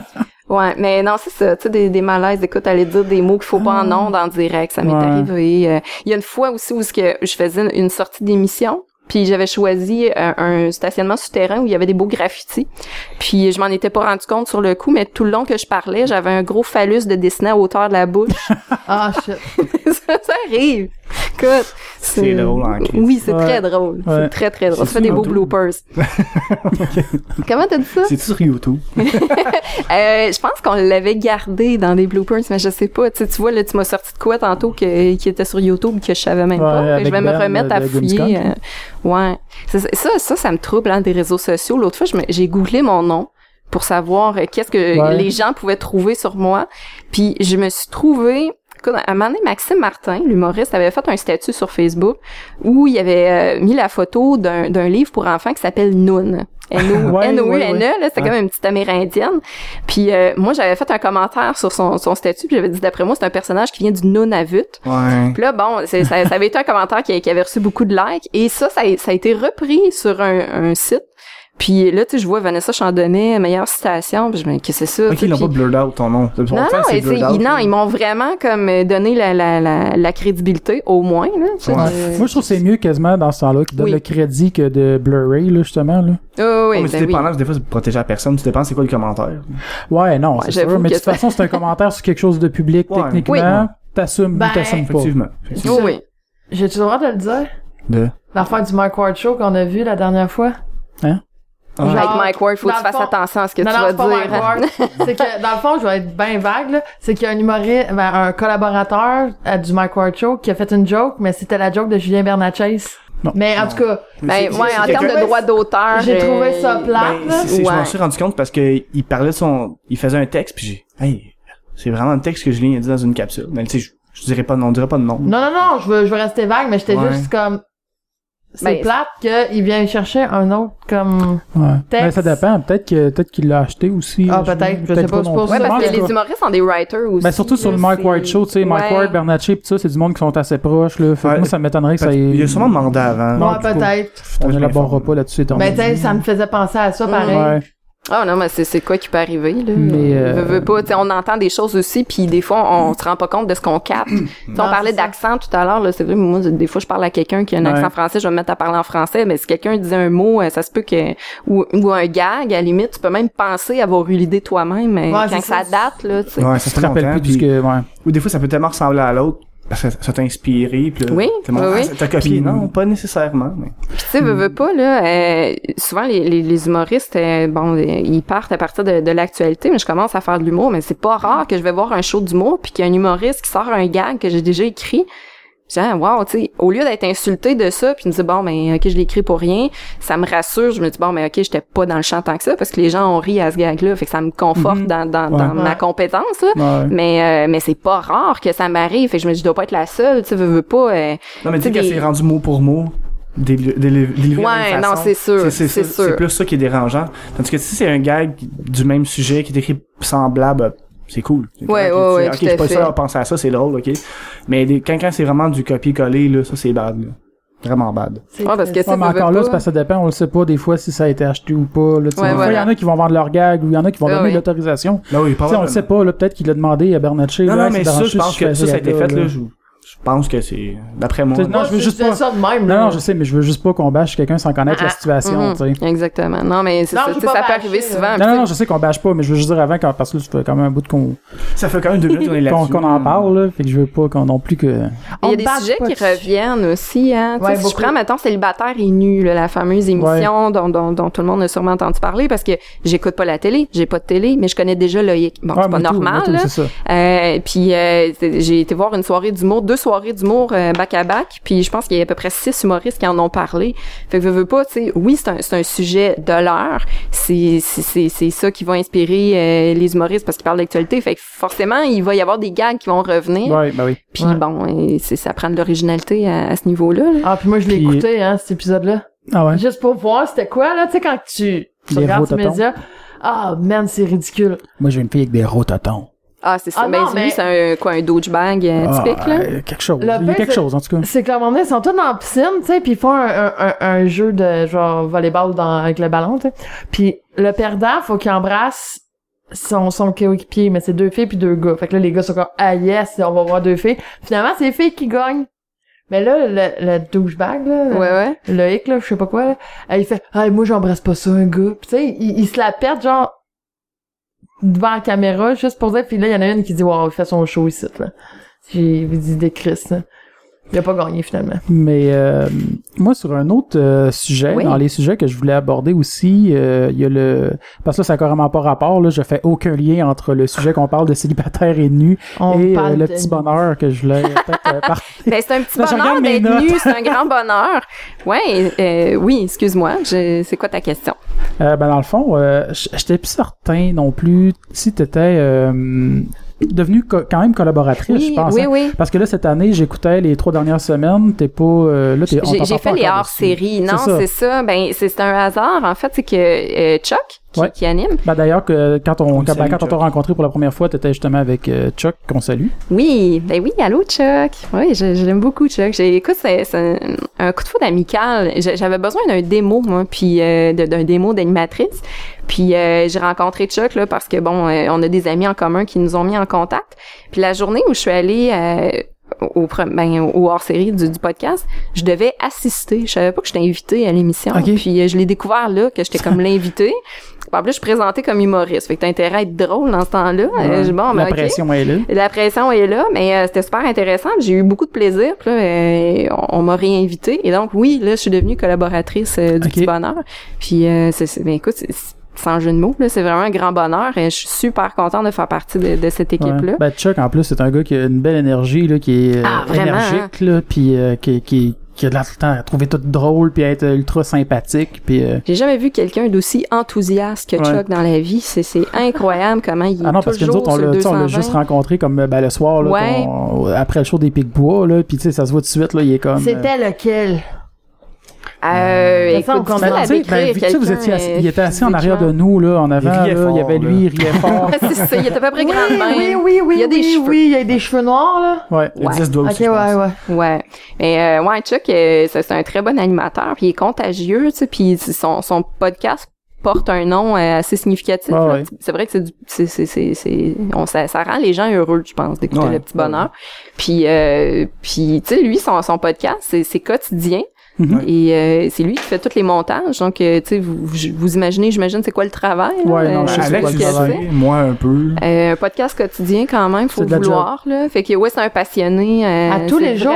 Ouais, mais non, c'est ça, tu sais, des, des malaises. Écoute, aller dire des mots qu'il faut pas en ondes en direct, ça m'est Ouais. arrivé. Euh, Il y a une fois aussi où ce que je faisais une, une sortie d'émission, puis j'avais choisi un, un stationnement souterrain où il y avait des beaux graffitis. Puis je m'en étais pas rendu compte sur le coup, mais tout le long que je parlais, j'avais un gros phallus de dessiné à hauteur de la bouche. Ah, shit. ça, ça arrive. Écoute, C'est drôle en crise. Oui, c'est Ouais. très drôle. Ouais. C'est très très drôle. Ça fait des sur beaux YouTube? bloopers. Comment t'as dit ça? C'est sur YouTube. Euh, je pense qu'on l'avait gardé dans des bloopers, mais je sais pas. Tu, sais, tu vois, là, tu m'as sorti de quoi tantôt que, qui était sur YouTube que je savais même Ouais, pas. Je vais me remettre à fouiller. Ouais. Ça, ça, ça me trouble hein, des réseaux sociaux. L'autre fois, j'ai googlé mon nom pour savoir euh, qu'est-ce que Ouais. les gens pouvaient trouver sur moi. Puis je me suis trouvée écoute, à un moment donné, Maxime Martin, l'humoriste, avait fait un statut sur Facebook où il avait euh, mis la photo d'un d'un livre pour enfants qui s'appelle Noon. N-O- Ouais, N-O-U-N-E, ouais, ouais. là, c'était comme une petite amérindienne. Puis euh, moi, j'avais fait un commentaire sur son, son statut, puis j'avais dit, d'après moi, c'est un personnage qui vient du Nunavut. Ouais. Puis là, bon, ça, ça avait été un commentaire qui, qui avait reçu beaucoup de likes. Et ça, ça, a- ça a été repris sur un, un site. Puis là, tu sais, je vois Vanessa Chandonnet, meilleure citation. Puis je me dis, qu'est-ce que c'est ça? Ok, ils l'ont puis- pas blurred out ton nom. Non, non, ils, non, ils m'ont vraiment comme donné la, la, la, la crédibilité, au moins. Là, Ouais. Moi, je trouve que c'est mieux quasiment dans ce temps-là qui donne Oui. le crédit que de blurry, là, justement, là. Oh, oui, Ouais, mais ben c'est oui. dépendant, des fois, c'est pour protéger la personne. Tu dépends c'est quoi le commentaire? Ouais, non, Ouais, c'est sûr. Mais de toute façon, c'est un commentaire sur quelque chose de public, Ouais. techniquement. Oui. T'assumes Ben, ou t'assumes pas. Effectivement. Oh, oui. J'ai-tu le droit de le dire? De... L'affaire du Mike Ward Show qu'on a vu la dernière fois? Ah. Genre, Avec Mike Ward, faut que tu fasses fond- attention à ce que non, tu non, vas c'est pas Mike dire. Ward. c'est que, dans le fond, je vais être bien vague, là. C'est qu'il y a un humoriste, ben, un collaborateur euh, du Mike Ward Show qui a fait une joke, mais c'était la joke de Julien Bernatchez. Non. Mais en tout cas, Ben, ouais, en termes de droit d'auteur. j'ai euh, trouvé ça plate, Ben, c'est- Je m'en Ouais. suis rendu compte parce que il parlait de son, il faisait un texte puis j'ai, hey, c'est vraiment un texte que Julien a dit dans une capsule. Mais tu sais, je, je dirais pas, de nom, on dirait pas de nom. Non, non, non, je veux, je veux rester vague, mais j'étais Ouais. juste comme, c'est Ben, plate qu'il vient chercher un autre comme... Ouais. Texte. Ben, ça dépend. Peut-être que peut-être qu'il l'a acheté aussi. Ah, peut-être. Je sais pas, non c'est pour plus. Ouais, parce que tout les humoristes sont des writers aussi. Ben, surtout sur le Mike White Show, tu sais, Mike. White, Bernatchez, pis ça, c'est du monde qui sont assez proches, là. Fait Ouais. moi, ça m'étonnerait que ça Il ait... y a sûrement demandé avant. Ouais, peut-être. On je n'élaborera pas là-dessus, étant Ben, tu sais, ça me faisait penser à ça, pareil. Ah non, mais c'est c'est quoi qui peut arriver là? Mais, euh, Veux, veux pas, tu sais, on entend des choses aussi, puis des fois on, se rend pas compte de ce qu'on capte. On parlait d'accent tout à l'heure, là, c'est vrai. Moi, des fois, je parle à quelqu'un qui a un Ouais. accent français, je vais me mettre à parler en français, mais si quelqu'un disait un mot, euh, ça se peut que ou, ou un gag, à la limite, tu peux même penser avoir eu l'idée toi-même, mais Ouais, quand ça ça. date là, tu sais. Ouais, ça rappelles longtemps. plus de ce puis- que... Ouais. Ou des fois, ça peut tellement ressembler à l'autre. Parce que ça t'a inspiré, puis là, Oui, t'es mon- oui, ah, oui. ça t'a copié. Puis- Non, pas nécessairement, mais... Puis, tu sais, veux, veux pas, là, euh, souvent, les, les, les humoristes, euh, bon, ils partent à partir de, de l'actualité, mais je commence à faire de l'humour, mais c'est pas rare que je vais voir un show d'humour, puis qu'il y a un humoriste qui sort un gag que j'ai déjà écrit. Dis, ah, wow, tu sais, au lieu d'être insulté de ça, puis me dire, bon, ben, ok, je l'ai écrit pour rien, ça me rassure, je me dis, bon, ben, ok, j'étais pas dans le champ tant que ça, parce que les gens ont ri à ce gag-là, fait que ça me conforte Mhm. dans, dans, Ouais. dans ma compétence, là. Ouais. Mais, euh, mais c'est pas rare que ça m'arrive, fait que je me dis, je dois pas être la seule, tu sais, veux, veux pas, euh, Non, mais tu sais, des- c'est rendu mot pour mot, déli- déli- délivré de la Ouais, non, c'est sûr, C'est c'est ça- sûr. c'est plus ça qui est dérangeant. Tandis que si c'est un gag du même sujet qui est écrit semblable, c'est cool. C'est Ouais, ouais, ouais, Ok, je suis pas à penser à ça, c'est drôle, ok. Mais des, quand, quand c'est vraiment du copier-coller, là, ça c'est bad, là. Vraiment bad. C'est Ouais, parce que Ouais, mais encore là, c'est parce que ça dépend, on le sait pas des fois si ça a été acheté ou pas. Là, tu sais. Ouais, des fois, il y en a qui vont vendre leur gag ou il y en a qui vont Ah donner oui. l'autorisation. Là, oui, pas Tu sais, on le sait pas, là, peut-être qu'il a demandé à Bernatchez. Non, là, non, mais ça, je pense que ça, ça a été fait, là, pense que c'est, d'après moi. Non, Moi, je veux juste pas- ça de même, Non, là. non, je sais, mais je veux juste pas qu'on bâche quelqu'un sans connaître la Ah, situation, Mhm, tu sais. Exactement. Non, mais c'est Non, ça, ça peut arriver là. souvent. Non, non, non, je sais qu'on bâche pas, mais je veux juste dire avant, quand, parce que là, ça fait quand même un bout de qu'on Ça fait quand même deux minutes qu'on est en parle, là. Fait que je veux pas qu'on non plus que. Il y a des sujets qui dessus. reviennent aussi, hein. Tu sais, Ouais, si je prends, mettons, célibataire et nu, là, la fameuse émission dont, dont, dont tout le monde a sûrement entendu parler parce que j'écoute pas la télé, j'ai pas de télé, mais je connais déjà Loïc. Bon, c'est pas normal. Euh, puis euh, j'ai été voir une soirée d'humour, deux soirées d'humour euh, back à back, puis je pense qu'il y a à peu près six humoristes qui en ont parlé. Fait que veux, veux pas, tu sais, oui, c'est un, c'est un sujet de l'heure, c'est c'est c'est ça qui va inspirer euh, les humoristes parce qu'ils parlent d'actualité. Fait que forcément, il va y avoir des gags qui vont revenir. Ouais, bah oui. Puis Ouais. bon, et c'est ça prend de l'originalité à, à ce niveau-là. là. Ah, puis moi, je l'ai Puis- écouté, hein, cet épisode-là. Ah ouais? Juste pour voir c'était quoi, là, tu sais, quand tu, tu Les regardes ces rotatons. médias. Ah, man, c'est ridicule. Moi, j'ai une fille avec des rotatons. Ah, c'est ça. Ah ben, non, lui, mais- c'est un quoi, un douchebag euh, Ah, typique là? euh, quelque chose. Le Il y a quelque chose, en tout cas. C'est comme on est, ils sont tous dans la piscine, tu sais, puis ils font un, un, un, un jeu de genre volleyball dans, avec le ballon, tu sais. Puis le perdant, faut qu'il embrasse son, son coéquipier, mais c'est deux filles puis deux gars. Fait que là, les gars sont comme, ah yes, on va voir deux filles. Finalement, c'est les filles qui gagnent. Mais là, le, le douchebag, là, Ouais, ouais. le hic, là, je sais pas quoi, là, euh, il fait, ah, moi, j'embrasse pas ça, un gars. Puis tu sais, il, il se la pète, genre, devant la caméra, juste pour dire, puis là, il y en a une qui dit, wow, il fait son show ici, là. J'ai dit des Christ, là. Il a pas gagné, finalement. Mais euh, moi, sur un autre euh, sujet, Oui. dans les sujets que je voulais aborder aussi, euh, il y a le... Parce que ça n'a carrément pas rapport, là, je fais aucun lien entre le sujet qu'on parle de célibataire et nu On et euh, le de- petit bonheur que je voulais peut-être euh, Ben, c'est un petit Là, je bonheur d'être nu, c'est un grand bonheur. Ouais, euh, oui, excuse-moi. je- C'est quoi ta question? Euh, ben dans le fond, euh, j- j'étais plus certain non plus si t'étais euh, devenue co- quand même collaboratrice, je pense. oui, hein. oui. Parce que là, cette année, j'écoutais les trois dernières semaines, t'es pas... euh, là, J'ai fait les hors-séries. Non, C'est ça. c'est ça. Ben, c'est c'est un hasard. En fait, c'est que euh, Chuck, qui, Ouais. qui anime, Ben d'ailleurs, que quand on, On quand, ben, salue quand on t'a rencontré pour la première fois, t'étais justement avec euh, Chuck, qu'on salue. Oui, ben oui, allô Chuck. Oui, je, je l'aime beaucoup Chuck. J'ai, écoute, c'est, c'est un, un coup de foudre amical. J'avais besoin d'un démo moi, puis euh, d'un démo d'animatrice. Puis euh, j'ai rencontré Chuck là parce que bon, euh, on a des amis en commun qui nous ont mis en contact. Puis la journée où je suis allée euh, au, ben, au hors-série du, du podcast, je devais assister. Je savais pas que j'étais invitée à l'émission. Ok. Puis euh, je l'ai découvert là que j'étais comme l'invitée. En plus, je suis présentée comme humoriste. Fait que t'as intérêt à être drôle dans ce temps-là. Euh, bon, la ben, ok. pression est là. La pression est là, mais euh, c'était super intéressant. J'ai eu beaucoup de plaisir. Puis là, euh, on, on m'a réinvité. Et donc, oui, là, je suis devenue collaboratrice euh, du Ok. Petit Bonheur. Puis, euh, c'est, c'est- ben, écoute, sans jeu de mots, là, c'est vraiment un grand bonheur. Et je suis super contente de faire partie de, de cette équipe-là. Ouais. Ben Chuck, en plus, c'est un gars qui a une belle énergie, là, qui est euh, Ah, vraiment, énergique, là, puis euh, qui, qui, qui a de l'air tout le temps à trouver tout drôle, puis à être ultra sympathique, puis... euh, J'ai jamais vu quelqu'un d'aussi enthousiaste que Ouais. Chuck dans la vie. C'est, c'est incroyable comment il est Ah non, parce que nous autres, on l'a, le tu sais, on l'a 220. juste rencontré comme euh, ben, le soir, là, Ouais. après le show des Pic-Bois, là, puis tu sais, ça se voit tout de suite, là, il est comme... euh, C'était lequel? Euh, Ça écoute, décrire ben, tu sais, vous étiez assis- euh, il était assis en arrière de nous, là, en avant, Il riait là, il y fort, avait lui, il riait fort. Ouais, c'est ça, il était à peu près Oui, grand de même. oui, oui, oui, Il y a des oui, cheveux. oui, il y a des cheveux noirs, là. Ouais. Il y a Ouais. 10 doigts aussi, je ouais, ouais. Ouais. Mais euh, ouais, Chuck, euh, c'est c'est un très bon animateur, puis il est contagieux, tu sais, puis son, son podcast porte un nom euh, assez significatif. Ah ouais. C'est vrai que c'est du, c'est, c'est, c'est, c'est- on, ça, ça rend les gens heureux, je pense, d'écouter Ouais. le petit bonheur. Puis, euh, puis tu sais, lui, son, son podcast, c'est, c'est quotidien. Mhm. Et euh, c'est lui qui fait tous les montages. Donc, euh, tu sais, vous, vous, vous imaginez, j'imagine, c'est quoi le travail? là? Ouais, non, Euh, je Alex, le moi un peu. Euh, un podcast quotidien quand même, faut vouloir là. Fait que ouais, c'est un passionné. euh, À tous les jours,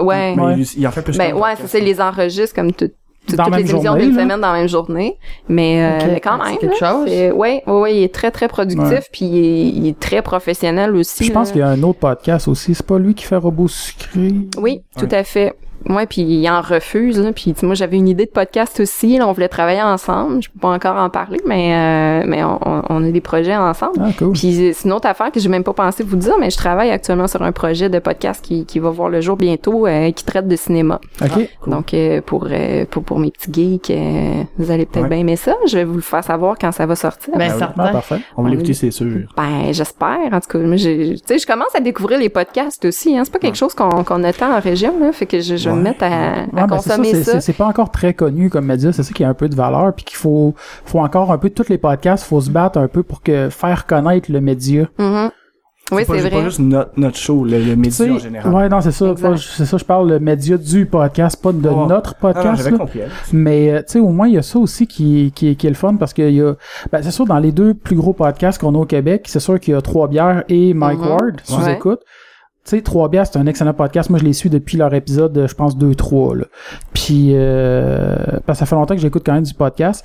Ouais. Mais Ouais. il, il en fait plus Ben ouais, c'est ça, il les enregistre comme tout, toutes les émissions journée, d'une là. semaine dans la même journée. Mais, euh, mais quand c'est même. quelque là, chose. c'est- Ouais, ouais, il est très très productif Ouais. puis il est, il est très professionnel aussi. Je pense qu'il y a un autre podcast aussi. C'est pas lui qui fait Robot Sucré? Oui, tout à fait. Ouais, puis il en refuse. Là, puis tu sais, moi j'avais une idée de podcast aussi. Là, on voulait travailler ensemble. Je peux pas encore en parler, mais euh, mais on, on- on a des projets ensemble. Ah, cool. Puis c'est une autre affaire que j'ai même pas pensé vous dire, mais je travaille actuellement sur un projet de podcast qui, qui va voir le jour bientôt, euh, qui traite de cinéma. OK. Donc euh, pour, euh, pour pour mes petits geeks, euh, vous allez peut-être Ouais. bien aimer ça. Je vais vous le faire savoir quand ça va sortir. Ben, Ah oui. Ah, parfait. On va l'écouter, c'est sûr. Ben, j'espère. En tout cas, moi, j'ai- tu sais, je commence à découvrir les podcasts aussi. Hein. C'est pas quelque chose qu'on qu'on attend en région, là. Fait que je, je vais me Ouais. mettre à, à Ouais, ben, c'est consommer c'est- ça. c'est- C'est pas encore très connu comme média, c'est ça qui a un peu de valeur, puis qu'il faut, faut encore un peu tous les podcasts, faut se battre un peu pour que faire connaître le média. Mhm. Oui, pas, c'est pas vrai. juste notre, notre show, le, le Tu média en général. ouais, non, c'est ça. Pas- C'est ça, je parle le média du podcast, pas de Ouais. notre Ah, non, podcast. là. Alex. Mais euh, tu sais, au moins il y a ça aussi qui, qui, qui est le fun parce qu'il y a, ben, c'est sûr dans les deux plus gros podcasts qu'on a au Québec, c'est sûr qu'il y a Trois Bières et Mike Mhm. Ward sous Ouais. écoute. Tu sais, Trois Bières, c'est un excellent podcast. Moi, je les suis depuis leur épisode, je pense, 2-3. Là. Puis, euh, parce que ça fait longtemps que j'écoute quand même du podcast.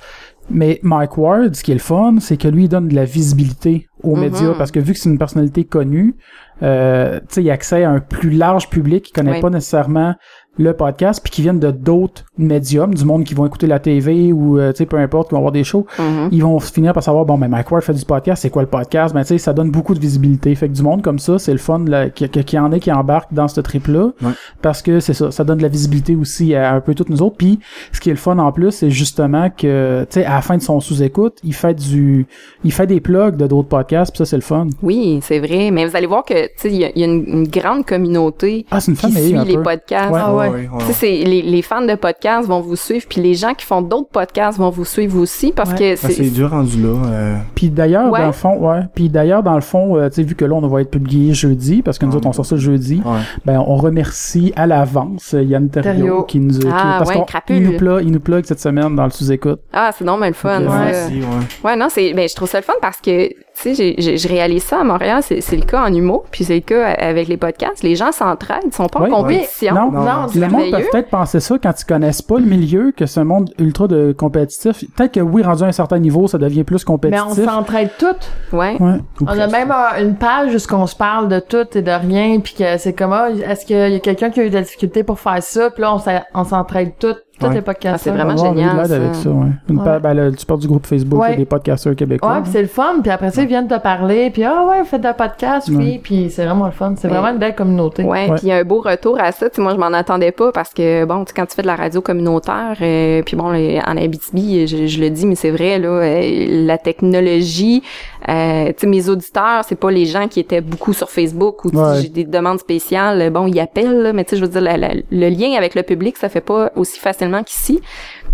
Mais Mike Ward, ce qui est le fun, c'est que lui, il donne de la visibilité aux Mhm. médias. Parce que vu que c'est une personnalité connue, euh, tu sais, il a accès à un plus large public qui connaît Oui. pas nécessairement le podcast puis qui viennent de d'autres médiums, du monde qui vont écouter la TV ou euh, tu sais peu importe qui vont voir des shows, Mhm. ils vont finir par savoir bon ben Mike Ward fait du podcast, c'est quoi le podcast? Ben tu sais ça donne beaucoup de visibilité. Fait que du monde comme ça, c'est le fun là, qu'il y, qu'il y en ait qui embarquent dans ce trip là Ouais. parce que c'est ça, ça donne de la visibilité aussi à un peu toutes nous autres. Puis ce qui est le fun en plus, c'est justement que tu sais à la fin de son sous-écoute, il fait du il fait des plugs de d'autres podcasts, puis ça c'est le fun. Oui, c'est vrai. Mais vous allez voir que, tu sais, il y, a- il y a une, une grande communauté Ah, c'est une qui famille suit un les peu. podcasts. Ouais. Ah ouais. Ouais, Tu sais, c'est- les, les fans de podcasts vont vous suivre, puis les gens qui font d'autres podcasts vont vous suivre aussi, parce Ouais. que Ah, c'est... c'est dur rendu là. euh, Puis d'ailleurs, Ouais. dans le fond, ouais. Puis d'ailleurs, dans le fond, euh, tu sais, vu que là, on va être publié jeudi, parce que nous Ouais. autres, on sort ça jeudi, ouais. ben, on remercie à l'avance euh, Yann Terrio, qui nous, qui- Ah, parce nous plug, il nous plug cette semaine dans le sous-écoute. Ah, c'est non, mais le fun. Ouais. ça. Merci, ouais. Ouais, non, c'est, ben, je trouve ça le fun parce que, tu sais, j'ai- j'ai- je réalise ça à Montréal, c'est, c'est le cas en humour, puis c'est le cas avec les podcasts. Les gens s'entraident, ils sont pas Ouais. en compétition. Non, Non, Non, Le monde peut merveilleux. peut-être penser ça quand ils connaissent pas le milieu, que c'est un monde ultra de compétitif. Peut-être que oui, rendu à un certain niveau, ça devient plus Mais on compétitif. s'entraide toutes. Ouais. Ouais. Ou On a même euh, une page où on se parle de tout et de rien, puis que c'est comme, ah, est-ce qu'il y a quelqu'un qui a eu de la difficulté pour faire ça, puis là, on s'entraide toutes, tous Ouais. les podcasts. Ah, c'est vraiment génial, de ça. avec ça, ouais. Une Ouais. ben, le, tu parles du groupe Facebook, Ouais. des podcasteurs québécois. Ouais, puis c'est le fun, puis après ça, ils viennent te parler, puis ah ouais, vous faites un podcast, oui, puis c'est vraiment le fun. C'est Ouais. vraiment une belle communauté. Ouais, Ouais. puis il y a un beau retour à ça. Tu sais, moi, je m'en attendais pas parce que, bon, tu sais, quand tu fais de la radio communautaire, euh, puis bon, en Abitibi, je, je le dis, mais c'est vrai, là, euh, la technologie, euh, tu sais, mes auditeurs, c'est pas les gens qui étaient beaucoup sur Facebook ou tu sais, Ouais. j'ai des demandes spéciales, bon, ils appellent, là, mais tu sais, je veux dire, la- la- le lien avec le public, ça fait pas aussi facilement qu'ici.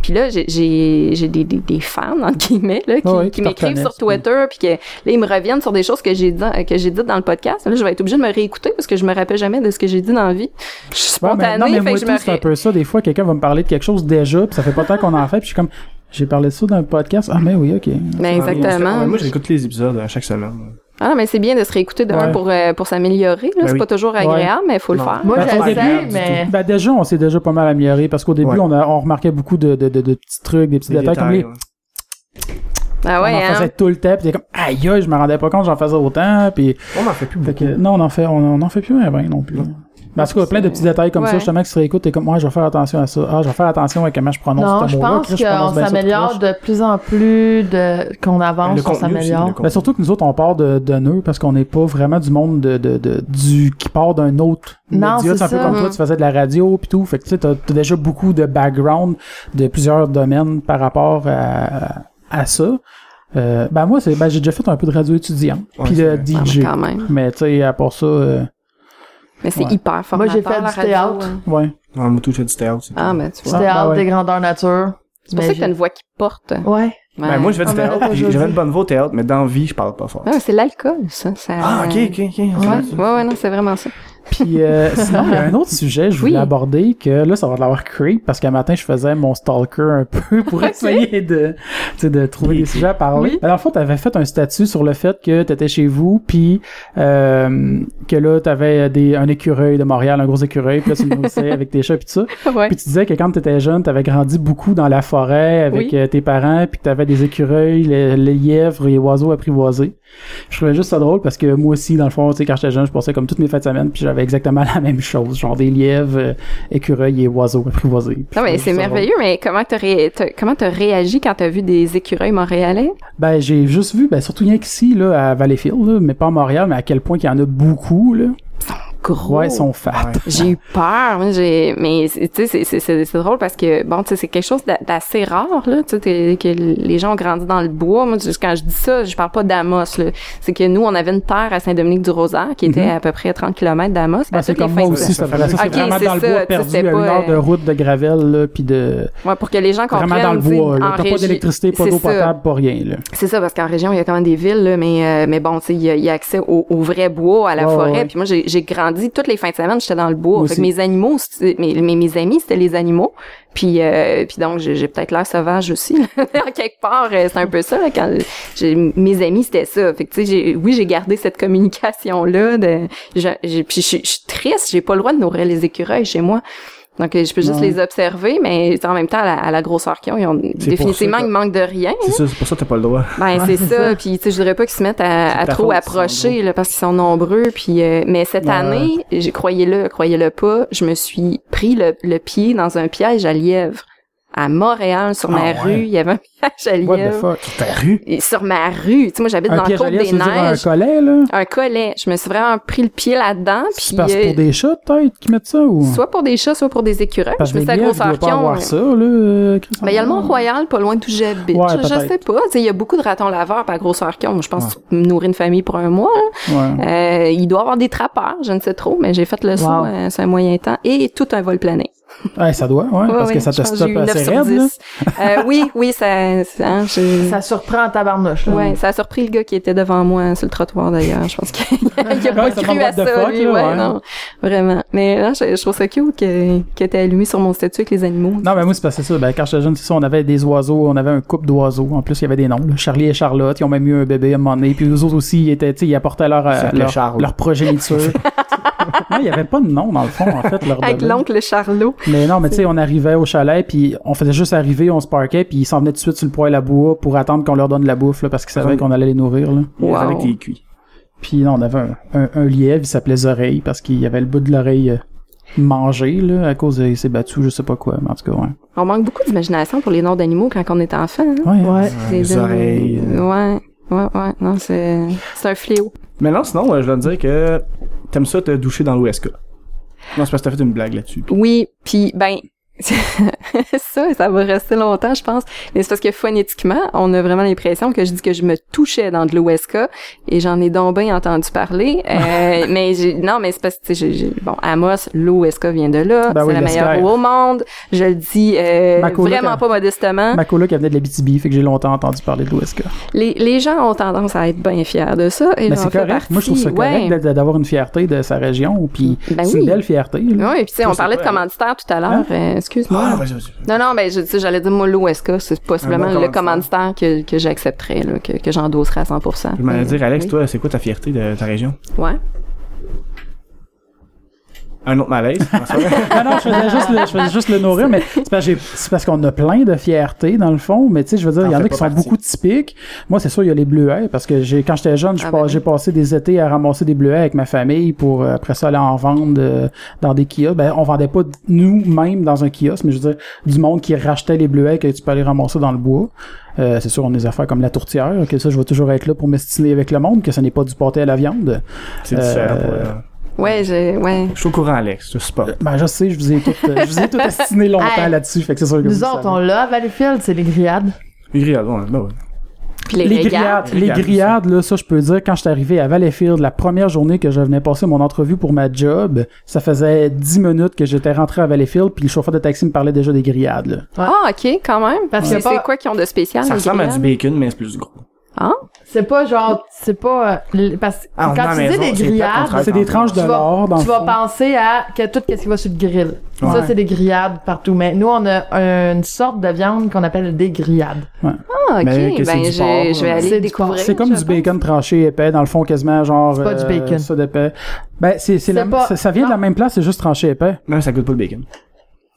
Puis là, j'ai des, des, des fans entre guillemets là qui, m'écrivent sur Twitter puis que là ils me reviennent sur des choses que j'ai dit que j'ai dites dans le podcast. Là, je vais être obligée de me réécouter parce que je me rappelle jamais de ce que j'ai dit dans la vie. Je suis Ouais, mais, spontanée, non, mais fait moi que je tout, me c'est un peu ça. Des fois, quelqu'un va me parler de quelque chose déjà, puis ça fait pas tant qu'on en fait, puis je suis comme, j'ai parlé de ça dans le podcast. Ah, mais oui, ok. Ben, Ah, exactement. moi, j'écoute les épisodes à chaque semaine. Ah non, mais c'est bien de se réécouter de un Ouais. pour euh, pour s'améliorer. Là, Ben c'est oui. pas toujours agréable, mais il faut Non. le faire. Moi, Ben, agréable du mais... Ben déjà, on s'est déjà pas mal amélioré parce qu'au début, Ouais. on, a, on remarquait beaucoup de, de, de, de petits trucs, des petits Des détails, comme les. Ah ouais, on en hein? faisait tout le temps, puis t'es comme aïe aïe, je me rendais pas compte, j'en faisais autant, puis On en fait plus beaucoup. que non, on en fait, on, on en fait plus un ben non plus. Mais en tout cas, plein de petits détails comme ça, justement, que tu réécoutes, t'es comme, moi, je vais faire attention à ça. Ah, je vais faire attention à comment je prononce Non, ce je mot-là. pense je prononce qu'on s'améliore de plus en plus de qu'on avance, on contenu aussi, s'améliore. Ben, surtout que nous autres, on part de, de nœuds parce qu'on n'est pas vraiment du monde de, de, de- du qui part d'un autre Non, média. c'est C'est un peu ça. comme toi, tu faisais de la radio puis tout. Fait que tu sais, t'as t'as déjà beaucoup de background de plusieurs domaines par rapport à, à ça. Euh, ben moi, c'est ben, j'ai déjà fait un peu de radio étudiant puis de vrai. Ah, mais DJ. quand même. Mais tu sais, à part ça, euh, Mais c'est Ouais. hyper Moi, formateur. j'ai fait du théâtre. hein. ouais. Non, moi, tout, je fais du théâtre. Ah, ben, tu Ah, vois. Théâtre ben ouais. des grandeurs nature. C'est pour ça que t'as une voix qui porte. Ouais. Ben, moi, je fais du Ah, mais théâtre, j'avais une bonne voix au théâtre, mais dans la vie, je parle pas fort. Ouais, c'est l'alcool, ça. ça Ah, ok, ok, ok. Ouais, ouais, ouais, non, c'est vraiment ça. Puis euh, sinon, il y a un autre sujet que je voulais Oui. aborder que là, ça va l'avoir creep parce qu'un matin, je faisais mon stalker un peu pour essayer de, tu sais, de trouver des sujets à parler. Oui. Dans le fond, t'avais fait un statut sur le fait que t'étais chez vous, puis euh, que là, t'avais des un écureuil de Montréal, un gros écureuil, puis là, tu le nourrissais avec tes chats, puis tout ça. Ouais. Puis tu disais que quand t'étais jeune, t'avais grandi beaucoup dans la forêt avec Oui. euh, tes parents, puis que t'avais des écureuils, les, les lièvres et les oiseaux apprivoisés. Je trouvais juste ça drôle parce que moi aussi, dans le fond, tu sais, quand j'étais jeune, je passais comme toutes mes fêtes de semaine, puis j'avais exactement la même chose, genre des lièvres, euh, écureuils et oiseaux apprivoisés. Non, mais c'est drôle. merveilleux, mais comment t'as ré... comment t'as réagi quand t'as vu des écureuils montréalais? Ben, j'ai juste vu, ben, surtout rien qu'ici, là, à Valleyfield, là, mais pas à Montréal, mais à quel point qu'il y en a beaucoup, là. Gros. Ouais, ils sont fat. J'ai eu peur, j'ai, mais c'est- tu sais, c'est- drôle parce que bon, tu sais, c'est quelque chose d'a- d'assez rare là, tu sais, que- les gens ont grandi dans le bois. Moi, quand je dis ça, je parle pas d'Amos. C'est que nous, on avait une terre à Saint-Dominique-du-Rosaire qui était à peu près 30 km d'Amos. Ben, À c'est comme moi aussi, ça ça fait ça, c'est Ok, vraiment dans le ça, bois perdu, à une pas, heure de euh, route de gravel, là, puis de... Ouais, pour que les gens comprennent. Vraiment dans le bois, T'as pas régi- d'électricité, pas d'eau potable, pas rien, là. C'est ça, parce qu'en région, il y a quand même des villes, là, mais, euh, mais bon, tu sais, il y, a- il y a accès au, au vrai bois, à la forêt. Puis moi, j'ai j'ai grandi toutes les fins de semaine, j'étais dans le bois. Fait que mes animaux, mes, mes, mes amis, c'était les animaux. Puis, euh, puis donc, j'ai peut-être l'air sauvage aussi. en quelque part, euh, c'est un peu ça. Là, quand mes amis, c'était ça. Fait que, tu sais, oui, j'ai gardé cette communication-là. De, j'ai- j'ai- puis je suis- je suis triste, j'ai pas le droit de nourrir les écureuils chez moi. Donc, je peux juste les observer, mais en même temps, à la, à la grosseur qu'ils ont, ils ont définitivement, ça ils manquent de rien. C'est ça, c'est pour ça que t'as pas le droit. Ben c'est ça, puis tu sais je voudrais pas qu'ils se mettent à, à trop approcher là parce qu'ils sont nombreux puis euh, mais cette Ouais. année, croyez-le, croyez-le pas, je me suis pris le, le pied dans un piège à lièvre à Montréal sur Ah, ma ouais? rue, il y avait un piège à What the fuck? Sur ta rue? Et sur ma rue, tu sais moi j'habite dans à côte des dire un neiges, collet, là? un collet, je me suis vraiment pris le pied là-dedans puis parce euh, pour des chats, peut-être, qui mettent ça, ou? soit pour des chats, soit pour des écureuils, Parce je me suis à grosseur pas avoir ça, là, euh, Ben, il y a le Mont-Royal, pas loin d'où j'habite. Ouais, je, sais pas. Tu sais, il y a beaucoup de ratons laveurs par grosseur qu'ils ont. Je pense que tu peux nourrir une famille pour un mois. là. Ouais. Euh, il doit y avoir des trappeurs, je ne sais trop, mais j'ai fait le saut, Wow. euh, c'est un moyen temps. Et tout un vol plané. Ouais, ça doit, ouais, parce que ça te stoppe eu 9 assez raide, là. 10. Euh, oui, oui, ça, ça, hein, je- Ça surprend en tabarnouche. là. ouais, ça a surpris le gars qui était devant moi sur le trottoir d'ailleurs. Je pense qu'il il a pas Ouais, cru à ça, fuck, lui. là, ouais, ouais. non, vraiment. Mais là, je, je trouve ça cute que, que t'aies allumé sur mon statut avec les animaux. Non, mais moi, c'est parce que c'est ça. Ben, quand j'étais jeune, c'est ça, on avait des oiseaux, on avait un couple d'oiseaux. En plus, il y avait des noms, là. Charlie et Charlotte, ils ont même eu un bébé à un moment donné. Puis eux autres aussi, ils étaient, tu sais, ils apportaient leur, euh, leur, leur progéniture. non, il y avait pas de nom, dans le fond, en fait, leur avec l'oncle Charlot. Mais non, mais tu sais, on arrivait au chalet, puis on faisait juste arriver, on se parquait, puis ils s'en venaient tout de suite sur le poêle à bois pour attendre qu'on leur donne de la bouffe, là, parce qu'ils savaient qu'on allait les nourrir, là. Il Wow. fallait que t'es cuit. Puis non, on avait un, un, un lièvre, il s'appelait Zoreille, parce qu'il y avait le bout de l'oreille euh, mangé, là, à cause de, il s'est battu, je sais pas quoi, mais en tout cas, ouais. On manque beaucoup d'imagination pour les noms d'animaux quand on est enfant. hein. Ouais. Ouais. Les Les oreilles. euh. Ouais, ouais, ouais. Non, c'est, c'est un fléau. Mais non, sinon, euh, je dois te dire que t'aimes ça te doucher dans l'OSK. Non, c'est parce que t'as fait une blague là-dessus. Oui, puis ben ça, ça va rester longtemps, je pense. Mais c'est parce que phonétiquement, on a vraiment l'impression que je dis que je me touchais dans de l'OSK et j'en ai donc bien entendu parler. Euh, mais j'ai- non, mais c'est parce que j'ai- bon, Amos, l'OSK vient de là. Ben c'est oui, la meilleure eau au monde. Je le dis euh, vraiment pas modestement. Ma coloc, elle venait de la BTB, fait que j'ai longtemps entendu parler de l'OSK. Les, les gens ont tendance à être bien fiers de ça. Et Mais j'en c'est correct. partie. Moi, je trouve ça correct Ouais. d'avoir une fierté de sa région, puis Ben c'est oui. une belle fierté, là. Oui, puis tu sais, Toi, on parlait de commanditaire tout à l'heure. Hein? Euh, excuse-moi. Ah. Non, non, ben, je, j'allais dire, moi, l'OSK, c'est possiblement bon le commanditaire. que, que j'accepterais, là, que, que j'endosserais à 100%. Je m'allais Mais, dire, Alex, oui. toi, c'est quoi ta fierté de ta région? Ouais. Un autre malaise. non, non, je faisais juste le, je faisais juste le nourrir, mais c'est parce, que j'ai- c'est parce qu'on a plein de fierté, dans le fond, mais tu sais, je veux dire, il y en a qui sont partie. beaucoup typiques. Moi, c'est sûr, il y a les bleuets, parce que j'ai, quand j'étais jeune, je Ah, pas- ben j'ai passé des étés à ramasser des bleuets avec ma famille pour euh, après ça aller en vendre euh, dans des kiosques. Ben, on vendait pas nous-mêmes dans un kiosque, mais je veux dire, du monde qui rachetait les bleuets que tu peux aller ramasser dans le bois. Euh, c'est sûr, on a des affaires comme la tourtière, que ça, je vais toujours être là pour m'estiner avec le monde, que ce n'est pas du pâté à la viande. C'est Euh, différent. pour, euh, Ouais, je, ouais. Je suis au courant, Alex. Je sais pas. Ben, je sais, je vous ai tout, euh, je vous ai tout estiné longtemps Hey. là-dessus, fait que c'est sûr que Nous vous autres, savez. on l'a à Valleyfield, c'est les grillades. Les grillades, ouais, ben ouais. Puis les, les grillades, les Grillades grillades, là, ça, je peux dire, quand j'étais arrivé à Valleyfield, la première journée que je venais passer mon entrevue pour ma job, ça faisait 10 minutes que j'étais rentré à Valleyfield, puis le chauffeur de taxi me parlait déjà des grillades, là. Ah, ok, quand même. Parce C'est que pas- c'est quoi qui ont de spécial? Ça ressemble à du bacon, mais c'est plus gros. Ah? C'est pas genre, c'est pas, euh, parce que Ah, quand tu dis des c'est grillades, C'est des tranches de tu vas, l'or, dans tu le vas fond. penser à que tout ce qui va sur le grill. Ça, Ouais. c'est des grillades partout. Mais nous, on a une sorte de viande qu'on appelle des grillades. Ah, ok. Mais que c'est Ben, du je, porc, je vais là. aller C'est du découvrir. C'est comme je du pense. bacon tranché épais, dans le fond, quasiment genre... C'est pas du euh, bacon. Ça d'épais. Ben, c'est, c'est C'est la, pas- ça, ça vient de la non. même place, c'est juste tranché épais. Même ça goûte pas le bacon.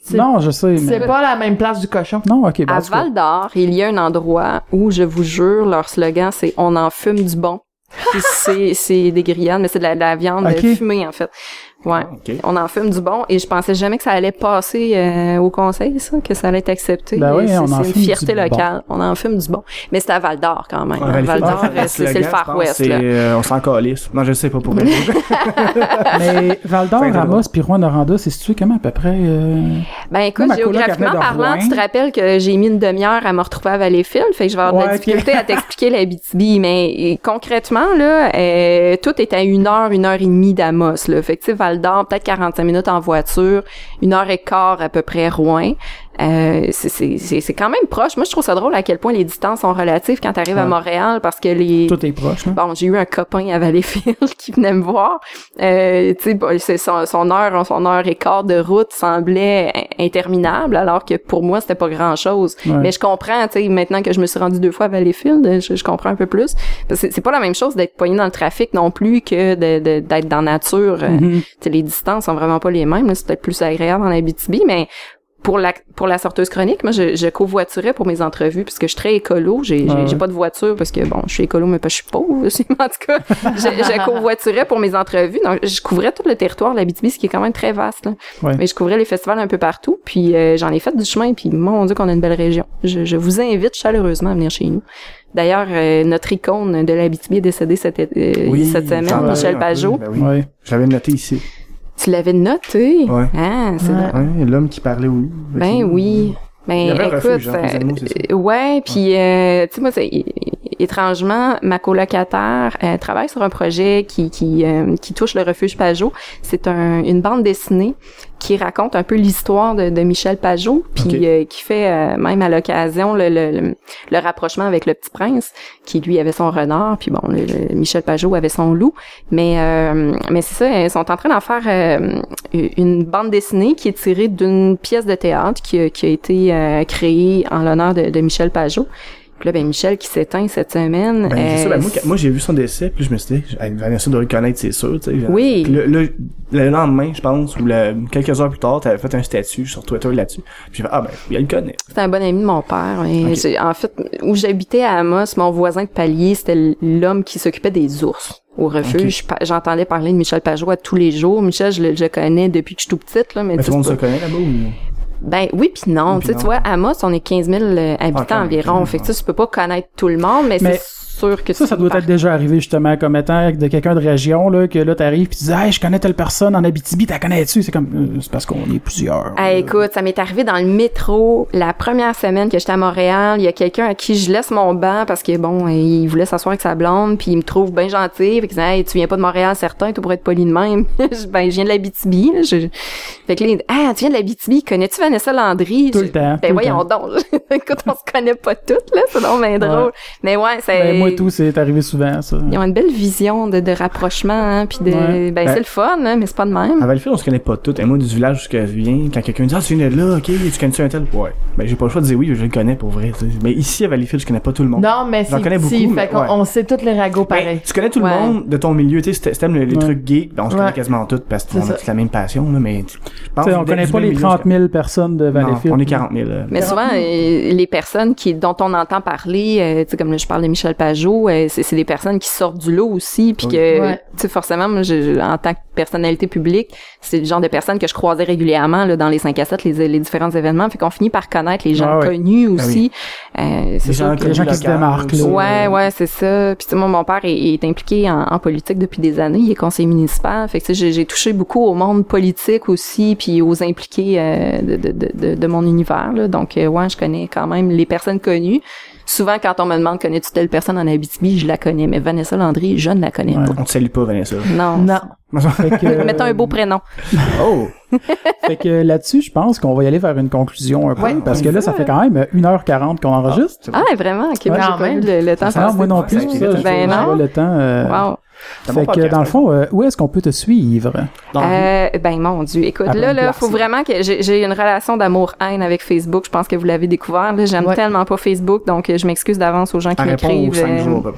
C'est- Non, je sais, C'est mais... pas la même place du cochon. Non, ok, ben, À. Val d'Or, il y a un endroit où, je vous jure, leur slogan, c'est « On en fume du bon ». C'est c'est des grillades, mais c'est de la, de la viande Ok. fumée, en fait. Ouais. Ah. On en fume du bon et je pensais jamais que ça allait passer euh, au conseil, ça, que ça allait être accepté. Ben oui, c'est une fierté bon. locale. On en fume du bon. Mais c'est à Val d'Or quand même. Ouais, hein. Val d'Or, euh, c'est c'est le Far West. c'est, Là. euh, on s'en calisse. Non, je sais pas pour vrai. Mais Val d'Or, Ramos, puis Rouen-Noranda, c'est situé comment, à peu près? euh? Ben écoute, Moi, géographiquement parlant, Rouen. tu te rappelles que j'ai mis une demi-heure à me retrouver à Valleyfield, fait que je vais avoir de Ouais, la difficulté à t'expliquer la BTB, mais concrètement là, euh, tout est à une heure, une heure et demie d'Amos là. Fait que tu sais Val peut-être 45 minutes en voiture, une heure et quart à peu près Rouen. Euh, c'est- c'est c'est- c'est quand même proche. Moi, je trouve ça drôle à quel point les distances sont relatives quand tu arrives à. Montréal parce que les Tout est proche, là. Bon, j'ai eu un copain à Valleyfield qui venait me voir. Euh, tu sais, bon, son, son heure, son heure et quart de route semblait in- interminable, alors que pour moi, c'était pas grand chose. Ouais. Mais je comprends, tu sais, maintenant que je me suis rendu deux fois à Valleyfield, je, je comprends un peu plus. C'est pas la même chose d'être poigné dans le trafic non plus que d'être dans la nature. Euh, Mhm. tu sais, les distances sont vraiment pas les mêmes. C'est peut-être plus agréable en Abitibi, mais pour la pour la sorteuse chronique, moi je, je covoiturais pour mes entrevues puisque je suis très écolo. J'ai Ouais, j'ai- pas de voiture parce que bon, je suis écolo mais pas je suis pauvre aussi. Mais en tout cas, je, je covoiturais pour mes entrevues. Donc je couvrais tout le territoire de l'Abitibi, ce qui est quand même très vaste. Là. Ouais. Mais je couvrais les festivals un peu partout. Puis euh, j'en ai fait du chemin. Puis mon Dieu qu'on a une belle région. Je, je vous invite chaleureusement à venir chez nous. D'ailleurs, euh, notre icône de l'Abitibi est décédée cette, euh, cette semaine, Michel Pajot. ben oui. Ouais. J'avais noté ici. Tu l'avais noté? Ouais. Ah, c'est Ouais. Ouais, l'homme qui parlait au loup. Ben oui. Ben Il y avait un écoute, refuge, hein, euh, animaux, euh, ouais, puis euh, tu sais moi c'est étrangement ma colocataire euh, travaille sur un projet qui qui euh, qui touche le refuge Pajot. C'est un, une bande dessinée qui raconte un peu l'histoire de, de Michel Pajot, puis euh, qui fait euh, même à l'occasion le, le, le, le rapprochement avec le Petit Prince, qui lui avait son renard, puis bon, le, le- Michel Pajot avait son loup. Mais euh, mais c'est ça, ils sont en train d'en faire euh, une bande dessinée qui est tirée d'une pièce de théâtre qui, a- qui a été euh, créée en l'honneur de, de Michel Pajot. Puis là, ben Michel qui s'éteint cette semaine. Ben, ça, euh, ben, moi, quand- moi, j'ai vu son décès, puis je me suis dit, Vanessa doit le connaître, c'est sûr, tu sais. Oui. Puis Le, le, le lendemain, je pense, ou le, quelques heures plus tard, t'avais fait un statut sur Twitter là-dessus. Puis j'ai fait, ah ben, il le connaît. C'était un bon ami de mon père. En fait, où j'habitais à Amos, mon voisin de palier, c'était l'homme qui s'occupait des ours au refuge. J'entendais parler de Michel Pajot à tous les jours. Michel, je le je connais depuis que je suis tout petite, là, mais Mais tout le monde se connaît là-bas ou? Ben oui puis non. Oui, Tu non. vois, à Amos, on est 15 000 euh, habitants Ah, environ. Fait que tu peux pas connaître tout le monde, mais, Mais c'est sûr que Ça, ça doit être déjà arrivé justement comme étant de quelqu'un de région, là, que là, t'arrives pis tu dis, hey, je connais telle personne en Abitibi, t'as connais-tu? C'est comme, euh, c'est parce qu'on est plusieurs. Ah, écoute, ça m'est arrivé dans le métro la première semaine que j'étais à Montréal. Il y a quelqu'un à qui je laisse mon banc parce que bon, il voulait s'asseoir avec sa blonde, puis il me trouve bien gentil. Fait qu'il dit, hey, tu viens pas de Montréal, certain, tu pourrais être poli de même. Ben, je viens de l'Abitibi. là. Je... Fait que là, il dit, ah, tu viens de l'Abitibi, connais-tu Vanessa Landry? Tout le temps, tout Ben voyons donc. Écoute, on se connaît pas toutes là, c'est donc bien drôle. Mais ouais, c'est. Moi moi et tout, c'est arrivé souvent, ça. Ils ont une belle vision de, de rapprochement, hein, puis de, Ouais. ben, Ben- c'est le fun, hein, mais c'est pas de même. À Valleyfield, on se connaît pas toutes. Et moi, du village où je viens, quand quelqu'un dit, ah, tu viens de là, ok, tu connais-tu un tel? Ouais. Ben, j'ai pas le choix de dire oui, je le connais pour vrai. Mais ici, à Valleyfield, je connais pas tout le monde. Non, mais c'est connais petit, beaucoup, mais fait qu'on ouais. on sait tous les ragots Ben, pareil. tu connais tout Ouais. le monde de ton milieu, tu sais, si t'aimes les, les Ouais. trucs geeks, ben, on se Ouais. connaît quasiment toutes parce C'est qu'on a la même passion, là, mais on connaît pas les milieu, 30 je- 000 personnes de Valleyfield. on est 40 000. euh. Mais souvent, euh, les personnes dont on entend parler, euh, tu sais, comme là, je parle de Michel Pajot, euh, c'est c'est des personnes qui sortent du lot aussi, puis Oui. que, Ouais. tu sais, forcément, moi, je- en tant que personnalité publique, c'est le genre de personnes que je croisais régulièrement là, dans les 5 à 7, les, les différents événements, fait qu'on finit par connaître les gens Ah ouais. connus aussi. Euh, c'est Les sûr gens, que- les gens qui se démarquent, là. Ouais, euh, ouais, c'est ça. Puis tu sais, moi, mon père est, est impliqué en, en politique depuis des années. Il est conseiller municipal. Fait que tu sais, j'ai- j'ai touché beaucoup au monde politique aussi, puis aux impliqués euh, de, de, de, de, de mon univers. Là. Donc, euh, ouais, je connais quand même les personnes connues. Souvent, quand on me demande connais-tu telle personne en Abitibi, je la connais. Mais Vanessa Landry, je ne la connais Ouais. On te salue pas, Vanessa. pas. Non. Non. Fait que, Mettons un beau prénom. Oh! fait que là-dessus, je pense qu'on va y aller vers une conclusion un peu, Ouais, parce que là, ça fait quand même 1h40 qu'on enregistre. C'est bon. Ah, vraiment? Ok, moi, Quand pas même. vu le, le temps Ah non, passer. moi non Ouais, plus, ça ça, je Ben je non. vois le temps. euh, Wow. Fait que dans le fond, euh, où est-ce qu'on peut te suivre? Euh, ben mon Dieu, écoute, À là, là, faut vraiment que j'ai une relation d'amour-haine avec Facebook. Je pense que vous l'avez découvert. J'aime Ouais. tellement pas Facebook, donc euh, je m'excuse d'avance aux gens qui m'écrivent. 5 euh.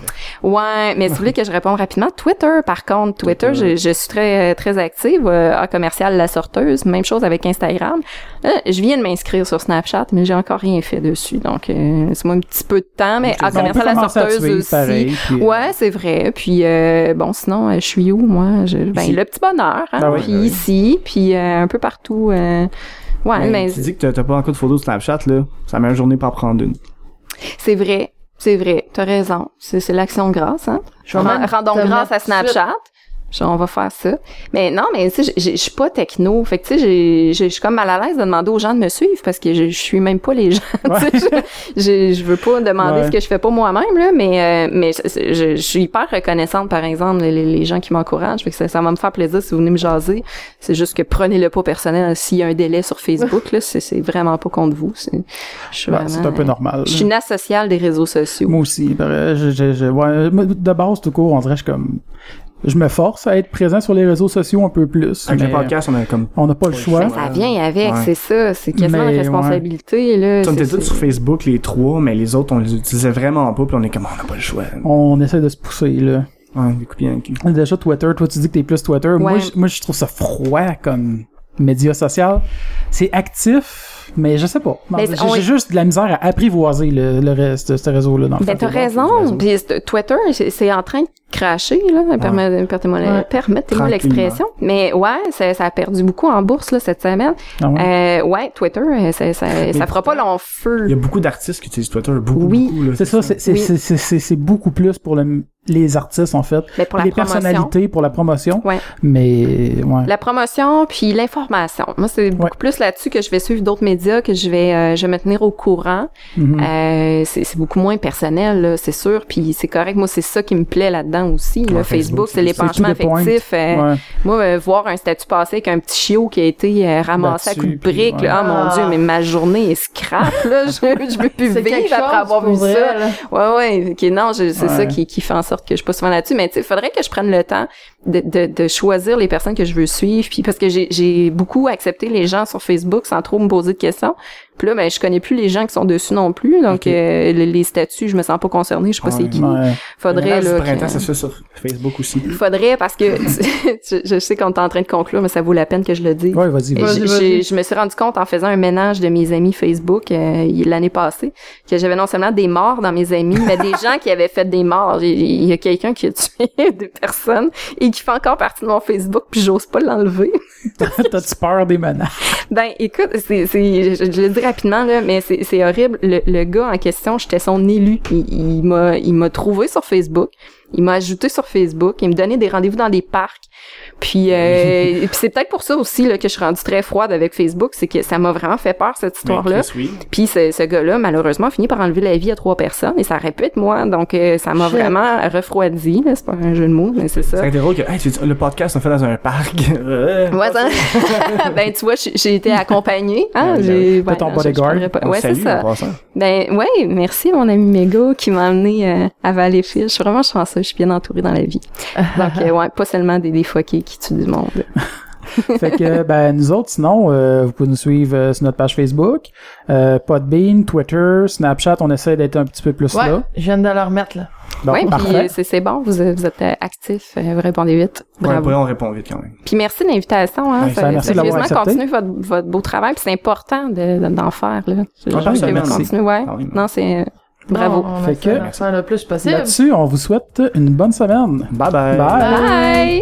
Ouais, mais si vous voulez que je réponde rapidement, Twitter, par contre, Twitter, Twitter. je, je suis très très active euh, à commercial la sorteuse. Même chose avec Instagram. Là, je viens de m'inscrire sur Snapchat, mais j'ai encore rien fait dessus, donc euh, c'est moi un petit peu de temps, mais à commercial la sorteuse aussi. pareil, puis, euh, Ouais, c'est vrai. Puis euh, bon, sinon, euh, je suis où moi? Je, Ben Ici. le petit bonheur, hein? Ben oui, puis ben oui. ici, puis euh, un peu partout. euh, ouais, Mais mais Tu dis que t'as- pas encore de photos de Snapchat, là. Ça met une journée pour en prendre une. c'est vrai, c'est vrai. T'as raison. C'est l'action de grâce, hein? Je vais Ren- même Rendons te grâce à Snapchat. On va faire ça. Mais non, mais tu sais, je suis pas techno. Fait que tu sais, je suis comme mal à l'aise de demander aux gens de me suivre parce que je, suis même pas les gens. Ouais. je, veux pas demander Ouais. ce que je fais pas moi-même là, mais euh, mais je, suis hyper reconnaissante par exemple les, les gens qui m'encouragent. Fait que ça, ça va me faire plaisir si vous venez me jaser. C'est juste que prenez-le pas personnel s'il y a un délai sur Facebook là, c'est vraiment pas contre vous. C'est ben, un peu normal. Je suis une asociale des réseaux sociaux. Moi aussi. ben, je, je, je- de base, tout court, on dirait que je suis comme... Je me force à être présent sur les réseaux sociaux un peu plus. Avec le podcast, on a comme. on n'a pas le choix. Ben, ça vient avec, Ouais. c'est ça. C'est quasiment Mais, une responsabilité, là. On était tous sur Facebook, les trois, mais les autres, on les utilisait vraiment pas, puis on est comme, on n'a pas le choix. On essaie de se pousser, là. Ouais, de cul. Déjà, Twitter, toi, tu dis que t'es plus Twitter. Moi, je, moi, je trouve ça froid comme média social. C'est actif, mais je sais pas. J'ai juste de la misère à apprivoiser le, le reste de ce réseau-là. Ben, t'as raison. Puis Twitter, c'est c'est en train de cracher, là. Permet- Permettez-moi Ouais. permettez-moi Tranquillement. l'expression. Mais ouais, ça, ça a perdu beaucoup en bourse, là, cette semaine. Ah ouais? Euh, ouais, Twitter, euh, ça, ça, ça fera pas long feu. Il y a beaucoup d'artistes qui utilisent Twitter, beaucoup, Oui. beaucoup, là. C'est ça, c'est c'est- Oui. c'est- c'est- c'est- c'est beaucoup plus pour le- les artistes, en fait. Mais pour la les promotion. personnalités, pour la promotion. Ouais. Mais, ouais. La promotion puis l'information. Moi, c'est beaucoup Ouais. plus là-dessus que je vais suivre d'autres médias, que je vais, euh, je vais me tenir au courant. Mhm. Euh, c'est c'est beaucoup moins personnel, là, c'est sûr. Puis c'est correct. Moi, c'est ça qui me plaît là-dedans aussi. Ouais, Facebook, Facebook, c'est l'épanchement affectif. euh, Ouais. Moi, euh, voir un statut passé avec un petit chiot qui a été euh, ramassé à coups de puis, briques, là, oh mon Ah. dieu, mais ma journée est scrap, là. Je, je peux plus vivre après avoir vu vrai, ça. là. Ouais, ouais. ok, non, c'est Ouais. ça qui, qui fait en sorte que je suis pas souvent là-dessus. Mais tu sais, faudrait que je prenne le temps de, de, de choisir les personnes que je veux suivre. Puis parce que j'ai beaucoup accepté les gens sur Facebook sans trop me poser de questions. Puis là, ben, je connais plus les gens qui sont dessus non plus. Donc, euh, les, les statuts, je me sens pas concernée. Je sais pas Ouais. c'est qui. Ouais. Faudrait, Le là. du printemps, que- ça se fait sur Facebook aussi. Faudrait parce que je, je sais qu'on est en train de conclure, mais ça vaut la peine que je le dise. Ouais, vas-y, vas-y. je me suis rendu compte en faisant un ménage de mes amis Facebook euh, l'année passée que j'avais non seulement des morts dans mes amis, mais des gens qui avaient fait des morts. Il y a quelqu'un qui a tué des personnes et qui fait encore partie de mon Facebook, puis j'ose pas l'enlever. T'as-tu peur des menaces? Ben, écoute, c'est, c'est, je, je le dis rapidement mais c'est, horrible. Le, le gars en question, j'étais son élu. Il, il m'a trouvé sur Facebook. Il m'a ajouté sur Facebook. Il me donnait des rendez-vous dans des parcs. Puis, euh, puis c'est peut-être pour ça aussi là, que je suis rendue très froide avec Facebook, c'est que ça m'a vraiment fait peur cette histoire-là. Puis ce, ce gars-là, malheureusement, a fini par enlever la vie à trois personnes et ça aurait pu être moi. Donc euh, ça m'a vraiment refroidi. C'est pas un jeu de mots, mais c'est ça. C'est drôle que hey, le podcast on fait dans un parc. ouais, ça... ben tu vois, j'ai été accompagnée. Hein, ben j'ai ben, ton bodyguard. Ouais, c'est ça. Ben ouais, merci mon ami Mégo qui m'a amené euh, à Valleyfield. Je suis vraiment chanceuse, je suis bien entourée dans la vie. Donc euh, ouais, pas seulement des, des qui, qui tuent du monde. fait que ben nous autres sinon euh, vous pouvez nous suivre euh, sur notre page Facebook euh, Podbean Twitter Snapchat on essaie d'être un petit peu plus ouais, là je viens de le remettre là oui puis c'est bon vous, vous êtes actifs vous répondez vite bravo ouais, on répond vite quand même puis merci de l'invitation hein, ça, merci de accepté continuez votre, votre beau travail puis c'est important d'en faire là je, ah, je merci. continuer ouais ah non c'est Bravo. Non, on fait que, le plus possible. Là-dessus, on vous souhaite une bonne semaine. Bye bye. Bye. bye.